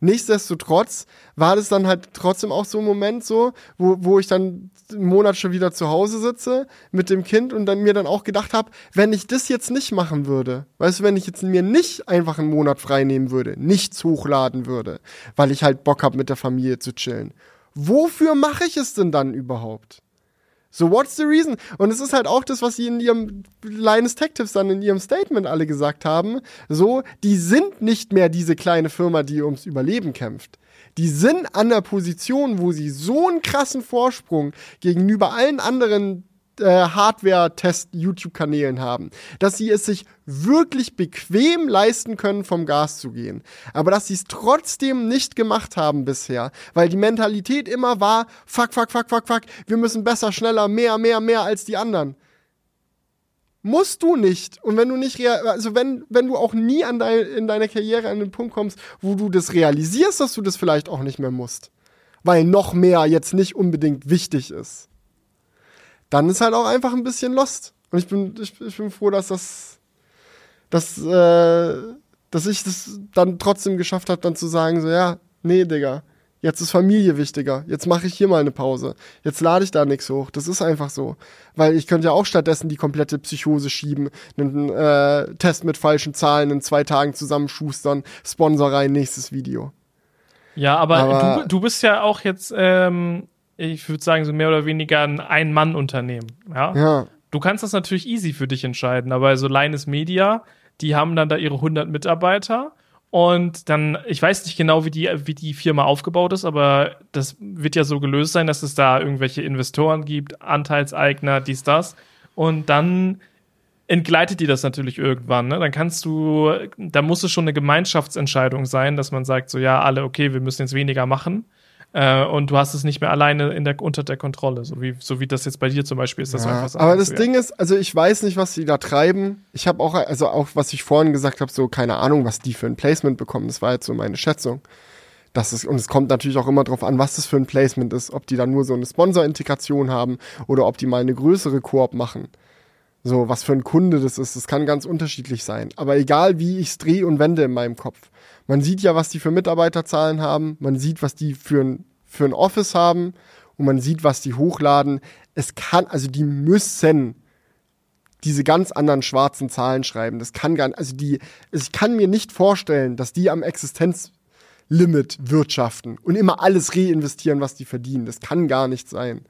Nichtsdestotrotz war das dann halt trotzdem auch so ein Moment so, wo, wo ich dann einen Monat schon wieder zu Hause sitze mit dem Kind und dann mir dann auch gedacht habe, wenn ich das jetzt nicht machen würde, weißt du, wenn ich jetzt mir nicht einfach einen Monat frei nehmen würde, nichts hochladen würde, weil ich halt Bock habe mit der Familie zu chillen. Wofür mache ich es denn dann überhaupt? So, what's the reason? Und es ist halt auch das, was sie in ihrem Linus Tech Tips dann in ihrem Statement alle gesagt haben. So, die sind nicht mehr diese kleine Firma, die ums Überleben kämpft. Die sind an der Position, wo sie so einen krassen Vorsprung gegenüber allen anderen äh, Hardware-Test-YouTube-Kanälen haben, dass sie es sich wirklich bequem leisten können, vom Gas zu gehen. Aber dass sie es trotzdem nicht gemacht haben bisher, weil die Mentalität immer war, fuck, fuck, fuck, fuck, fuck, wir müssen besser, schneller, mehr, mehr, mehr als die anderen. Musst du nicht. Und wenn du nicht, also wenn, wenn du auch nie an dein, in deiner Karriere an den Punkt kommst, wo du das realisierst, dass du das vielleicht auch nicht mehr musst. Weil noch mehr jetzt nicht unbedingt wichtig ist dann ist halt auch einfach ein bisschen lost. Und ich bin, ich, ich bin froh, dass das, dass, äh, dass ich das dann trotzdem geschafft habe, dann zu sagen, so, ja, nee, Digga, jetzt ist Familie wichtiger. Jetzt mache ich hier mal eine Pause. Jetzt lade ich da nichts hoch. Das ist einfach so. Weil ich könnte ja auch stattdessen die komplette Psychose schieben, einen äh, Test mit falschen Zahlen in zwei Tagen zusammenschustern, Sponsor rein, nächstes Video. Ja, aber, aber du, du bist ja auch jetzt ähm, ich würde sagen, so mehr oder weniger ein Ein-Mann-Unternehmen. Ja? ja. Du kannst das natürlich easy für dich entscheiden, aber so Linus Media, die haben dann da ihre 100 Mitarbeiter und dann, ich weiß nicht genau, wie die, wie die Firma aufgebaut ist, aber das wird ja so gelöst sein, dass es da irgendwelche Investoren gibt, Anteilseigner, dies, das. Und dann entgleitet die das natürlich irgendwann. Ne? Dann kannst du, da muss es schon eine Gemeinschaftsentscheidung sein, dass man sagt, so ja, alle, okay, wir müssen jetzt weniger machen. Äh, und du hast es nicht mehr alleine in der, unter der Kontrolle, so wie, so wie das jetzt bei dir zum Beispiel ist. Das ja, einfach so aber das Ding ist, also ich weiß nicht, was sie da treiben. Ich habe auch, also auch was ich vorhin gesagt habe, so keine Ahnung, was die für ein Placement bekommen. Das war jetzt so meine Schätzung. Das ist, und es kommt natürlich auch immer darauf an, was das für ein Placement ist, ob die da nur so eine Sponsor-Integration haben oder ob die mal eine größere Koop machen. So, was für ein Kunde das ist, das kann ganz unterschiedlich sein. Aber egal, wie ich es drehe und wende in meinem Kopf. Man sieht ja, was die für Mitarbeiterzahlen haben, man sieht, was die für ein, für ein Office haben und man sieht, was die hochladen. Es kann, also die müssen diese ganz anderen schwarzen Zahlen schreiben. Das kann gar nicht, also die, ich kann mir nicht vorstellen, dass die am Existenzlimit wirtschaften und immer alles reinvestieren, was die verdienen. Das kann gar nicht sein,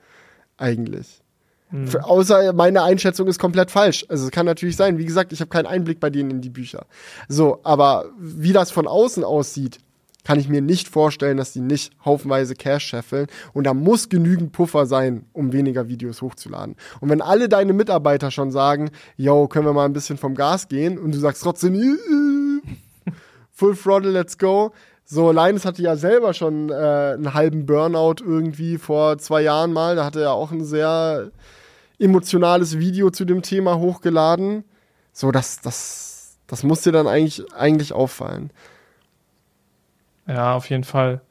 eigentlich. Mhm. Für, außer meine Einschätzung ist komplett falsch. Also es kann natürlich sein. Wie gesagt, ich habe keinen Einblick bei denen in die Bücher. So, aber wie das von außen aussieht, kann ich mir nicht vorstellen, dass die nicht haufenweise Cash scheffeln. Und da muss genügend Puffer sein, um weniger Videos hochzuladen. Und wenn alle deine Mitarbeiter schon sagen, yo, können wir mal ein bisschen vom Gas gehen, und du sagst trotzdem, Full Throttle, let's go, So, Linus hatte ja selber schon äh, einen halben Burnout irgendwie vor zwei Jahren mal. Da hatte er auch ein sehr emotionales Video zu dem Thema hochgeladen. So, das, das, das muss dir dann eigentlich, eigentlich auffallen. Ja, auf jeden Fall.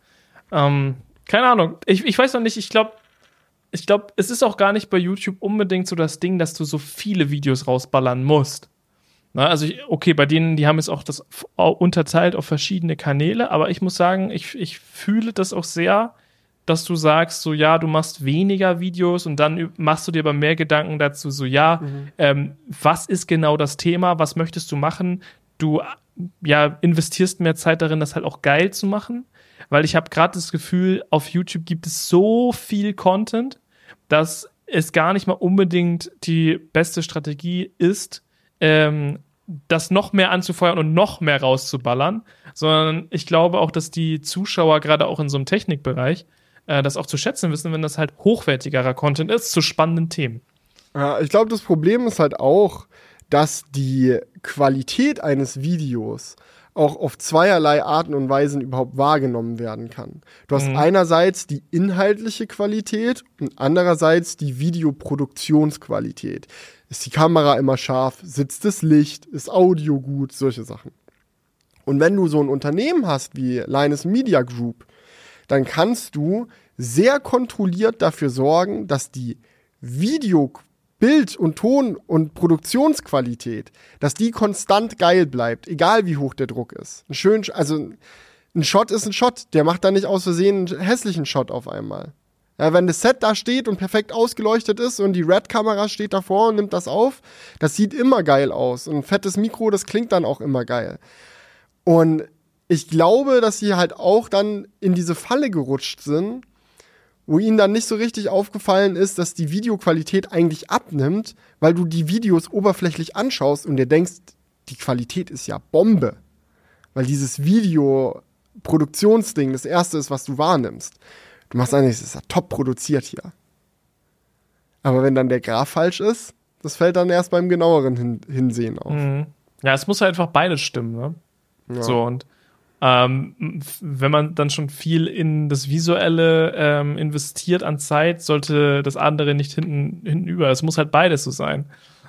Ähm, keine Ahnung. Ich, ich weiß noch nicht, ich glaube, ich glaube, es ist auch gar nicht bei YouTube unbedingt so das Ding, dass du so viele Videos rausballern musst. Na, also, ich, okay, bei denen, die haben jetzt auch das unterteilt auf verschiedene Kanäle, aber ich muss sagen, ich, ich fühle das auch sehr, dass du sagst, so ja, du machst weniger Videos und dann machst du dir aber mehr Gedanken dazu, so ja, mhm. ähm, was ist genau das Thema, was möchtest du machen? Du ja investierst mehr Zeit darin, das halt auch geil zu machen weil ich habe gerade das Gefühl, auf YouTube gibt es so viel Content, dass es gar nicht mal unbedingt die beste Strategie ist, ähm, das noch mehr anzufeuern und noch mehr rauszuballern, sondern ich glaube auch, dass die Zuschauer gerade auch in so einem Technikbereich äh, das auch zu schätzen wissen, wenn das halt hochwertigerer Content ist zu spannenden Themen. Ja, ich glaube, das Problem ist halt auch, dass die Qualität eines Videos auch auf zweierlei Arten und Weisen überhaupt wahrgenommen werden kann. Du hast mhm. einerseits die inhaltliche Qualität und andererseits die Videoproduktionsqualität. Ist die Kamera immer scharf? Sitzt das Licht? Ist Audio gut? Solche Sachen. Und wenn du so ein Unternehmen hast wie Linus Media Group, dann kannst du sehr kontrolliert dafür sorgen, dass die Video Bild und Ton und Produktionsqualität, dass die konstant geil bleibt, egal wie hoch der Druck ist. Ein schön, also ein Shot ist ein Shot, der macht da nicht aus Versehen einen hässlichen Shot auf einmal. Ja, wenn das Set da steht und perfekt ausgeleuchtet ist und die Red-Kamera steht davor und nimmt das auf, das sieht immer geil aus. Und ein fettes Mikro, das klingt dann auch immer geil. Und ich glaube, dass sie halt auch dann in diese Falle gerutscht sind, wo ihnen dann nicht so richtig aufgefallen ist, dass die Videoqualität eigentlich abnimmt, weil du die Videos oberflächlich anschaust und dir denkst, die Qualität ist ja Bombe. Weil dieses Videoproduktionsding das erste ist, was du wahrnimmst. Du machst eigentlich, es ist ja top produziert hier. Aber wenn dann der Graph falsch ist, das fällt dann erst beim genaueren Hin Hinsehen auf. Mhm. Ja, es muss halt einfach beides stimmen, ne? Ja. So, und ähm, wenn man dann schon viel in das Visuelle ähm, investiert an Zeit, sollte das andere nicht hinten, hinten über. Es muss halt beides so sein.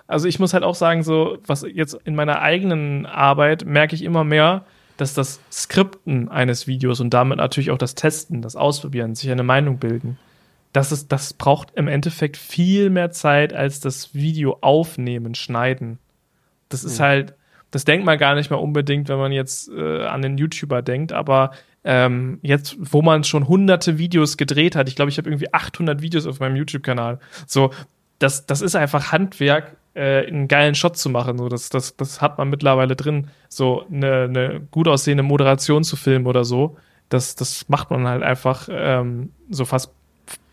Also ich muss halt auch sagen, so, was jetzt in meiner eigenen Arbeit merke ich immer mehr, dass das Skripten eines Videos und damit natürlich auch das Testen, das Ausprobieren, sich eine Meinung bilden, das ist, das braucht im Endeffekt viel mehr Zeit als das Video aufnehmen, schneiden. Das ist mhm. halt, das denkt man gar nicht mehr unbedingt, wenn man jetzt äh, an den YouTuber denkt, aber ähm, jetzt, wo man schon hunderte Videos gedreht hat, ich glaube, ich habe irgendwie 800 Videos auf meinem YouTube-Kanal, so, das, das ist einfach Handwerk, äh, einen geilen Shot zu machen, so, das, das, das hat man mittlerweile drin, so eine, eine gut aussehende Moderation zu filmen oder so, das, das macht man halt einfach ähm, so fast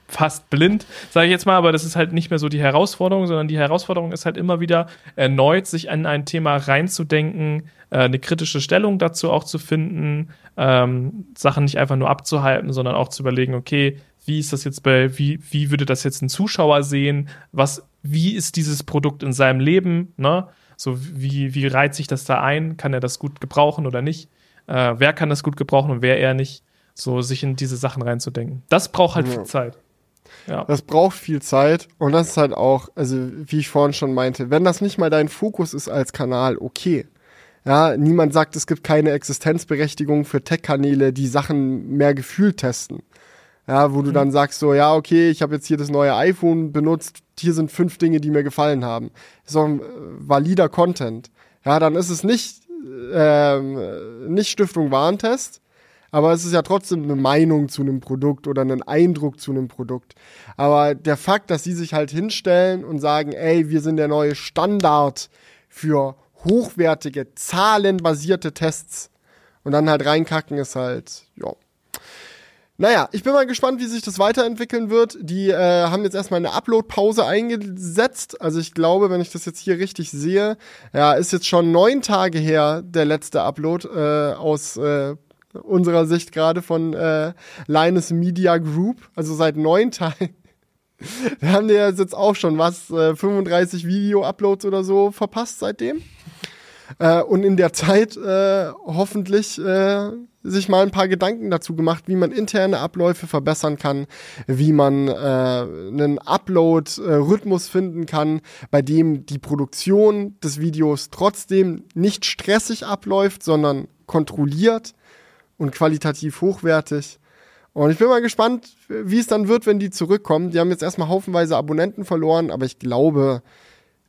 fast blind, sage ich jetzt mal, aber das ist halt nicht mehr so die Herausforderung, sondern die Herausforderung ist halt immer wieder erneut, sich an ein Thema reinzudenken, äh, eine kritische Stellung dazu auch zu finden, ähm, Sachen nicht einfach nur abzuhalten, sondern auch zu überlegen, okay, wie ist das jetzt bei, wie, wie würde das jetzt ein Zuschauer sehen? Was, wie ist dieses Produkt in seinem Leben? Ne? So, wie, wie reiht sich das da ein? Kann er das gut gebrauchen oder nicht? Äh, wer kann das gut gebrauchen und wer eher nicht? So, sich in diese Sachen reinzudenken. Das braucht halt ja. viel Zeit. Ja. Das braucht viel Zeit und das ist halt auch, also wie ich vorhin schon meinte, wenn das nicht mal dein Fokus ist als Kanal, okay. Ja, niemand sagt, es gibt keine Existenzberechtigung für Tech-Kanäle, die Sachen mehr gefühlt testen. Ja, wo du mhm. dann sagst so, ja, okay, ich habe jetzt hier das neue iPhone benutzt, hier sind fünf Dinge, die mir gefallen haben. Das ist auch ein äh, valider Content. Ja, dann ist es nicht, ähm, nicht Stiftung Warentest, aber es ist ja trotzdem eine Meinung zu einem Produkt oder einen Eindruck zu einem Produkt. Aber der Fakt, dass sie sich halt hinstellen und sagen, ey, wir sind der neue Standard für hochwertige, zahlenbasierte Tests und dann halt reinkacken, ist halt, ja. Naja, ich bin mal gespannt, wie sich das weiterentwickeln wird. Die äh, haben jetzt erstmal eine Upload-Pause eingesetzt. Also ich glaube, wenn ich das jetzt hier richtig sehe, ja, ist jetzt schon neun Tage her der letzte Upload äh, aus äh, unserer Sicht gerade von äh, Linus Media Group, also seit neun Tagen. Wir haben ja jetzt auch schon was, äh, 35 Video-Uploads oder so verpasst seitdem. Äh, und in der Zeit äh, hoffentlich äh, sich mal ein paar Gedanken dazu gemacht, wie man interne Abläufe verbessern kann, wie man äh, einen Upload-Rhythmus finden kann, bei dem die Produktion des Videos trotzdem nicht stressig abläuft, sondern kontrolliert und qualitativ hochwertig. Und ich bin mal gespannt, wie es dann wird, wenn die zurückkommen. Die haben jetzt erstmal haufenweise Abonnenten verloren, aber ich glaube,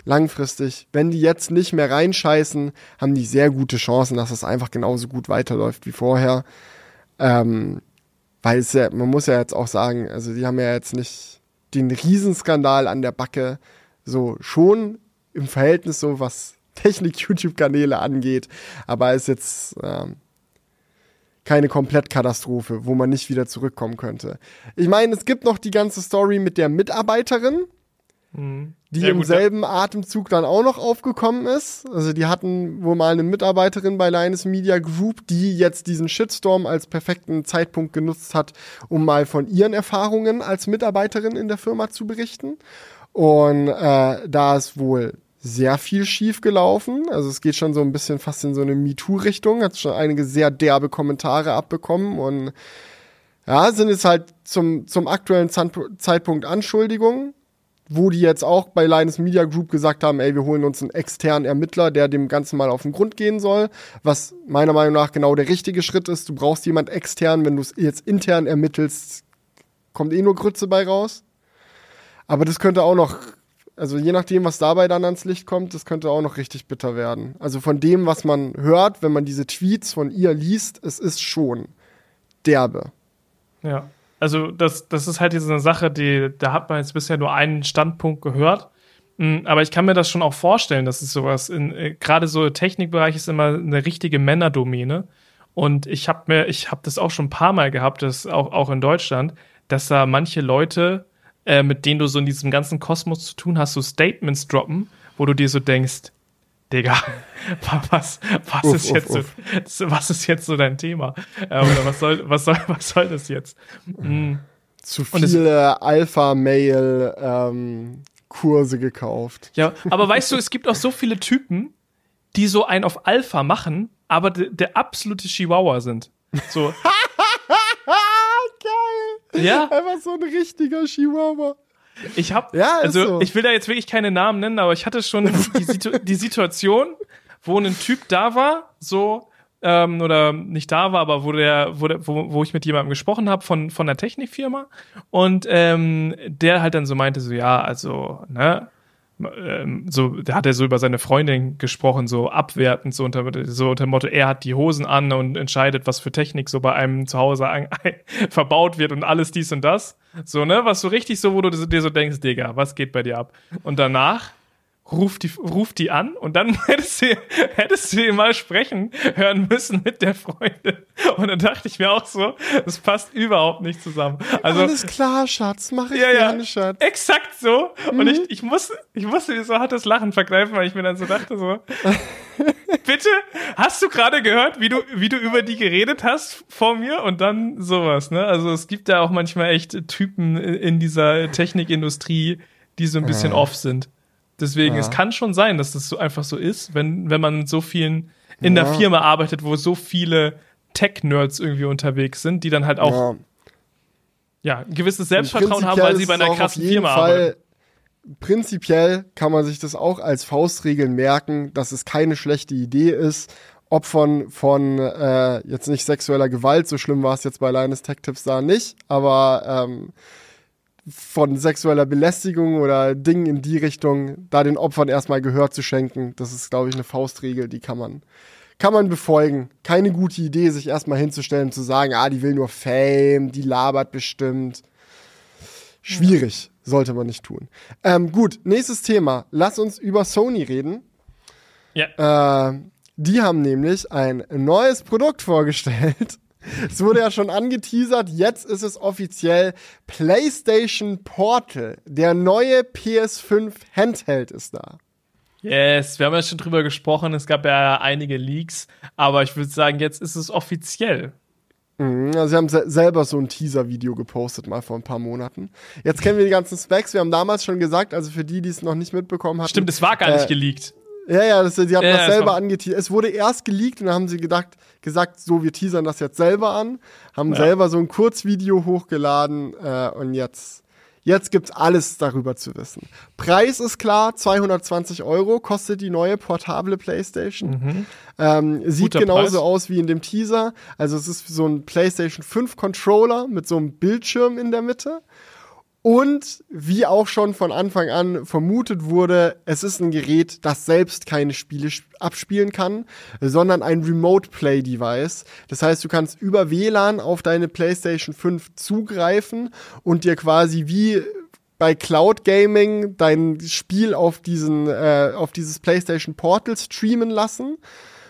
langfristig, wenn die jetzt nicht mehr reinscheißen, haben die sehr gute Chancen, dass es einfach genauso gut weiterläuft wie vorher. Ähm, weil es ja, man muss ja jetzt auch sagen, also die haben ja jetzt nicht den Riesenskandal an der Backe, so schon im Verhältnis so, was Technik-YouTube-Kanäle angeht, aber ist jetzt ähm, keine Komplettkatastrophe, wo man nicht wieder zurückkommen könnte. Ich meine, es gibt noch die ganze Story mit der Mitarbeiterin, mhm. die ja, im gut, selben ja. Atemzug dann auch noch aufgekommen ist. Also die hatten wohl mal eine Mitarbeiterin bei Linus Media Group, die jetzt diesen Shitstorm als perfekten Zeitpunkt genutzt hat, um mal von ihren Erfahrungen als Mitarbeiterin in der Firma zu berichten. Und äh, da ist wohl sehr viel schief gelaufen. Also es geht schon so ein bisschen fast in so eine MeToo-Richtung, hat schon einige sehr derbe Kommentare abbekommen und ja, sind jetzt halt zum, zum aktuellen Zeitpunkt Anschuldigungen, wo die jetzt auch bei Linus Media Group gesagt haben, ey, wir holen uns einen externen Ermittler, der dem Ganzen mal auf den Grund gehen soll, was meiner Meinung nach genau der richtige Schritt ist. Du brauchst jemand extern, wenn du es jetzt intern ermittelst, kommt eh nur Grütze bei raus. Aber das könnte auch noch also je nachdem, was dabei dann ans Licht kommt, das könnte auch noch richtig bitter werden. Also von dem, was man hört, wenn man diese Tweets von ihr liest, es ist schon derbe. Ja, also das, das ist halt jetzt eine Sache, die, da hat man jetzt bisher nur einen Standpunkt gehört. Hm, aber ich kann mir das schon auch vorstellen, dass es sowas in, äh, gerade so Technikbereich ist immer eine richtige Männerdomäne. Und ich habe mir, ich habe das auch schon ein paar Mal gehabt, das auch, auch in Deutschland, dass da manche Leute äh, mit denen du so in diesem ganzen Kosmos zu tun hast, so Statements droppen, wo du dir so denkst, Digga, was, was uff, ist jetzt uff, so, was ist jetzt so dein Thema? Äh, oder was soll, was soll, was soll das jetzt? Mhm. Zu viele Alpha-Mail, ähm, Kurse gekauft. Ja, aber weißt du, es gibt auch so viele Typen, die so ein auf Alpha machen, aber der absolute Chihuahua sind. So. Ja. Einfach so ein richtiger Chihuahua. Ich hab, ja, also so. ich will da jetzt wirklich keine Namen nennen, aber ich hatte schon die, Situ die Situation, wo ein Typ da war, so ähm, oder nicht da war, aber wo der, wo, der, wo, wo ich mit jemandem gesprochen habe von von der Technikfirma und ähm, der halt dann so meinte so ja, also ne, ähm, so, da hat er so über seine Freundin gesprochen, so abwertend, so unter, so unter Motto, er hat die Hosen an und entscheidet, was für Technik so bei einem zu Hause ein, verbaut wird und alles dies und das. So, ne, was so richtig so, wo du dir so denkst, Digga, was geht bei dir ab? Und danach ruft die, ruft die an und dann hättest du, hättest du mal sprechen hören müssen mit der Freundin. Und dann dachte ich mir auch so, das passt überhaupt nicht zusammen. Also, Alles klar, Schatz, mach ich ja, gerne, ja, Schatz. Exakt so. Mhm. Und ich, ich muss, ich musste mir so hartes Lachen vergreifen, weil ich mir dann so dachte so, bitte, hast du gerade gehört, wie du, wie du über die geredet hast vor mir und dann sowas, ne? Also es gibt ja auch manchmal echt Typen in dieser Technikindustrie, die so ein bisschen ja. off sind. Deswegen, ja. es kann schon sein, dass das so einfach so ist, wenn, wenn man so vielen in ja. der Firma arbeitet, wo so viele Tech-Nerds irgendwie unterwegs sind, die dann halt auch ja, ja ein gewisses Selbstvertrauen haben, weil sie bei einer krassen Firma Fall, arbeiten. Prinzipiell kann man sich das auch als Faustregel merken, dass es keine schlechte Idee ist, Opfern von äh, jetzt nicht sexueller Gewalt, so schlimm war es jetzt bei Linus Tech Tips da nicht, aber ähm, von sexueller Belästigung oder Dingen in die Richtung, da den Opfern erstmal Gehör zu schenken, das ist, glaube ich, eine Faustregel, die kann man, kann man befolgen. Keine gute Idee, sich erstmal hinzustellen und zu sagen, ah, die will nur Fame, die labert bestimmt. Schwierig, sollte man nicht tun. Ähm, gut, nächstes Thema. Lass uns über Sony reden. Ja. Äh, die haben nämlich ein neues Produkt vorgestellt. Es wurde ja schon angeteasert, jetzt ist es offiziell PlayStation Portal. Der neue PS5 Handheld ist da. Yes, wir haben ja schon drüber gesprochen, es gab ja einige Leaks, aber ich würde sagen, jetzt ist es offiziell. Mhm, also sie haben se selber so ein Teaser-Video gepostet, mal vor ein paar Monaten. Jetzt kennen wir die ganzen Specs. Wir haben damals schon gesagt, also für die, die es noch nicht mitbekommen haben. Stimmt, es war gar äh, nicht geleakt. Ja, ja, das, die hatten ja, das selber angeteasert. Es wurde erst geleakt und dann haben sie gedacht, gesagt, so, wir teasern das jetzt selber an, haben ja. selber so ein Kurzvideo hochgeladen äh, und jetzt, jetzt gibt's alles darüber zu wissen. Preis ist klar, 220 Euro kostet die neue portable PlayStation. Mhm. Ähm, sieht Guter genauso Preis. aus wie in dem Teaser. Also es ist so ein PlayStation 5 Controller mit so einem Bildschirm in der Mitte. Und wie auch schon von Anfang an vermutet wurde, es ist ein Gerät, das selbst keine Spiele abspielen kann, sondern ein Remote Play Device. Das heißt, du kannst über WLAN auf deine PlayStation 5 zugreifen und dir quasi wie bei Cloud Gaming dein Spiel auf diesen äh, auf dieses PlayStation Portal streamen lassen.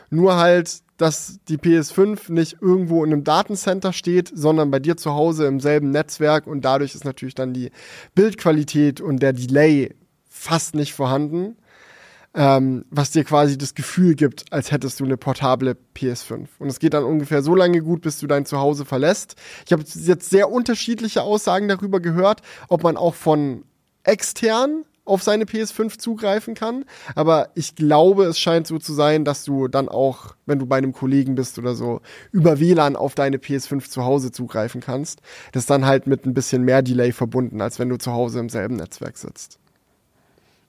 Nur halt dass die PS5 nicht irgendwo in einem Datencenter steht, sondern bei dir zu Hause im selben Netzwerk und dadurch ist natürlich dann die Bildqualität und der Delay fast nicht vorhanden, ähm, was dir quasi das Gefühl gibt, als hättest du eine portable PS5. Und es geht dann ungefähr so lange gut, bis du dein Zuhause verlässt. Ich habe jetzt sehr unterschiedliche Aussagen darüber gehört, ob man auch von extern auf seine PS5 zugreifen kann. Aber ich glaube, es scheint so zu sein, dass du dann auch, wenn du bei einem Kollegen bist oder so, über WLAN auf deine PS5 zu Hause zugreifen kannst. Das ist dann halt mit ein bisschen mehr Delay verbunden, als wenn du zu Hause im selben Netzwerk sitzt.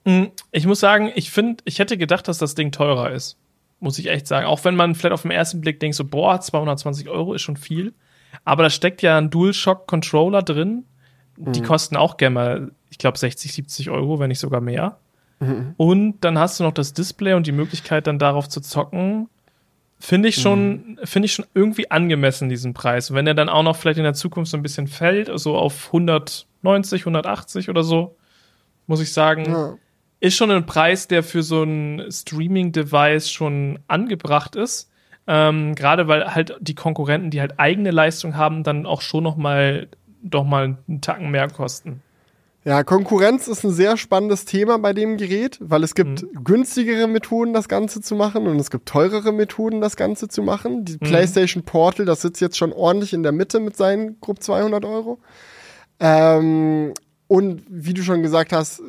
Hm, ich muss sagen, ich finde, ich hätte gedacht, dass das Ding teurer ist. Muss ich echt sagen. Auch wenn man vielleicht auf den ersten Blick denkt, so, boah, 220 Euro ist schon viel. Aber da steckt ja ein DualShock-Controller drin. Die mhm. kosten auch gerne mal ich glaube, 60, 70 Euro, wenn nicht sogar mehr. Mhm. Und dann hast du noch das Display und die Möglichkeit, dann darauf zu zocken. Finde ich schon, mhm. finde ich schon irgendwie angemessen, diesen Preis. Und wenn er dann auch noch vielleicht in der Zukunft so ein bisschen fällt, so auf 190, 180 oder so, muss ich sagen, ja. ist schon ein Preis, der für so ein Streaming-Device schon angebracht ist. Ähm, Gerade weil halt die Konkurrenten, die halt eigene Leistung haben, dann auch schon noch mal doch mal einen Tacken mehr kosten. Ja, Konkurrenz ist ein sehr spannendes Thema bei dem Gerät, weil es gibt mhm. günstigere Methoden, das Ganze zu machen und es gibt teurere Methoden, das Ganze zu machen. Die mhm. PlayStation Portal, das sitzt jetzt schon ordentlich in der Mitte mit seinen grob 200 Euro. Ähm, und wie du schon gesagt hast,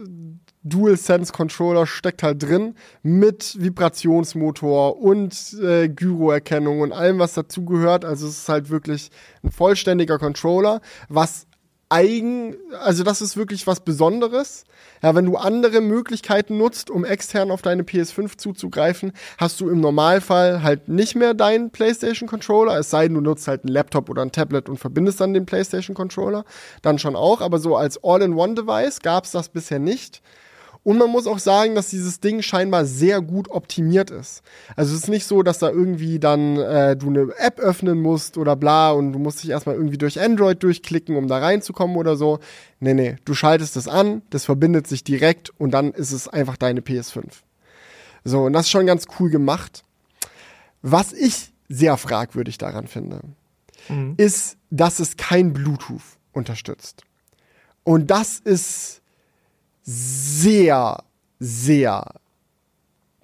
DualSense Controller steckt halt drin mit Vibrationsmotor und äh, Gyroerkennung und allem, was dazugehört. Also es ist halt wirklich ein vollständiger Controller, was eigen, also das ist wirklich was Besonderes. Ja, wenn du andere Möglichkeiten nutzt, um extern auf deine PS5 zuzugreifen, hast du im Normalfall halt nicht mehr deinen PlayStation Controller, es sei denn, du nutzt halt einen Laptop oder ein Tablet und verbindest dann den PlayStation Controller, dann schon auch, aber so als All-in-One-Device gab es das bisher nicht. Und man muss auch sagen, dass dieses Ding scheinbar sehr gut optimiert ist. Also es ist nicht so, dass da irgendwie dann äh, du eine App öffnen musst oder bla und du musst dich erstmal irgendwie durch Android durchklicken, um da reinzukommen oder so. Nee, nee, du schaltest es an, das verbindet sich direkt und dann ist es einfach deine PS5. So, und das ist schon ganz cool gemacht. Was ich sehr fragwürdig daran finde, mhm. ist, dass es kein Bluetooth unterstützt. Und das ist sehr, sehr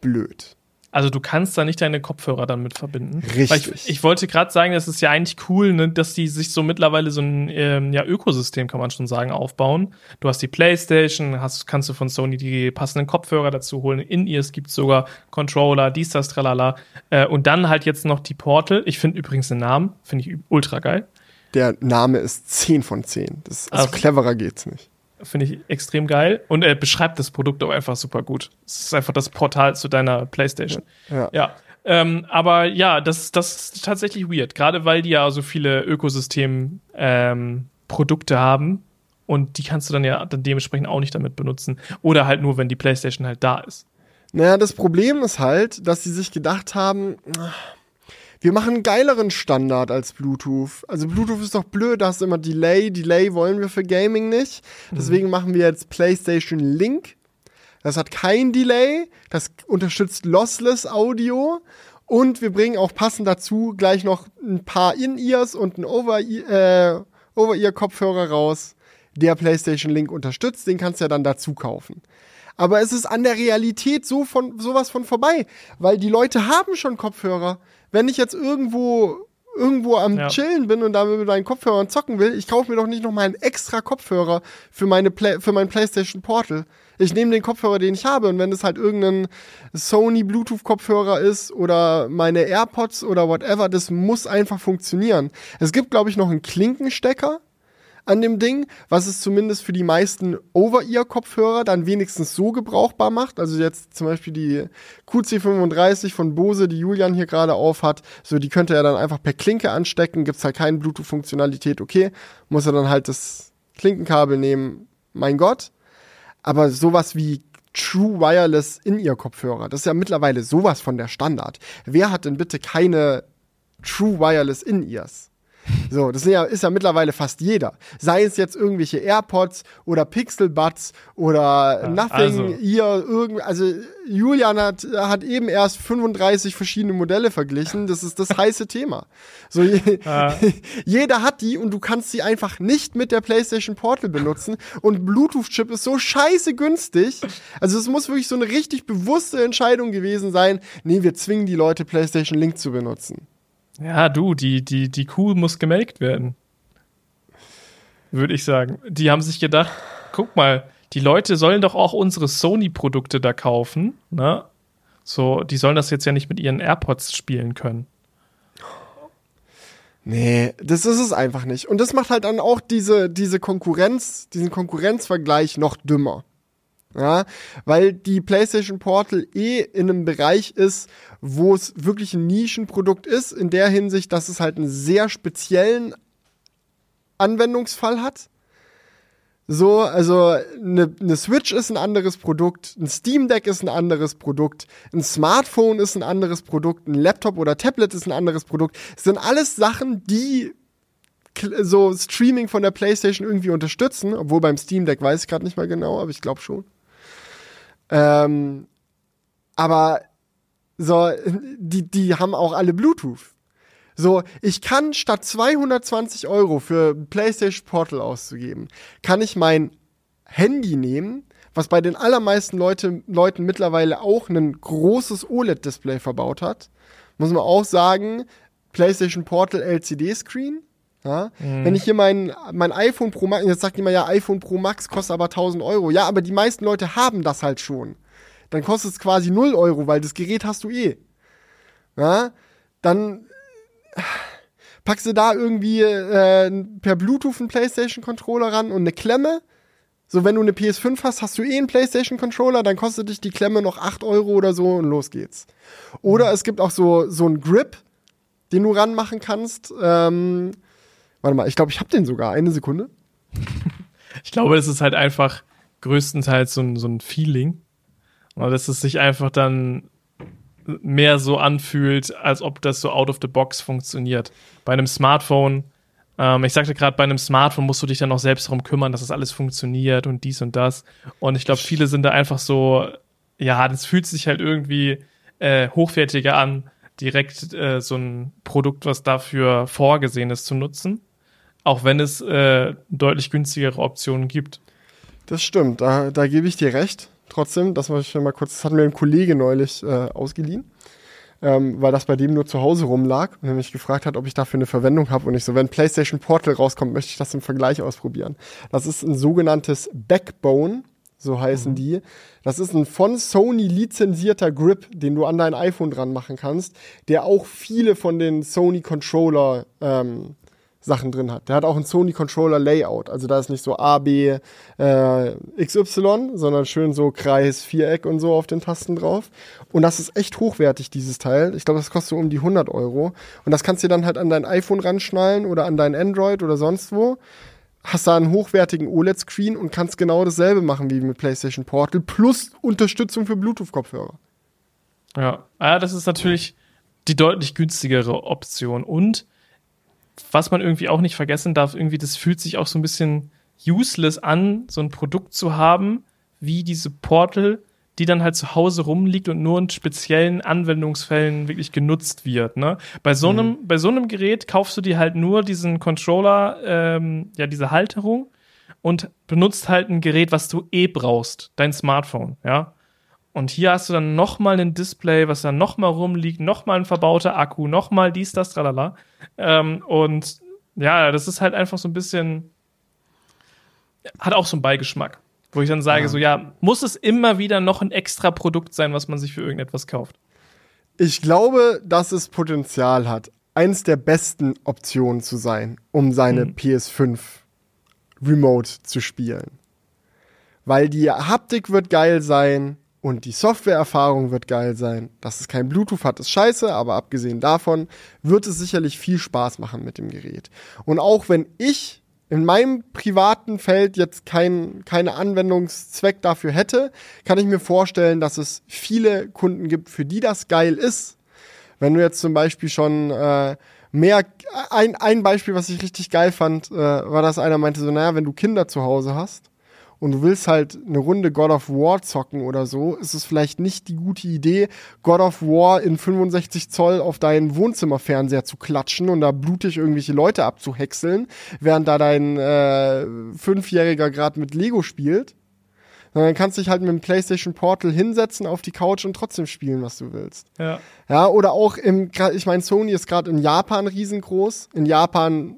blöd. Also du kannst da nicht deine Kopfhörer dann mit verbinden. Richtig. Ich, ich, wollte gerade sagen, das ist ja eigentlich cool, ne, dass die sich so mittlerweile so ein ähm, ja, Ökosystem, kann man schon sagen, aufbauen. Du hast die Playstation, hast, kannst du von Sony die passenden Kopfhörer dazu holen. In ihr es gibt sogar Controller, dies, das, tralala. Äh, und dann halt jetzt noch die Portal. Ich finde übrigens den Namen, finde ich ultra geil. Der Name ist 10 von 10. Das, also, also cleverer geht's nicht. Finde ich extrem geil. Und er beschreibt das Produkt auch einfach super gut. Es ist einfach das Portal zu deiner PlayStation. Ja. ja. Ähm, aber ja, das, das ist tatsächlich weird. Gerade weil die ja so viele Ökosystem-Produkte ähm, haben. Und die kannst du dann ja dann dementsprechend auch nicht damit benutzen. Oder halt nur, wenn die PlayStation halt da ist. Naja, das Problem ist halt, dass sie sich gedacht haben, wir machen einen geileren Standard als Bluetooth. Also Bluetooth ist doch blöd, da hast du immer Delay. Delay wollen wir für Gaming nicht. Deswegen mhm. machen wir jetzt PlayStation Link. Das hat kein Delay. Das unterstützt Lossless Audio. Und wir bringen auch passend dazu gleich noch ein paar In-Ears und ein Over-Ear-Kopfhörer äh, raus, der PlayStation Link unterstützt. Den kannst du ja dann dazu kaufen. Aber es ist an der Realität so von sowas von vorbei, weil die Leute haben schon Kopfhörer wenn ich jetzt irgendwo irgendwo am ja. Chillen bin und da mit meinen Kopfhörern zocken will, ich kaufe mir doch nicht noch mal einen extra Kopfhörer für, meine Play für mein PlayStation Portal. Ich nehme den Kopfhörer, den ich habe, und wenn es halt irgendein Sony Bluetooth-Kopfhörer ist oder meine AirPods oder whatever, das muss einfach funktionieren. Es gibt, glaube ich, noch einen Klinkenstecker an dem Ding, was es zumindest für die meisten Over-Ear-Kopfhörer dann wenigstens so gebrauchbar macht. Also jetzt zum Beispiel die QC35 von Bose, die Julian hier gerade auf hat, so die könnte er dann einfach per Klinke anstecken, gibt's halt keine Bluetooth-Funktionalität, okay, muss er dann halt das Klinkenkabel nehmen, mein Gott. Aber sowas wie True Wireless In-Ear-Kopfhörer, das ist ja mittlerweile sowas von der Standard. Wer hat denn bitte keine True Wireless In-Ears? So, das ist ja, ist ja mittlerweile fast jeder. Sei es jetzt irgendwelche AirPods oder Pixel Buds oder ja, Nothing also. Ear, irgend, also Julian hat, hat eben erst 35 verschiedene Modelle verglichen. Das ist das heiße Thema. So, je, ja. jeder hat die und du kannst sie einfach nicht mit der PlayStation Portal benutzen. Und Bluetooth-Chip ist so scheiße günstig. Also es muss wirklich so eine richtig bewusste Entscheidung gewesen sein. Nee, wir zwingen die Leute, PlayStation Link zu benutzen. Ja, du, die, die, die Kuh muss gemelkt werden. Würde ich sagen. Die haben sich gedacht, guck mal, die Leute sollen doch auch unsere Sony-Produkte da kaufen, ne? So, die sollen das jetzt ja nicht mit ihren AirPods spielen können. Nee, das ist es einfach nicht. Und das macht halt dann auch diese, diese Konkurrenz, diesen Konkurrenzvergleich noch dümmer. Ja, weil die PlayStation Portal eh in einem Bereich ist, wo es wirklich ein Nischenprodukt ist, in der Hinsicht, dass es halt einen sehr speziellen Anwendungsfall hat. So, also eine, eine Switch ist ein anderes Produkt, ein Steam Deck ist ein anderes Produkt, ein Smartphone ist ein anderes Produkt, ein Laptop oder Tablet ist ein anderes Produkt. Es sind alles Sachen, die so Streaming von der PlayStation irgendwie unterstützen, obwohl beim Steam Deck weiß ich gerade nicht mal genau, aber ich glaube schon. Ähm, aber so, die, die haben auch alle Bluetooth. So, ich kann statt 220 Euro für PlayStation Portal auszugeben, kann ich mein Handy nehmen, was bei den allermeisten Leute, Leuten mittlerweile auch ein großes OLED-Display verbaut hat. Muss man auch sagen, PlayStation Portal LCD-Screen. Ja? Mhm. Wenn ich hier mein, mein iPhone Pro Max, jetzt sagt jemand, ja, iPhone Pro Max kostet aber 1000 Euro. Ja, aber die meisten Leute haben das halt schon. Dann kostet es quasi 0 Euro, weil das Gerät hast du eh. Ja? Dann packst du da irgendwie äh, per Bluetooth einen PlayStation-Controller ran und eine Klemme. So, wenn du eine PS5 hast, hast du eh einen PlayStation-Controller, dann kostet dich die Klemme noch 8 Euro oder so und los geht's. Oder mhm. es gibt auch so, so einen Grip, den du ranmachen kannst. Ähm, Warte mal, ich glaube, ich habe den sogar. Eine Sekunde. ich glaube, es ist halt einfach größtenteils so ein, so ein Feeling. Und dass es sich einfach dann mehr so anfühlt, als ob das so out of the box funktioniert. Bei einem Smartphone, ähm, ich sagte gerade, bei einem Smartphone musst du dich dann noch selbst darum kümmern, dass das alles funktioniert und dies und das. Und ich glaube, viele sind da einfach so, ja, das fühlt sich halt irgendwie äh, hochwertiger an, direkt äh, so ein Produkt, was dafür vorgesehen ist, zu nutzen. Auch wenn es äh, deutlich günstigere Optionen gibt. Das stimmt, da, da gebe ich dir recht. Trotzdem, das ich mal kurz, das hat mir ein Kollege neulich äh, ausgeliehen, ähm, weil das bei dem nur zu Hause rumlag und er mich gefragt hat, ob ich dafür eine Verwendung habe. Und ich so, wenn PlayStation Portal rauskommt, möchte ich das im Vergleich ausprobieren. Das ist ein sogenanntes Backbone, so heißen mhm. die. Das ist ein von Sony lizenzierter Grip, den du an dein iPhone dran machen kannst, der auch viele von den Sony Controller ähm, Sachen drin hat. Der hat auch ein Sony Controller Layout. Also da ist nicht so A, B, äh, XY, sondern schön so Kreis, Viereck und so auf den Tasten drauf. Und das ist echt hochwertig, dieses Teil. Ich glaube, das kostet so um die 100 Euro. Und das kannst du dann halt an dein iPhone ranschnallen oder an dein Android oder sonst wo. Hast da einen hochwertigen OLED-Screen und kannst genau dasselbe machen wie mit PlayStation Portal plus Unterstützung für Bluetooth-Kopfhörer. Ja, ah, das ist natürlich die deutlich günstigere Option. Und was man irgendwie auch nicht vergessen darf, irgendwie, das fühlt sich auch so ein bisschen useless an, so ein Produkt zu haben, wie diese Portal, die dann halt zu Hause rumliegt und nur in speziellen Anwendungsfällen wirklich genutzt wird. Ne? Bei, so einem, mhm. bei so einem Gerät kaufst du dir halt nur diesen Controller, ähm, ja, diese Halterung und benutzt halt ein Gerät, was du eh brauchst, dein Smartphone, ja. Und hier hast du dann nochmal ein Display, was dann nochmal rumliegt, nochmal ein verbauter Akku, nochmal dies, das, tralala. Ähm, und ja, das ist halt einfach so ein bisschen, hat auch so einen Beigeschmack. Wo ich dann sage, ja. so, ja, muss es immer wieder noch ein extra Produkt sein, was man sich für irgendetwas kauft? Ich glaube, dass es Potenzial hat, eins der besten Optionen zu sein, um seine mhm. PS5 remote zu spielen. Weil die Haptik wird geil sein, und die Softwareerfahrung wird geil sein. Dass es kein Bluetooth hat, ist scheiße, aber abgesehen davon wird es sicherlich viel Spaß machen mit dem Gerät. Und auch wenn ich in meinem privaten Feld jetzt kein, keine Anwendungszweck dafür hätte, kann ich mir vorstellen, dass es viele Kunden gibt, für die das geil ist. Wenn du jetzt zum Beispiel schon äh, mehr, ein, ein Beispiel, was ich richtig geil fand, äh, war, dass einer meinte so, naja, wenn du Kinder zu Hause hast, und du willst halt eine Runde God of War zocken oder so, ist es vielleicht nicht die gute Idee, God of War in 65 Zoll auf deinen Wohnzimmerfernseher zu klatschen und da blutig irgendwelche Leute abzuhäckseln, während da dein äh, Fünfjähriger gerade mit Lego spielt. Dann kannst du dich halt mit dem PlayStation Portal hinsetzen auf die Couch und trotzdem spielen, was du willst. Ja. Ja, oder auch im, ich meine, Sony ist gerade in Japan riesengroß. In Japan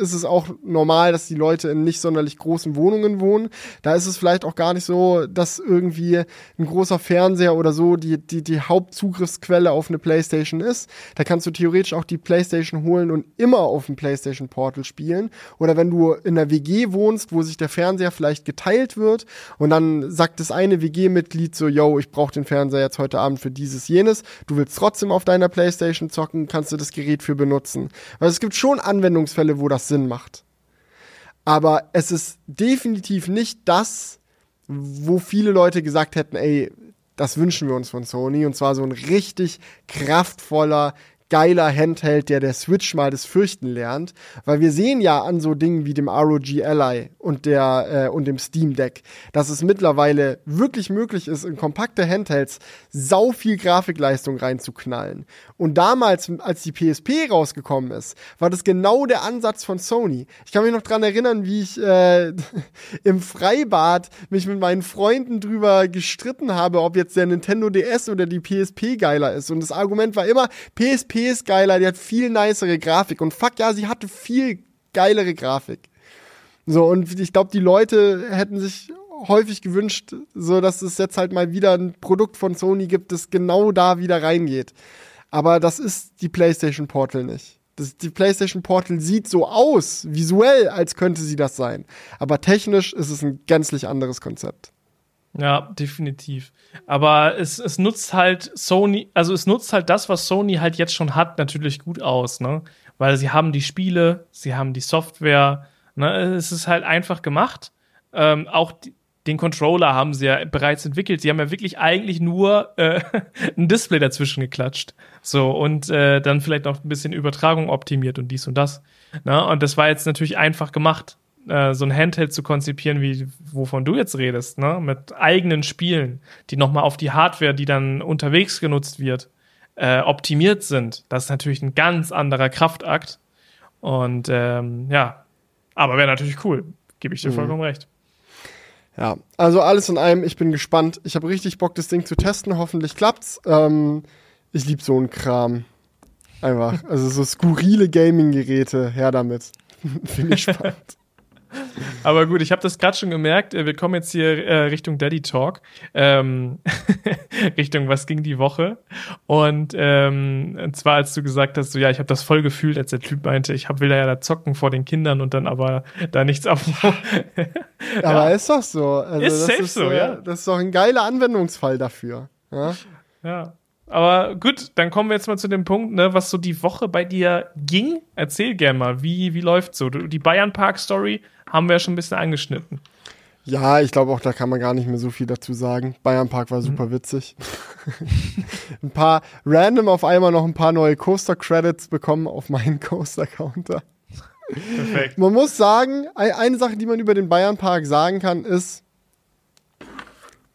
ist es auch normal, dass die Leute in nicht sonderlich großen Wohnungen wohnen. Da ist es vielleicht auch gar nicht so, dass irgendwie ein großer Fernseher oder so die, die, die Hauptzugriffsquelle auf eine Playstation ist. Da kannst du theoretisch auch die Playstation holen und immer auf dem Playstation Portal spielen. Oder wenn du in einer WG wohnst, wo sich der Fernseher vielleicht geteilt wird und dann sagt das eine WG-Mitglied so, yo, ich brauche den Fernseher jetzt heute Abend für dieses, jenes. Du willst trotzdem auf deiner Playstation zocken, kannst du das Gerät für benutzen. Weil es gibt schon Anwendungsfälle, wo das Sinn macht. Aber es ist definitiv nicht das, wo viele Leute gesagt hätten, ey, das wünschen wir uns von Sony. Und zwar so ein richtig kraftvoller, geiler Handheld, der der Switch mal das Fürchten lernt. Weil wir sehen ja an so Dingen wie dem ROG Ally und, der, äh, und dem Steam Deck, dass es mittlerweile wirklich möglich ist, in kompakte Handhelds sau viel Grafikleistung reinzuknallen. Und damals, als die PSP rausgekommen ist, war das genau der Ansatz von Sony. Ich kann mich noch dran erinnern, wie ich äh, im Freibad mich mit meinen Freunden drüber gestritten habe, ob jetzt der Nintendo DS oder die PSP geiler ist. Und das Argument war immer, PSP ist geiler, die hat viel nicere Grafik. Und fuck ja, sie hatte viel geilere Grafik. So, und ich glaube, die Leute hätten sich häufig gewünscht, so dass es jetzt halt mal wieder ein Produkt von Sony gibt, das genau da wieder reingeht. Aber das ist die PlayStation Portal nicht. Das, die PlayStation Portal sieht so aus, visuell, als könnte sie das sein. Aber technisch ist es ein gänzlich anderes Konzept. Ja, definitiv. Aber es, es nutzt halt Sony, also es nutzt halt das, was Sony halt jetzt schon hat, natürlich gut aus, ne? Weil sie haben die Spiele, sie haben die Software, ne? Es ist halt einfach gemacht. Ähm, auch die, den Controller haben sie ja bereits entwickelt. Sie haben ja wirklich eigentlich nur äh, ein Display dazwischen geklatscht. So, und äh, dann vielleicht noch ein bisschen Übertragung optimiert und dies und das. Ne? Und das war jetzt natürlich einfach gemacht. Äh, so ein Handheld zu konzipieren, wie wovon du jetzt redest, ne? mit eigenen Spielen, die nochmal auf die Hardware, die dann unterwegs genutzt wird, äh, optimiert sind. Das ist natürlich ein ganz anderer Kraftakt. Und ähm, ja, aber wäre natürlich cool, gebe ich dir mhm. vollkommen recht. Ja, also alles in allem, ich bin gespannt. Ich habe richtig Bock, das Ding zu testen. Hoffentlich klappt's. Ähm, ich liebe so einen Kram. Einfach. Also so skurrile Gaming-Geräte, her damit. Finde ich spannend. Aber gut, ich habe das gerade schon gemerkt. Äh, wir kommen jetzt hier äh, Richtung Daddy Talk, ähm, Richtung was ging die Woche. Und, ähm, und zwar als du gesagt hast, so ja, ich habe das voll gefühlt, als der Typ meinte, ich hab, will da ja da zocken vor den Kindern und dann aber da nichts auf. ja. Aber ist doch so. Also ist safe ist, so, äh, ja. Das ist doch ein geiler Anwendungsfall dafür. Ja. ja. Aber gut, dann kommen wir jetzt mal zu dem Punkt, ne, was so die Woche bei dir ging. Erzähl gerne mal, wie, wie läuft so? Die Bayern Park Story haben wir ja schon ein bisschen angeschnitten. Ja, ich glaube auch, da kann man gar nicht mehr so viel dazu sagen. Bayern Park war super mhm. witzig. ein paar random auf einmal noch ein paar neue Coaster Credits bekommen auf meinen Coaster Counter. Perfekt. Man muss sagen, eine Sache, die man über den Bayern Park sagen kann, ist,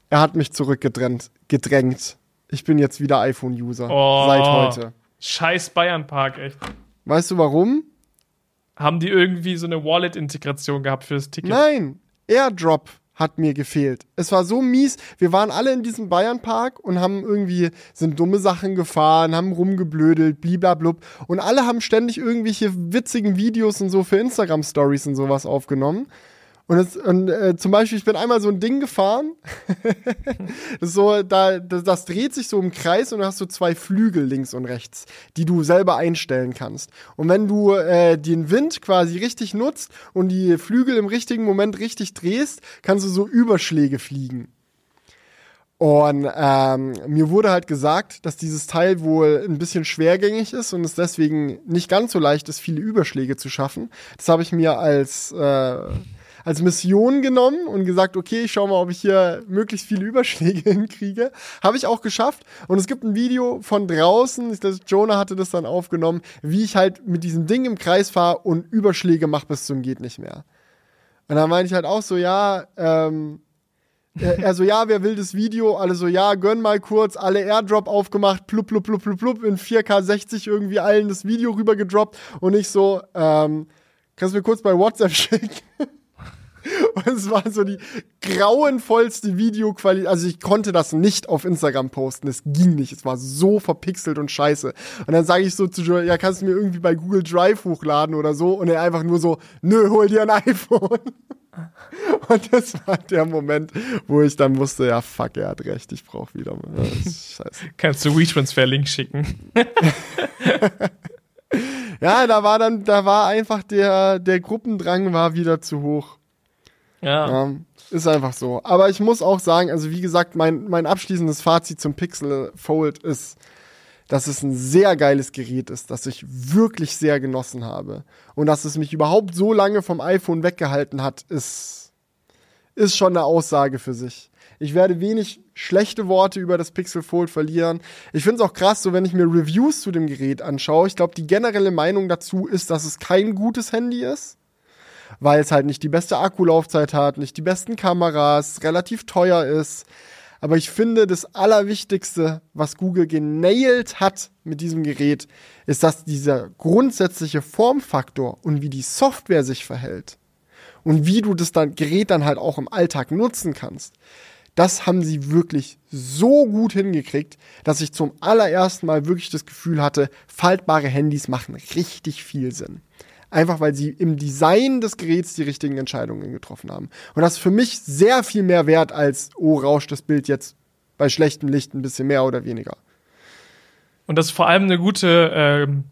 er hat mich zurückgedrängt. Gedrängt. Ich bin jetzt wieder iPhone-User. Oh, seit heute. Scheiß Bayern Park, echt. Weißt du warum? Haben die irgendwie so eine Wallet-Integration gehabt für das Ticket? Nein, Airdrop hat mir gefehlt. Es war so mies. Wir waren alle in diesem Bayernpark und haben irgendwie, sind dumme Sachen gefahren, haben rumgeblödelt, bliblablub. Und alle haben ständig irgendwelche witzigen Videos und so für Instagram-Stories und sowas aufgenommen. Und, das, und äh, zum Beispiel, ich bin einmal so ein Ding gefahren. das, so, da, das, das, dreht sich so im Kreis und du hast so zwei Flügel links und rechts, die du selber einstellen kannst. Und wenn du äh, den Wind quasi richtig nutzt und die Flügel im richtigen Moment richtig drehst, kannst du so Überschläge fliegen. Und ähm, mir wurde halt gesagt, dass dieses Teil wohl ein bisschen schwergängig ist und es deswegen nicht ganz so leicht ist, viele Überschläge zu schaffen. Das habe ich mir als äh, als Mission genommen und gesagt, okay, ich schau mal, ob ich hier möglichst viele Überschläge hinkriege. Habe ich auch geschafft. Und es gibt ein Video von draußen, ich glaube, Jonah hatte das dann aufgenommen, wie ich halt mit diesem Ding im Kreis fahre und Überschläge mache bis zum geht nicht mehr. Und dann meinte ich halt auch so, ja, ähm, er so, ja, wer will das Video? Alle so, ja, gönn mal kurz, alle Airdrop aufgemacht, plup, plup, plup, plup, plup, in 4K 60 irgendwie allen das Video rüber gedroppt und ich so, ähm, kannst du mir kurz bei WhatsApp schicken? Und es war so die grauenvollste Videoqualität. Also ich konnte das nicht auf Instagram posten. Es ging nicht. Es war so verpixelt und scheiße. Und dann sage ich so zu Joel, ja, kannst du mir irgendwie bei Google Drive hochladen oder so? Und er einfach nur so, nö, hol dir ein iPhone. Und das war der Moment, wo ich dann wusste, ja, fuck, er hat recht, ich brauche wieder mal. Scheiße. Kannst du WeTransfer-Link schicken? ja, da war dann, da war einfach der, der Gruppendrang war wieder zu hoch. Ja. ja. Ist einfach so. Aber ich muss auch sagen, also wie gesagt, mein, mein abschließendes Fazit zum Pixel Fold ist, dass es ein sehr geiles Gerät ist, das ich wirklich sehr genossen habe. Und dass es mich überhaupt so lange vom iPhone weggehalten hat, ist, ist schon eine Aussage für sich. Ich werde wenig schlechte Worte über das Pixel Fold verlieren. Ich finde es auch krass, so wenn ich mir Reviews zu dem Gerät anschaue. Ich glaube, die generelle Meinung dazu ist, dass es kein gutes Handy ist weil es halt nicht die beste Akkulaufzeit hat, nicht die besten Kameras, relativ teuer ist. Aber ich finde, das Allerwichtigste, was Google genailt hat mit diesem Gerät, ist, dass dieser grundsätzliche Formfaktor und wie die Software sich verhält und wie du das dann, Gerät dann halt auch im Alltag nutzen kannst, das haben sie wirklich so gut hingekriegt, dass ich zum allerersten Mal wirklich das Gefühl hatte, faltbare Handys machen richtig viel Sinn. Einfach weil sie im Design des Geräts die richtigen Entscheidungen getroffen haben. Und das ist für mich sehr viel mehr wert als, oh, rauscht das Bild jetzt bei schlechtem Licht ein bisschen mehr oder weniger. Und das ist vor allem eine gute ähm,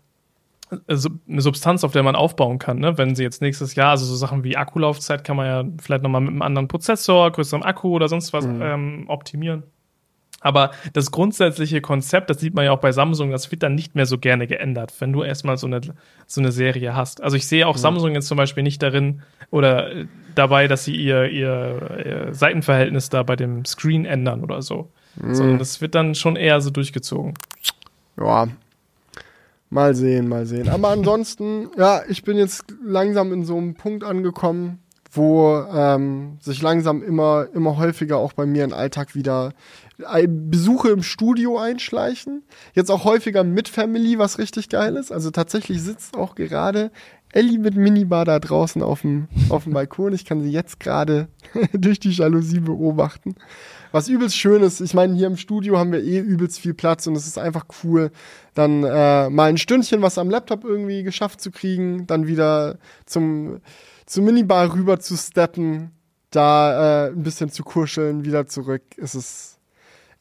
eine Substanz, auf der man aufbauen kann, ne? Wenn sie jetzt nächstes Jahr, also so Sachen wie Akkulaufzeit kann man ja vielleicht nochmal mit einem anderen Prozessor, größerem Akku oder sonst was mhm. ähm, optimieren. Aber das grundsätzliche Konzept, das sieht man ja auch bei Samsung, das wird dann nicht mehr so gerne geändert, wenn du erstmal so eine, so eine Serie hast. Also ich sehe auch mhm. Samsung jetzt zum Beispiel nicht darin oder äh, dabei, dass sie ihr, ihr, ihr Seitenverhältnis da bei dem Screen ändern oder so. Mhm. Sondern das wird dann schon eher so durchgezogen. Ja. Mal sehen, mal sehen. Aber ansonsten, ja, ich bin jetzt langsam in so einem Punkt angekommen, wo ähm, sich langsam immer, immer häufiger auch bei mir im Alltag wieder Besuche im Studio einschleichen. Jetzt auch häufiger mit Family, was richtig geil ist. Also tatsächlich sitzt auch gerade Ellie mit Minibar da draußen auf dem, auf dem Balkon. Ich kann sie jetzt gerade durch die Jalousie beobachten. Was übelst schön ist, ich meine, hier im Studio haben wir eh übelst viel Platz und es ist einfach cool, dann äh, mal ein Stündchen was am Laptop irgendwie geschafft zu kriegen, dann wieder zum, zum Minibar rüber zu steppen, da äh, ein bisschen zu kuscheln, wieder zurück. Es ist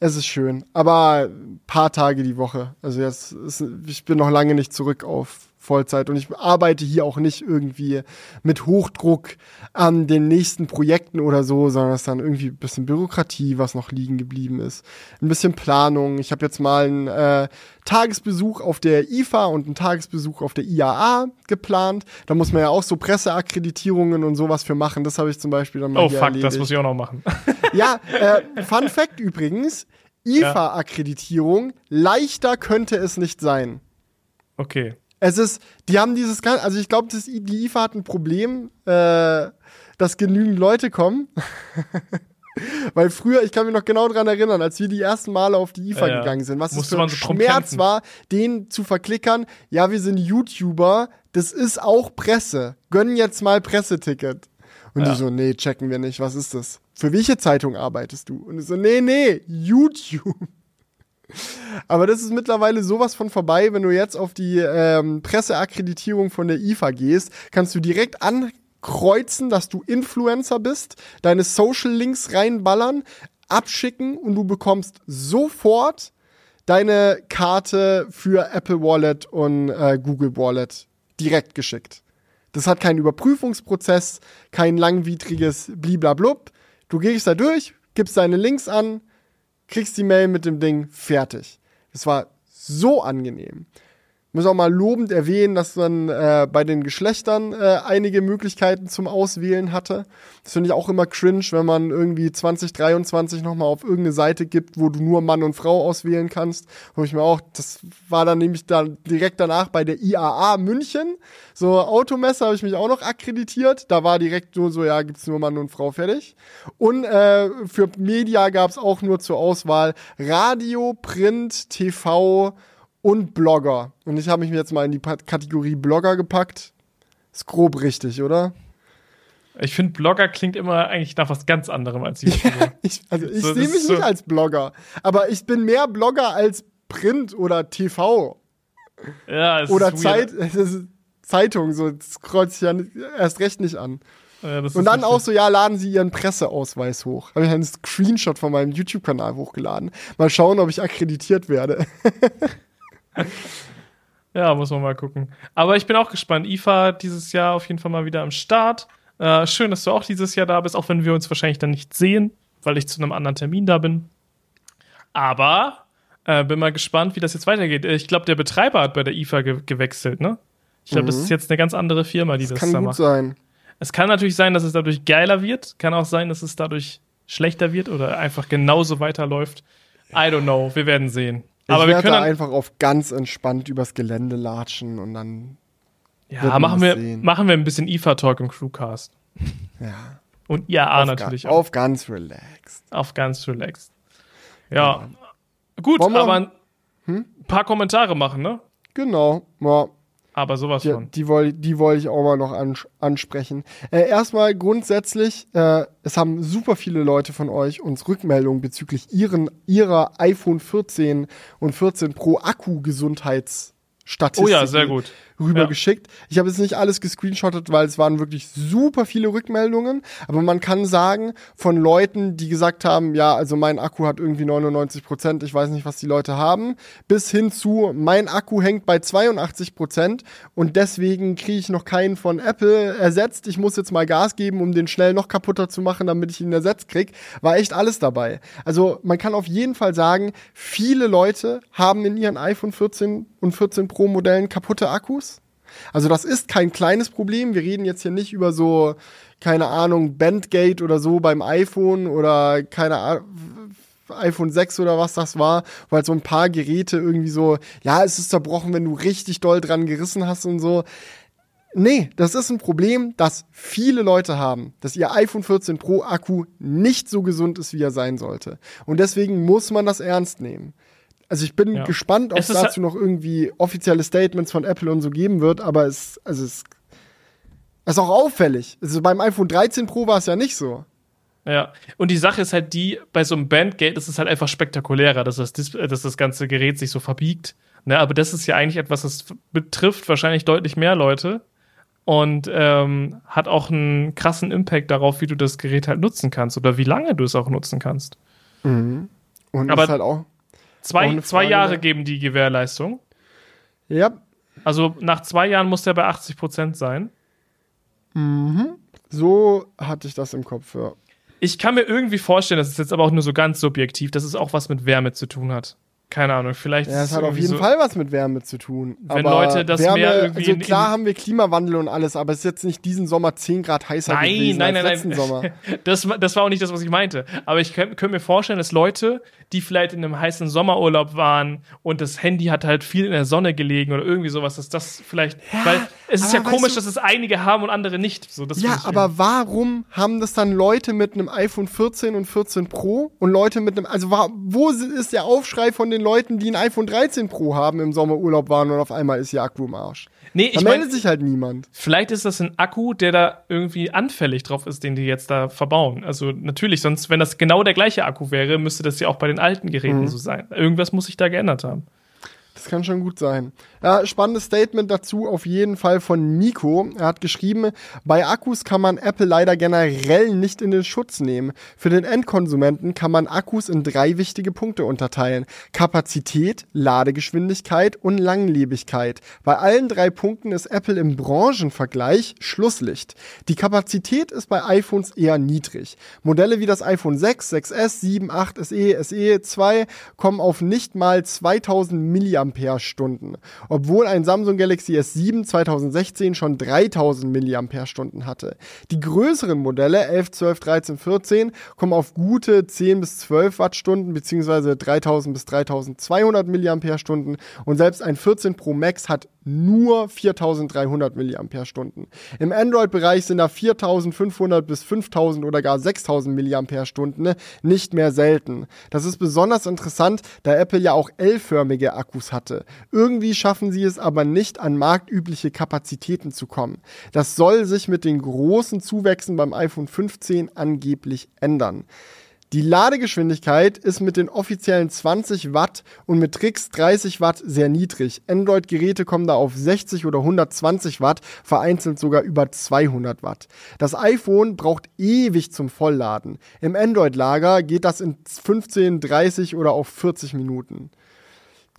es ist schön. Aber ein paar Tage die Woche. Also jetzt ist, ich bin noch lange nicht zurück auf Vollzeit und ich arbeite hier auch nicht irgendwie mit Hochdruck an den nächsten Projekten oder so, sondern es ist dann irgendwie ein bisschen Bürokratie, was noch liegen geblieben ist. Ein bisschen Planung. Ich habe jetzt mal einen äh, Tagesbesuch auf der IFA und einen Tagesbesuch auf der IAA geplant. Da muss man ja auch so Presseakkreditierungen und sowas für machen. Das habe ich zum Beispiel dann mal Oh fuck, erledigt. das muss ich auch noch machen. ja, äh, Fun Fact übrigens, IFA-Akkreditierung, leichter könnte es nicht sein. Okay. Es ist, die haben dieses, also ich glaube, die IFA hat ein Problem, äh, dass genügend Leute kommen. Weil früher, ich kann mich noch genau daran erinnern, als wir die ersten Male auf die IFA ja, gegangen sind, was es für ein so Schmerz war, den zu verklickern, ja, wir sind YouTuber, das ist auch Presse. Gönnen jetzt mal Presseticket. Und ja. die so, nee, checken wir nicht, was ist das? für welche Zeitung arbeitest du? Und ich so, nee, nee, YouTube. Aber das ist mittlerweile sowas von vorbei, wenn du jetzt auf die ähm, Presseakkreditierung von der IFA gehst, kannst du direkt ankreuzen, dass du Influencer bist, deine Social Links reinballern, abschicken und du bekommst sofort deine Karte für Apple Wallet und äh, Google Wallet direkt geschickt. Das hat keinen Überprüfungsprozess, kein langwidriges Bliblablub. Du gehst da durch, gibst deine Links an, kriegst die Mail mit dem Ding fertig. Das war so angenehm muss auch mal lobend erwähnen, dass man äh, bei den Geschlechtern äh, einige Möglichkeiten zum Auswählen hatte. Das finde ich auch immer cringe, wenn man irgendwie 2023 nochmal auf irgendeine Seite gibt, wo du nur Mann und Frau auswählen kannst. Wo ich mir auch, das war dann nämlich dann direkt danach bei der IAA München. So Automesse habe ich mich auch noch akkreditiert. Da war direkt nur so, ja, gibt's nur Mann und Frau fertig. Und äh, für Media gab's auch nur zur Auswahl Radio, Print, TV, und Blogger. Und ich habe mich jetzt mal in die Kategorie Blogger gepackt. Ist grob richtig, oder? Ich finde, Blogger klingt immer eigentlich nach was ganz anderem als YouTuber. Ja, ich, also ich so, sehe mich so nicht als Blogger, aber ich bin mehr Blogger als Print oder TV. Ja, es oder ist Zeit, es ist Zeitung, so das kreuzt sich ja erst recht nicht an. Ja, und dann auch so, ja, laden Sie Ihren Presseausweis hoch. Habe ich einen Screenshot von meinem YouTube-Kanal hochgeladen. Mal schauen, ob ich akkreditiert werde. ja, muss man mal gucken. Aber ich bin auch gespannt. IFA dieses Jahr auf jeden Fall mal wieder am Start. Äh, schön, dass du auch dieses Jahr da bist, auch wenn wir uns wahrscheinlich dann nicht sehen, weil ich zu einem anderen Termin da bin. Aber äh, bin mal gespannt, wie das jetzt weitergeht. Ich glaube, der Betreiber hat bei der IFA ge gewechselt, ne? Ich glaube, mhm. das ist jetzt eine ganz andere Firma, die das, das kann da gut macht. sein. Es kann natürlich sein, dass es dadurch geiler wird. Kann auch sein, dass es dadurch schlechter wird oder einfach genauso weiterläuft. I don't know. Wir werden sehen. Ich aber wir können einfach auf ganz entspannt übers Gelände latschen und dann. Ja, machen wir, machen wir ein bisschen IFA-Talk im Crewcast. Ja. Und IAA auf natürlich auch. Auf ganz relaxed. Auf ganz relaxed. Ja. ja. Gut, aber ein hm? paar Kommentare machen, ne? Genau. Ja. Aber sowas die, von. Die wollte die wollt ich auch mal noch ans ansprechen. Äh, erstmal grundsätzlich, äh, es haben super viele Leute von euch uns Rückmeldungen bezüglich ihren, ihrer iPhone 14 und 14 Pro Akku-Gesundheitsstatistiken. Oh ja, sehr gut rübergeschickt. Ja. Ich habe jetzt nicht alles gescreenshottet, weil es waren wirklich super viele Rückmeldungen. Aber man kann sagen, von Leuten, die gesagt haben, ja, also mein Akku hat irgendwie 99 Prozent, ich weiß nicht, was die Leute haben, bis hin zu, mein Akku hängt bei 82 Prozent und deswegen kriege ich noch keinen von Apple ersetzt. Ich muss jetzt mal Gas geben, um den schnell noch kaputter zu machen, damit ich ihn ersetzt krieg. War echt alles dabei. Also man kann auf jeden Fall sagen, viele Leute haben in ihren iPhone 14 und 14 Pro Modellen kaputte Akkus. Also das ist kein kleines Problem. Wir reden jetzt hier nicht über so, keine Ahnung, Bandgate oder so beim iPhone oder keine Ahnung. iPhone 6 oder was das war, weil so ein paar Geräte irgendwie so, ja, es ist zerbrochen, wenn du richtig doll dran gerissen hast und so. Nee, das ist ein Problem, das viele Leute haben, dass ihr iPhone 14 Pro Akku nicht so gesund ist, wie er sein sollte. Und deswegen muss man das ernst nehmen. Also ich bin ja. gespannt, ob es dazu noch irgendwie offizielle Statements von Apple und so geben wird, aber es, also es ist auch auffällig. Also beim iPhone 13 Pro war es ja nicht so. Ja, und die Sache ist halt die, bei so einem Bandgate ist es halt einfach spektakulärer, dass das, dass das ganze Gerät sich so verbiegt. Ne, aber das ist ja eigentlich etwas, das betrifft wahrscheinlich deutlich mehr Leute und ähm, hat auch einen krassen Impact darauf, wie du das Gerät halt nutzen kannst oder wie lange du es auch nutzen kannst. Mhm. Und aber ist halt auch Zwei, zwei Jahre geben die Gewährleistung. Ja. Also nach zwei Jahren muss der bei 80 Prozent sein. Mhm. So hatte ich das im Kopf, ja. Ich kann mir irgendwie vorstellen, das ist jetzt aber auch nur so ganz subjektiv, dass es auch was mit Wärme zu tun hat keine Ahnung, vielleicht. Ja, es hat auf jeden so, Fall was mit Wärme zu tun. Wenn aber Leute das Wärme, mehr irgendwie. Also klar haben wir Klimawandel und alles, aber es ist jetzt nicht diesen Sommer 10 Grad heißer nein, gewesen nein, als nein, letzten nein. Sommer. Das, das war auch nicht das, was ich meinte. Aber ich könnte mir vorstellen, dass Leute, die vielleicht in einem heißen Sommerurlaub waren und das Handy hat halt viel in der Sonne gelegen oder irgendwie sowas, dass das vielleicht. Ja, weil es ist aber ja komisch, du, dass es einige haben und andere nicht. So, ja, aber warum haben das dann Leute mit einem iPhone 14 und 14 Pro und Leute mit einem, also wo ist der Aufschrei von den Leuten, die ein iPhone 13 Pro haben im Sommerurlaub waren und auf einmal ist ihr Akku im Arsch? Nee, da ich meldet mein, sich halt niemand. Vielleicht ist das ein Akku, der da irgendwie anfällig drauf ist, den die jetzt da verbauen. Also natürlich, sonst, wenn das genau der gleiche Akku wäre, müsste das ja auch bei den alten Geräten mhm. so sein. Irgendwas muss sich da geändert haben. Das kann schon gut sein. Ja, spannendes Statement dazu auf jeden Fall von Nico. Er hat geschrieben, bei Akkus kann man Apple leider generell nicht in den Schutz nehmen. Für den Endkonsumenten kann man Akkus in drei wichtige Punkte unterteilen. Kapazität, Ladegeschwindigkeit und Langlebigkeit. Bei allen drei Punkten ist Apple im Branchenvergleich Schlusslicht. Die Kapazität ist bei iPhones eher niedrig. Modelle wie das iPhone 6, 6S, 7, 8 SE, SE 2 kommen auf nicht mal 2000 Milliampere-Stunden obwohl ein Samsung Galaxy S7 2016 schon 3000 mAh hatte. Die größeren Modelle 11, 12, 13, 14 kommen auf gute 10 bis 12 Wattstunden bzw. 3000 bis 3200 mAh und selbst ein 14 Pro Max hat nur 4300 mAh. Im Android-Bereich sind da 4500 bis 5000 oder gar 6000 mAh nicht mehr selten. Das ist besonders interessant, da Apple ja auch L-förmige Akkus hatte. Irgendwie schaffen sie es aber nicht, an marktübliche Kapazitäten zu kommen. Das soll sich mit den großen Zuwächsen beim iPhone 15 angeblich ändern. Die Ladegeschwindigkeit ist mit den offiziellen 20 Watt und mit Tricks 30 Watt sehr niedrig. Android-Geräte kommen da auf 60 oder 120 Watt, vereinzelt sogar über 200 Watt. Das iPhone braucht ewig zum Vollladen. Im Android-Lager geht das in 15, 30 oder auch 40 Minuten.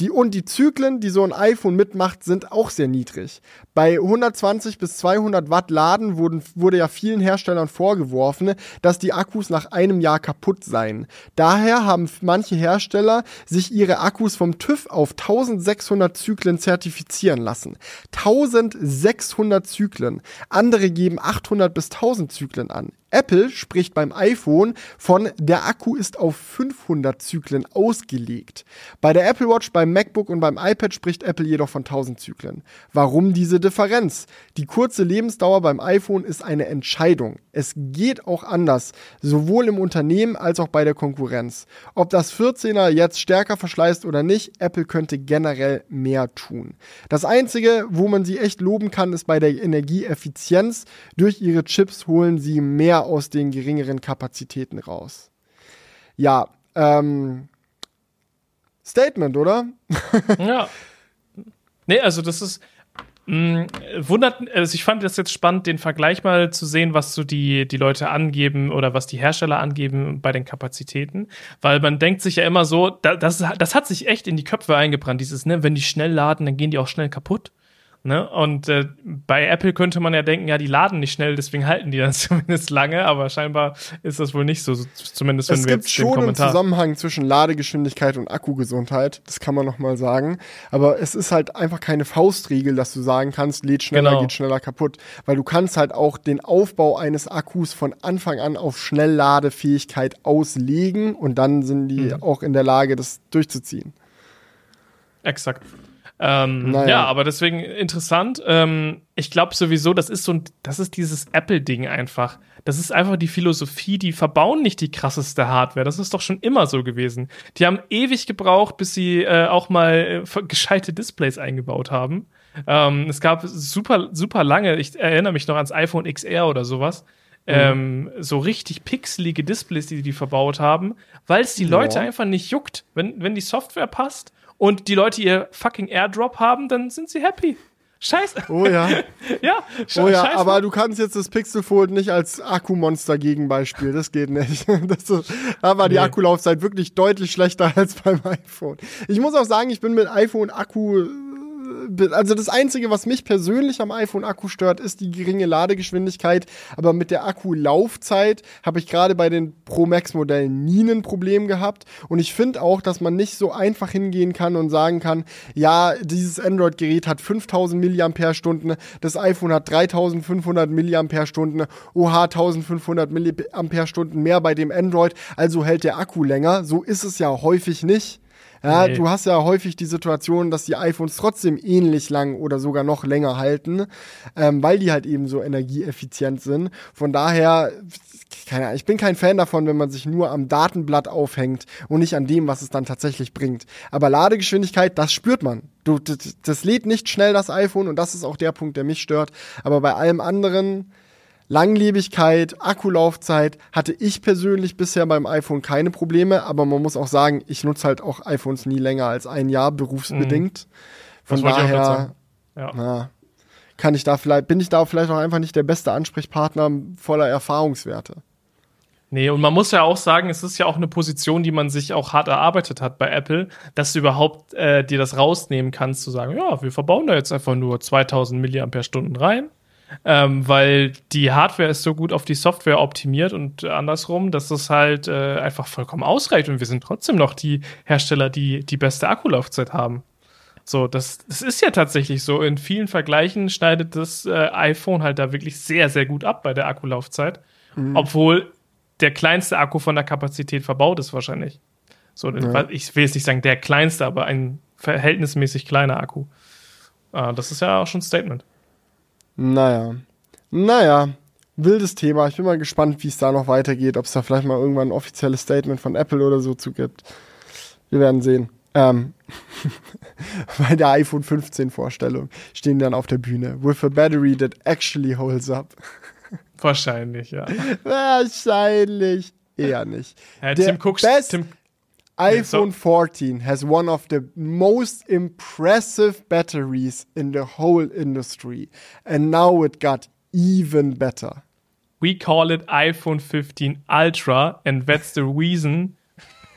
Die, und die Zyklen, die so ein iPhone mitmacht, sind auch sehr niedrig. Bei 120 bis 200 Watt Laden wurden, wurde ja vielen Herstellern vorgeworfen, dass die Akkus nach einem Jahr kaputt seien. Daher haben manche Hersteller sich ihre Akkus vom TÜV auf 1600 Zyklen zertifizieren lassen. 1600 Zyklen. Andere geben 800 bis 1000 Zyklen an. Apple spricht beim iPhone von der Akku ist auf 500 Zyklen ausgelegt. Bei der Apple Watch, beim MacBook und beim iPad spricht Apple jedoch von 1000 Zyklen. Warum diese Differenz? Die kurze Lebensdauer beim iPhone ist eine Entscheidung. Es geht auch anders, sowohl im Unternehmen als auch bei der Konkurrenz. Ob das 14er jetzt stärker verschleißt oder nicht, Apple könnte generell mehr tun. Das einzige, wo man sie echt loben kann, ist bei der Energieeffizienz. Durch ihre Chips holen sie mehr aus den geringeren Kapazitäten raus. Ja, ähm, Statement, oder? ja. Nee, also das ist, mm, wundert, also ich fand das jetzt spannend, den Vergleich mal zu sehen, was so die, die Leute angeben oder was die Hersteller angeben bei den Kapazitäten. Weil man denkt sich ja immer so, das, das hat sich echt in die Köpfe eingebrannt, dieses, ne, wenn die schnell laden, dann gehen die auch schnell kaputt. Ne? Und äh, bei Apple könnte man ja denken, ja, die laden nicht schnell, deswegen halten die dann zumindest lange, aber scheinbar ist das wohl nicht so, zumindest wenn es wir jetzt Es gibt schon einen Zusammenhang zwischen Ladegeschwindigkeit und Akkugesundheit, das kann man nochmal sagen, aber es ist halt einfach keine Faustregel, dass du sagen kannst, lädt schneller, genau. geht schneller kaputt, weil du kannst halt auch den Aufbau eines Akkus von Anfang an auf Schnellladefähigkeit auslegen und dann sind die mhm. auch in der Lage, das durchzuziehen. Exakt. Ähm, naja. Ja, aber deswegen interessant. Ähm, ich glaube sowieso, das ist so ein, das ist dieses Apple-Ding einfach. Das ist einfach die Philosophie, die verbauen nicht die krasseste Hardware. Das ist doch schon immer so gewesen. Die haben ewig gebraucht, bis sie äh, auch mal äh, gescheite Displays eingebaut haben. Ähm, es gab super, super lange, ich erinnere mich noch ans iPhone XR oder sowas. Mhm. Ähm, so richtig pixelige Displays, die die verbaut haben, weil es die Leute ja. einfach nicht juckt. Wenn, wenn die Software passt und die Leute ihr fucking Airdrop haben, dann sind sie happy. Scheiße. Oh ja. ja, oh ja, scheiße. aber du kannst jetzt das Pixel Fold nicht als Akkumonster Gegenbeispiel. Das geht nicht. Das, da war die nee. Akkulaufzeit wirklich deutlich schlechter als beim iPhone. Ich muss auch sagen, ich bin mit iPhone Akku also das Einzige, was mich persönlich am iPhone-Akku stört, ist die geringe Ladegeschwindigkeit. Aber mit der Akkulaufzeit habe ich gerade bei den Pro Max-Modellen nie ein Problem gehabt. Und ich finde auch, dass man nicht so einfach hingehen kann und sagen kann, ja, dieses Android-Gerät hat 5000 mAh, das iPhone hat 3500 mAh, oha, 1500 mAh mehr bei dem Android, also hält der Akku länger. So ist es ja häufig nicht. Ja, nee. du hast ja häufig die Situation, dass die iPhones trotzdem ähnlich lang oder sogar noch länger halten, ähm, weil die halt eben so energieeffizient sind. Von daher, keine Ahnung, ich bin kein Fan davon, wenn man sich nur am Datenblatt aufhängt und nicht an dem, was es dann tatsächlich bringt. Aber Ladegeschwindigkeit, das spürt man. Du, das, das lädt nicht schnell das iPhone und das ist auch der Punkt, der mich stört. Aber bei allem anderen, Langlebigkeit, Akkulaufzeit hatte ich persönlich bisher beim iPhone keine Probleme, aber man muss auch sagen, ich nutze halt auch iPhones nie länger als ein Jahr berufsbedingt. Mhm. Von daher, ja. na, kann ich da vielleicht, bin ich da vielleicht auch einfach nicht der beste Ansprechpartner voller Erfahrungswerte. Nee, und man muss ja auch sagen, es ist ja auch eine Position, die man sich auch hart erarbeitet hat bei Apple, dass du überhaupt äh, dir das rausnehmen kannst, zu sagen, ja, wir verbauen da jetzt einfach nur 2000 Milliampere-Stunden rein ähm, weil die Hardware ist so gut auf die Software optimiert und andersrum, dass es halt äh, einfach vollkommen ausreicht und wir sind trotzdem noch die Hersteller, die die beste Akkulaufzeit haben. So, das, das ist ja tatsächlich so. In vielen Vergleichen schneidet das äh, iPhone halt da wirklich sehr, sehr gut ab bei der Akkulaufzeit. Mhm. Obwohl der kleinste Akku von der Kapazität verbaut ist wahrscheinlich. So, ja. ich will jetzt nicht sagen der kleinste, aber ein verhältnismäßig kleiner Akku. Äh, das ist ja auch schon ein Statement. Naja. Naja. Wildes Thema. Ich bin mal gespannt, wie es da noch weitergeht. Ob es da vielleicht mal irgendwann ein offizielles Statement von Apple oder so zu gibt. Wir werden sehen. Ähm, bei der iPhone 15 Vorstellung stehen dann auf der Bühne. With a battery that actually holds up. Wahrscheinlich, ja. Wahrscheinlich. Eher nicht. Ja, Tim Cook, Tim, iPhone 14 has one of the most impressive batteries in the whole industry. And now it got even better. We call it iPhone 15 Ultra, and that's the reason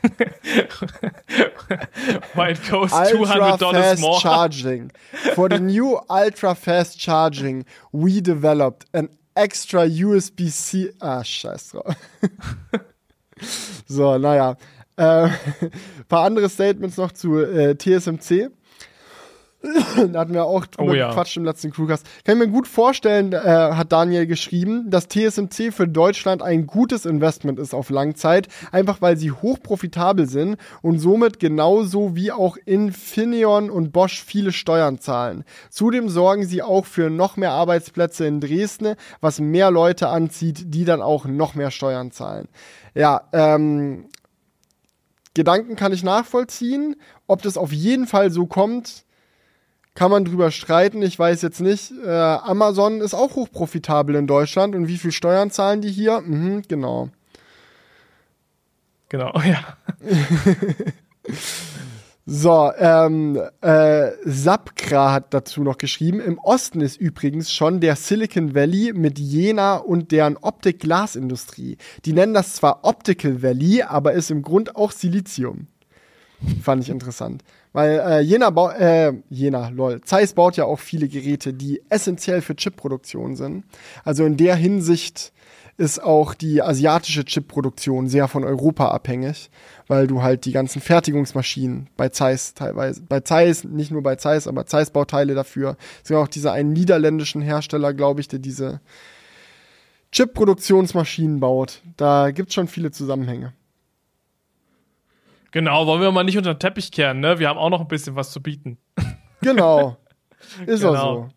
why it goes $200 fast more. charging. For the new ultra fast charging, we developed an extra USB C. Ah, scheiß drauf. so, naja. Äh, paar andere Statements noch zu äh, TSMC. da hatten wir auch drüber oh, ja. gequatscht im letzten Crewcast. Kann ich mir gut vorstellen, äh, hat Daniel geschrieben, dass TSMC für Deutschland ein gutes Investment ist auf Langzeit, einfach weil sie hochprofitabel sind und somit genauso wie auch Infineon und Bosch viele Steuern zahlen. Zudem sorgen sie auch für noch mehr Arbeitsplätze in Dresden, was mehr Leute anzieht, die dann auch noch mehr Steuern zahlen. Ja, ähm, Gedanken kann ich nachvollziehen. Ob das auf jeden Fall so kommt, kann man drüber streiten. Ich weiß jetzt nicht. Äh, Amazon ist auch hochprofitabel in Deutschland. Und wie viel Steuern zahlen die hier? Mhm, genau. Genau, ja. So, ähm, äh, Sapkra hat dazu noch geschrieben. Im Osten ist übrigens schon der Silicon Valley mit Jena und deren Optik-Glasindustrie. Die nennen das zwar Optical Valley, aber ist im Grund auch Silizium. Fand ich interessant. Weil äh, Jena, äh, Jena, lol. Zeiss baut ja auch viele Geräte, die essentiell für Chipproduktion sind. Also in der Hinsicht ist auch die asiatische Chipproduktion sehr von Europa abhängig, weil du halt die ganzen Fertigungsmaschinen bei Zeiss teilweise, bei Zeiss, nicht nur bei Zeiss, aber Zeiss Bauteile dafür. Es gibt auch diese einen niederländischen Hersteller, glaube ich, der diese Chip-Produktionsmaschinen baut. Da gibt es schon viele Zusammenhänge. Genau, wollen wir mal nicht unter den Teppich kehren, ne? Wir haben auch noch ein bisschen was zu bieten. Genau. Ist genau. auch so.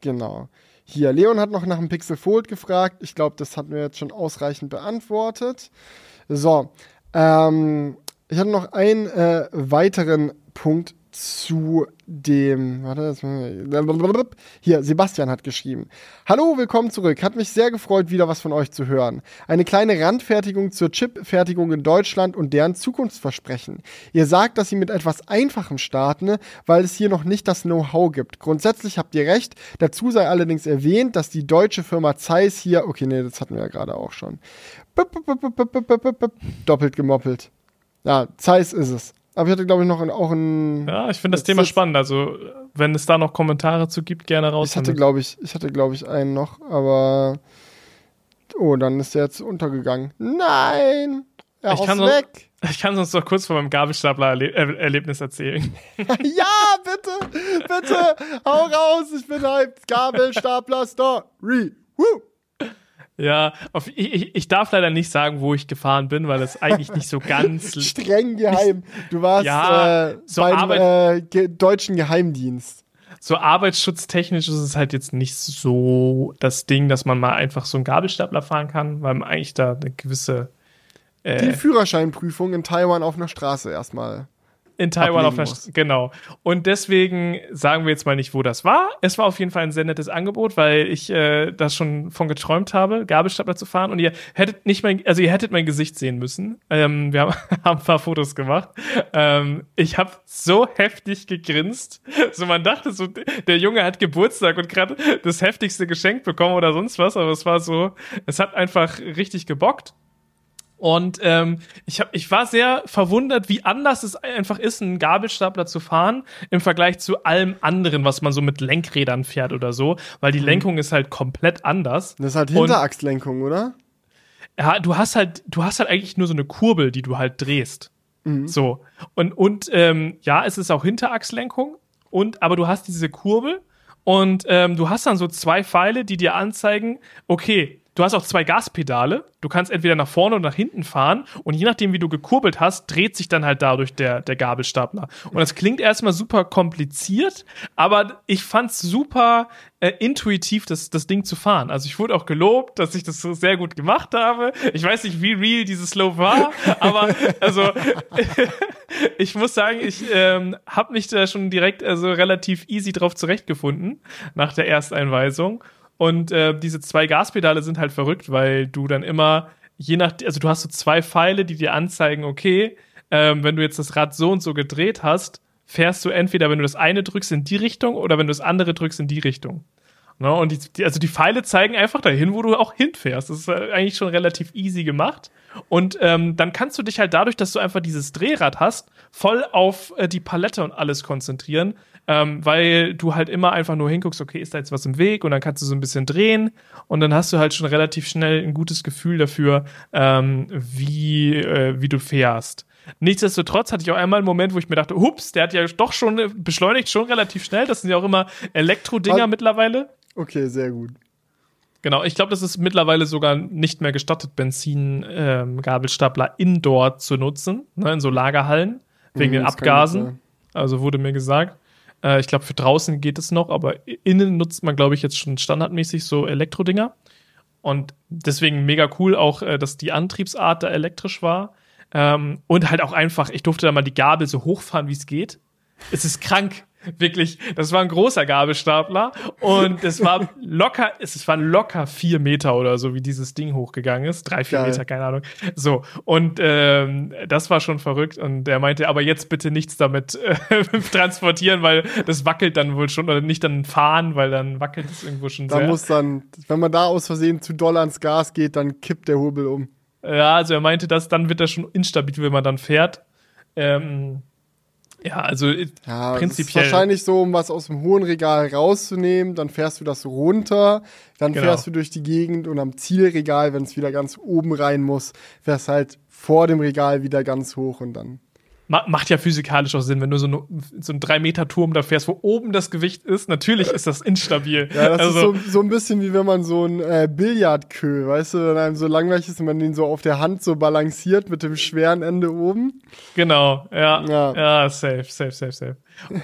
Genau. Hier, Leon hat noch nach dem Pixel Fold gefragt. Ich glaube, das hatten wir jetzt schon ausreichend beantwortet. So, ähm, ich hatte noch einen äh, weiteren Punkt zu dem, warte, hier, Sebastian hat geschrieben. Hallo, willkommen zurück. Hat mich sehr gefreut, wieder was von euch zu hören. Eine kleine Randfertigung zur Chip-Fertigung in Deutschland und deren Zukunftsversprechen. Ihr sagt, dass sie mit etwas Einfachem starten, weil es hier noch nicht das Know-how gibt. Grundsätzlich habt ihr recht. Dazu sei allerdings erwähnt, dass die deutsche Firma Zeiss hier, okay, nee, das hatten wir ja gerade auch schon. Doppelt gemoppelt. Ja, Zeiss ist es. Aber ich hatte, glaube ich, noch ein, auch ein. Ja, ich finde das Thema spannend. Also, wenn es da noch Kommentare zu gibt, gerne raus. Ich hatte, glaube ich, ich hatte, glaube ich, einen noch, aber. Oh, dann ist der jetzt untergegangen. Nein! Er ich kann weg! Sonst, ich kann sonst noch kurz von meinem Gabelstapler-Erlebnis erzählen. ja, bitte! Bitte! Hau raus! Ich bin halt Gabelstapler-Story! Woo! Ja, auf, ich, ich darf leider nicht sagen, wo ich gefahren bin, weil das eigentlich nicht so ganz streng geheim. Du warst ja, äh, so beim äh, ge deutschen Geheimdienst. So arbeitsschutztechnisch ist es halt jetzt nicht so das Ding, dass man mal einfach so einen Gabelstapler fahren kann, weil man eigentlich da eine gewisse äh, die Führerscheinprüfung in Taiwan auf einer Straße erstmal in Taiwan auf der muss. Genau. Und deswegen sagen wir jetzt mal nicht, wo das war. Es war auf jeden Fall ein sehr nettes Angebot, weil ich äh, das schon von geträumt habe, Gabelstapler zu fahren. Und ihr hättet nicht mein, also ihr hättet mein Gesicht sehen müssen. Ähm, wir haben, haben ein paar Fotos gemacht. Ähm, ich habe so heftig gegrinst. So man dachte so, der Junge hat Geburtstag und gerade das heftigste Geschenk bekommen oder sonst was. Aber es war so, es hat einfach richtig gebockt. Und ähm, ich, hab, ich war sehr verwundert, wie anders es einfach ist, einen Gabelstapler zu fahren im Vergleich zu allem anderen, was man so mit Lenkrädern fährt oder so, weil die mhm. Lenkung ist halt komplett anders. Das ist halt Hinterachslenkung, oder? Ja, du hast halt, du hast halt eigentlich nur so eine Kurbel, die du halt drehst. Mhm. So. Und, und ähm, ja, es ist auch Hinterachslenkung, und, aber du hast diese Kurbel und ähm, du hast dann so zwei Pfeile, die dir anzeigen, okay, Du hast auch zwei Gaspedale. Du kannst entweder nach vorne oder nach hinten fahren. Und je nachdem, wie du gekurbelt hast, dreht sich dann halt dadurch der, der Gabelstapler. Und das klingt erstmal super kompliziert, aber ich fand's super äh, intuitiv, das, das Ding zu fahren. Also ich wurde auch gelobt, dass ich das so sehr gut gemacht habe. Ich weiß nicht, wie real dieses Slow war, aber also ich muss sagen, ich ähm, habe mich da schon direkt also relativ easy drauf zurechtgefunden nach der Ersteinweisung. Und äh, diese zwei Gaspedale sind halt verrückt, weil du dann immer, je nach, also du hast so zwei Pfeile, die dir anzeigen, okay, ähm, wenn du jetzt das Rad so und so gedreht hast, fährst du entweder, wenn du das eine drückst, in die Richtung oder wenn du das andere drückst, in die Richtung. Ne? Und die, die, also die Pfeile zeigen einfach dahin, wo du auch hinfährst. Das ist äh, eigentlich schon relativ easy gemacht. Und ähm, dann kannst du dich halt dadurch, dass du einfach dieses Drehrad hast, voll auf äh, die Palette und alles konzentrieren, ähm, weil du halt immer einfach nur hinguckst, okay, ist da jetzt was im Weg und dann kannst du so ein bisschen drehen und dann hast du halt schon relativ schnell ein gutes Gefühl dafür, ähm, wie, äh, wie du fährst. Nichtsdestotrotz hatte ich auch einmal einen Moment, wo ich mir dachte, hups, der hat ja doch schon beschleunigt, schon relativ schnell. Das sind ja auch immer Elektro-Dinger mittlerweile. Okay, sehr gut. Genau, ich glaube, das ist mittlerweile sogar nicht mehr gestattet, Benzin-Gabelstapler ähm, indoor zu nutzen, ne, in so Lagerhallen, wegen mhm, den Abgasen. Also wurde mir gesagt. Äh, ich glaube, für draußen geht es noch, aber innen nutzt man, glaube ich, jetzt schon standardmäßig so Elektrodinger. Und deswegen mega cool auch, äh, dass die Antriebsart da elektrisch war. Ähm, und halt auch einfach, ich durfte da mal die Gabel so hochfahren, wie es geht. Es ist krank. Wirklich, das war ein großer Gabelstapler und es war locker, es waren locker vier Meter oder so, wie dieses Ding hochgegangen ist. Drei, vier Geil. Meter, keine Ahnung. So, und ähm, das war schon verrückt und er meinte, aber jetzt bitte nichts damit äh, transportieren, weil das wackelt dann wohl schon oder nicht dann fahren, weil dann wackelt es irgendwo schon da sehr. Da muss dann, wenn man da aus Versehen zu doll ans Gas geht, dann kippt der Hubbel um. Ja, also er meinte, dass dann wird er schon instabil, wenn man dann fährt. Ähm, ja, also äh, ja, prinzipiell. Ist wahrscheinlich so, um was aus dem hohen Regal rauszunehmen, dann fährst du das runter, dann genau. fährst du durch die Gegend und am Zielregal, wenn es wieder ganz oben rein muss, fährst halt vor dem Regal wieder ganz hoch und dann macht ja physikalisch auch Sinn, wenn du so, eine, so einen 3-Meter-Turm da fährst, wo oben das Gewicht ist. Natürlich ist das instabil. Ja, das also, ist so, so ein bisschen wie wenn man so ein äh, Billardkö, weißt du, wenn einem so langweilig ist und man den so auf der Hand so balanciert mit dem schweren Ende oben. Genau, ja. Ja, ja safe, safe, safe, safe.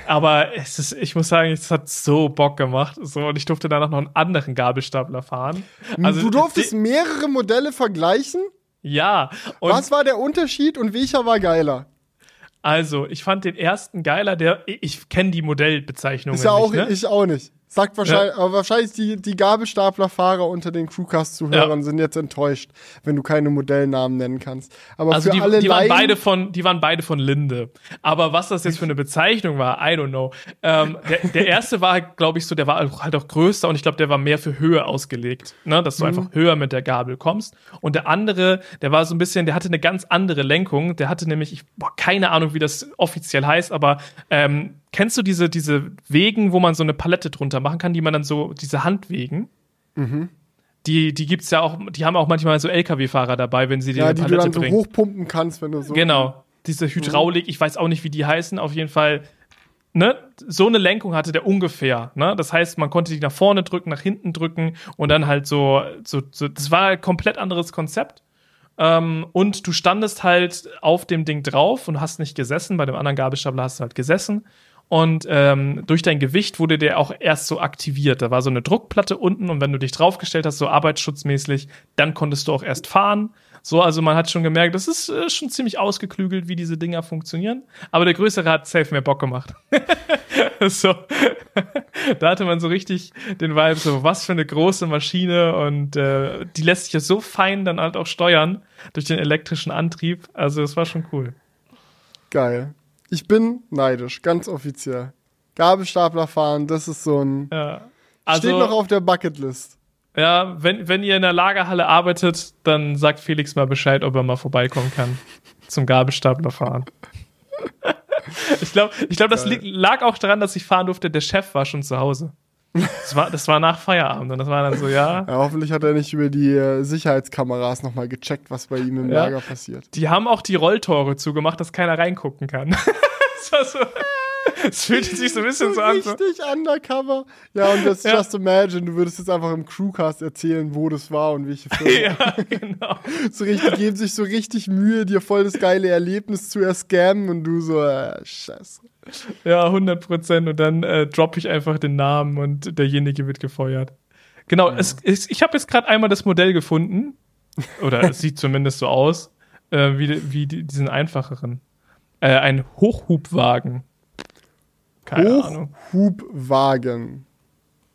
Aber es ist, ich muss sagen, es hat so Bock gemacht. So, und ich durfte danach noch einen anderen Gabelstapler fahren. Also, du durftest mehrere Modelle vergleichen? Ja. Was war der Unterschied und welcher war geiler? Also, ich fand den ersten geiler, der ich kenne die Modellbezeichnung. Ist ja auch nicht, ne? ich auch nicht. Sagt wahrscheinlich, ja. aber wahrscheinlich die, die Gabelstaplerfahrer unter den Crewcast-Zuhörern ja. sind jetzt enttäuscht, wenn du keine Modellnamen nennen kannst. Aber also für die, alle die waren beide von, die waren beide von Linde. Aber was das jetzt für eine Bezeichnung war, I don't know. Ähm, der, der erste war, glaube ich, so, der war halt auch größer und ich glaube, der war mehr für Höhe ausgelegt, ne, dass du mhm. einfach höher mit der Gabel kommst. Und der andere, der war so ein bisschen, der hatte eine ganz andere Lenkung. Der hatte nämlich, ich, boah, keine Ahnung, wie das offiziell heißt, aber ähm, kennst du diese, diese Wegen, wo man so eine Palette drunter machen kann, die man dann so, diese Handwegen? Mhm. Die, die gibt's ja auch, die haben auch manchmal so LKW-Fahrer dabei, wenn sie die ja, die Palette du dann bringen. so hochpumpen kannst, wenn du so. Genau. Diese Hydraulik, ich weiß auch nicht, wie die heißen, auf jeden Fall ne, so eine Lenkung hatte der ungefähr. Ne? Das heißt, man konnte die nach vorne drücken, nach hinten drücken und dann halt so, so, so das war ein komplett anderes Konzept. Ähm, und du standest halt auf dem Ding drauf und hast nicht gesessen. Bei dem anderen Gabelstapler hast du halt gesessen. Und ähm, durch dein Gewicht wurde der auch erst so aktiviert. Da war so eine Druckplatte unten und wenn du dich draufgestellt hast, so arbeitsschutzmäßig, dann konntest du auch erst fahren. So, also man hat schon gemerkt, das ist äh, schon ziemlich ausgeklügelt, wie diese Dinger funktionieren. Aber der größere hat safe mehr Bock gemacht. so. da hatte man so richtig den Vibe, so was für eine große Maschine und äh, die lässt sich ja so fein dann halt auch steuern durch den elektrischen Antrieb. Also es war schon cool. Geil. Ich bin neidisch, ganz offiziell. Gabelstapler fahren, das ist so ein. Ja. Also, steht noch auf der Bucketlist. Ja, wenn, wenn ihr in der Lagerhalle arbeitet, dann sagt Felix mal Bescheid, ob er mal vorbeikommen kann. zum Gabelstapler fahren. ich glaube, ich glaub, das lag auch daran, dass ich fahren durfte. Der Chef war schon zu Hause. Das war, das war nach Feierabend und das war dann so, ja. ja hoffentlich hat er nicht über die äh, Sicherheitskameras nochmal gecheckt, was bei ihm im ja, Lager passiert. Die haben auch die Rolltore zugemacht, dass keiner reingucken kann. das war so. Es fühlte sich so ein bisschen so, so an. Richtig undercover. Ja, und das ja. just imagine, du würdest jetzt einfach im Crewcast erzählen, wo das war und welche Firma. Ja, genau. so richtig, geben sich so richtig Mühe, dir voll das geile Erlebnis zu erscammen und du so, äh, scheiße. Ja, 100 Prozent. Und dann äh, droppe ich einfach den Namen und derjenige wird gefeuert. Genau, ja. es, es, ich habe jetzt gerade einmal das Modell gefunden. Oder es sieht zumindest so aus, äh, wie, wie die, diesen einfacheren. Äh, ein Hochhubwagen. Keine Hochhubwagen.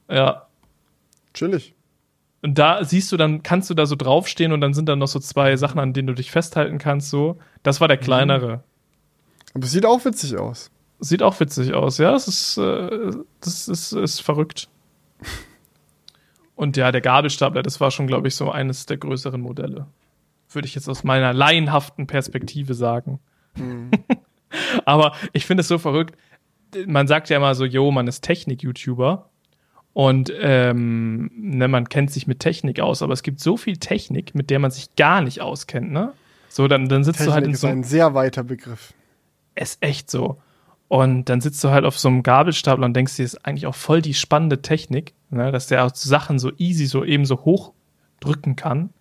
Ahnung. Ja. Chillig. Und da siehst du, dann kannst du da so draufstehen und dann sind da noch so zwei Sachen, an denen du dich festhalten kannst. So, das war der mhm. kleinere. Aber es sieht auch witzig aus. Sieht auch witzig aus, ja. Es ist, äh, das ist, ist verrückt. Und ja, der Gabelstapler, das war schon, glaube ich, so eines der größeren Modelle. Würde ich jetzt aus meiner laienhaften Perspektive sagen. Mhm. Aber ich finde es so verrückt man sagt ja immer so, yo, man ist Technik-YouTuber und ähm, ne, man kennt sich mit Technik aus, aber es gibt so viel Technik, mit der man sich gar nicht auskennt, ne? So, dann, dann sitzt Technik du halt in so. einem. ist ein sehr weiter Begriff. Ist echt so. Und dann sitzt du halt auf so einem Gabelstapler und denkst dir, das ist eigentlich auch voll die spannende Technik, ne? dass der auch Sachen so easy, so eben so hoch drücken kann.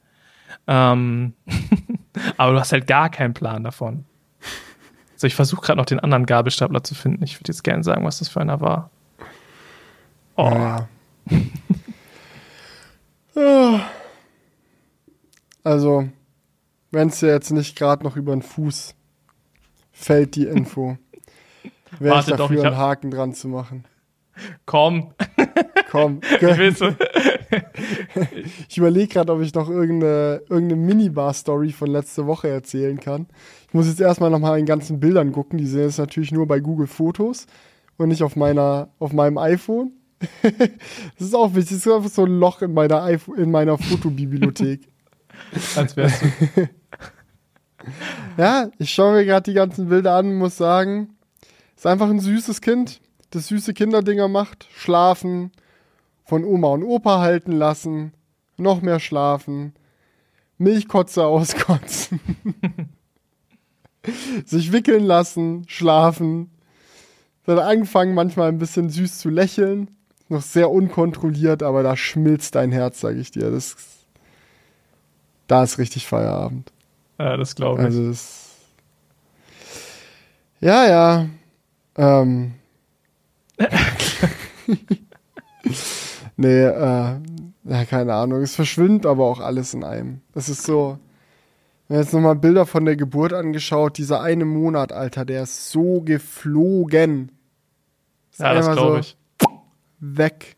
Ähm aber du hast halt gar keinen Plan davon. So, ich versuche gerade noch den anderen Gabelstapler zu finden. Ich würde jetzt gerne sagen, was das für einer war. Oh. Ja. also, wenn es dir jetzt nicht gerade noch über den Fuß fällt, die Info, wäre ich dafür, doch, ich einen Haken dran zu machen. Komm. Komm. ich, ich überlege gerade, ob ich noch irgendeine, irgendeine Minibar-Story von letzter Woche erzählen kann. Ich muss jetzt erstmal nochmal in ganzen Bildern gucken. Die sind jetzt natürlich nur bei Google Fotos und nicht auf meiner, auf meinem iPhone. das ist auch wichtig. Das ist einfach so ein Loch in meiner, iPhone, in meiner Fotobibliothek. Als wärst du. ja, ich schaue mir gerade die ganzen Bilder an und muss sagen, ist einfach ein süßes Kind, das süße Kinderdinger macht. Schlafen, von Oma und Opa halten lassen, noch mehr schlafen, Milchkotze auskotzen. sich wickeln lassen, schlafen. Dann angefangen, manchmal ein bisschen süß zu lächeln. Noch sehr unkontrolliert, aber da schmilzt dein Herz, sag ich dir. Das, da ist richtig Feierabend. Ja, das glaube ich. Also das, ja, ja. Ähm. nee, äh, ja, keine Ahnung. Es verschwindet aber auch alles in einem. Das ist so, wenn jetzt nochmal Bilder von der Geburt angeschaut, dieser eine Monat, Alter, der ist so geflogen. Ist ja, das glaube so ich. Weg.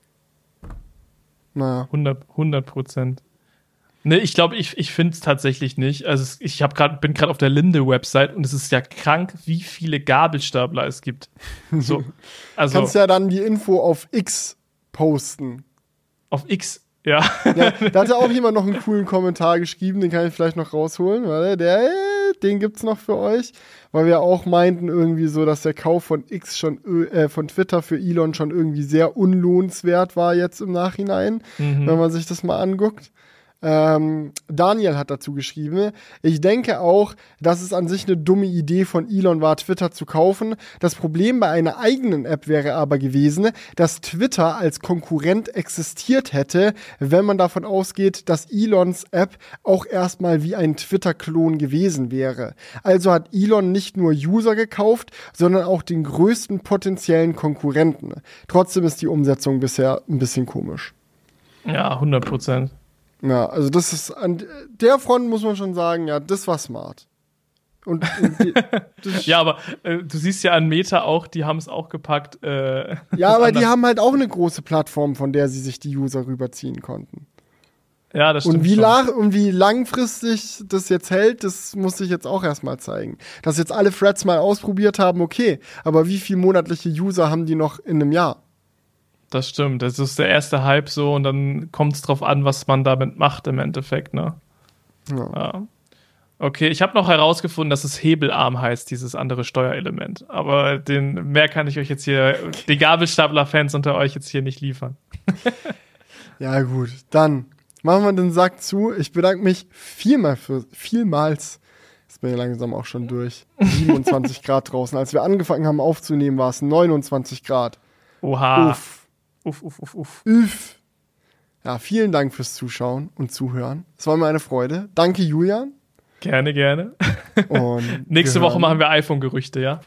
Naja. 100 Prozent. Nee, ich glaube, ich, ich finde es tatsächlich nicht. Also ich hab grad, bin gerade auf der Linde-Website und es ist ja krank, wie viele Gabelstapler es gibt. So, also, Kannst ja dann die Info auf X posten. Auf X ja. ja. Da hat ja auch jemand noch einen coolen Kommentar geschrieben, den kann ich vielleicht noch rausholen, weil der, den gibt's noch für euch, weil wir auch meinten irgendwie so, dass der Kauf von X schon, äh, von Twitter für Elon schon irgendwie sehr unlohnenswert war jetzt im Nachhinein, mhm. wenn man sich das mal anguckt. Ähm, Daniel hat dazu geschrieben, ich denke auch, dass es an sich eine dumme Idee von Elon war, Twitter zu kaufen. Das Problem bei einer eigenen App wäre aber gewesen, dass Twitter als Konkurrent existiert hätte, wenn man davon ausgeht, dass Elons App auch erstmal wie ein Twitter-Klon gewesen wäre. Also hat Elon nicht nur User gekauft, sondern auch den größten potenziellen Konkurrenten. Trotzdem ist die Umsetzung bisher ein bisschen komisch. Ja, 100 Prozent. Ja, also das ist an der Front muss man schon sagen, ja, das war smart. Und, und die, ja, aber äh, du siehst ja an Meta auch, die haben es auch gepackt. Äh, ja, aber die haben halt auch eine große Plattform, von der sie sich die User rüberziehen konnten. Ja, das stimmt. Und wie, lang, und wie langfristig das jetzt hält, das muss ich jetzt auch erstmal zeigen. Dass jetzt alle Threads mal ausprobiert haben, okay. Aber wie viele monatliche User haben die noch in einem Jahr? Das stimmt. Das ist der erste Hype so und dann kommt es drauf an, was man damit macht im Endeffekt, ne? Ja. ja. Okay, ich habe noch herausgefunden, dass es Hebelarm heißt, dieses andere Steuerelement. Aber den mehr kann ich euch jetzt hier, die Gabelstapler-Fans unter euch jetzt hier nicht liefern. ja, gut. Dann machen wir den Sack zu. Ich bedanke mich vielmal für, vielmals. Jetzt bin ich langsam auch schon durch. 27 Grad draußen. Als wir angefangen haben aufzunehmen, war es 29 Grad. Oha. Uff. Uff, uff, uff, uff. Uff. Ja, vielen Dank fürs Zuschauen und Zuhören. Es war mir eine Freude. Danke, Julian. Gerne, gerne. Und nächste Woche machen wir iPhone-Gerüchte, ja?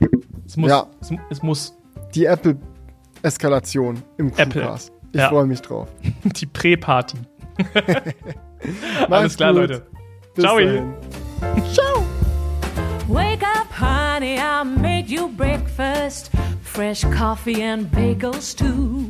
Es muss. Ja. Es, es muss. Die Apple-Eskalation im Crewcast. Ich ja. freue mich drauf. Die Prä-Party. Alles klar, gut. Leute. Bis Ciao. Dahin. Ciao. Wake up, honey, I made you breakfast. Fresh coffee and bagels too.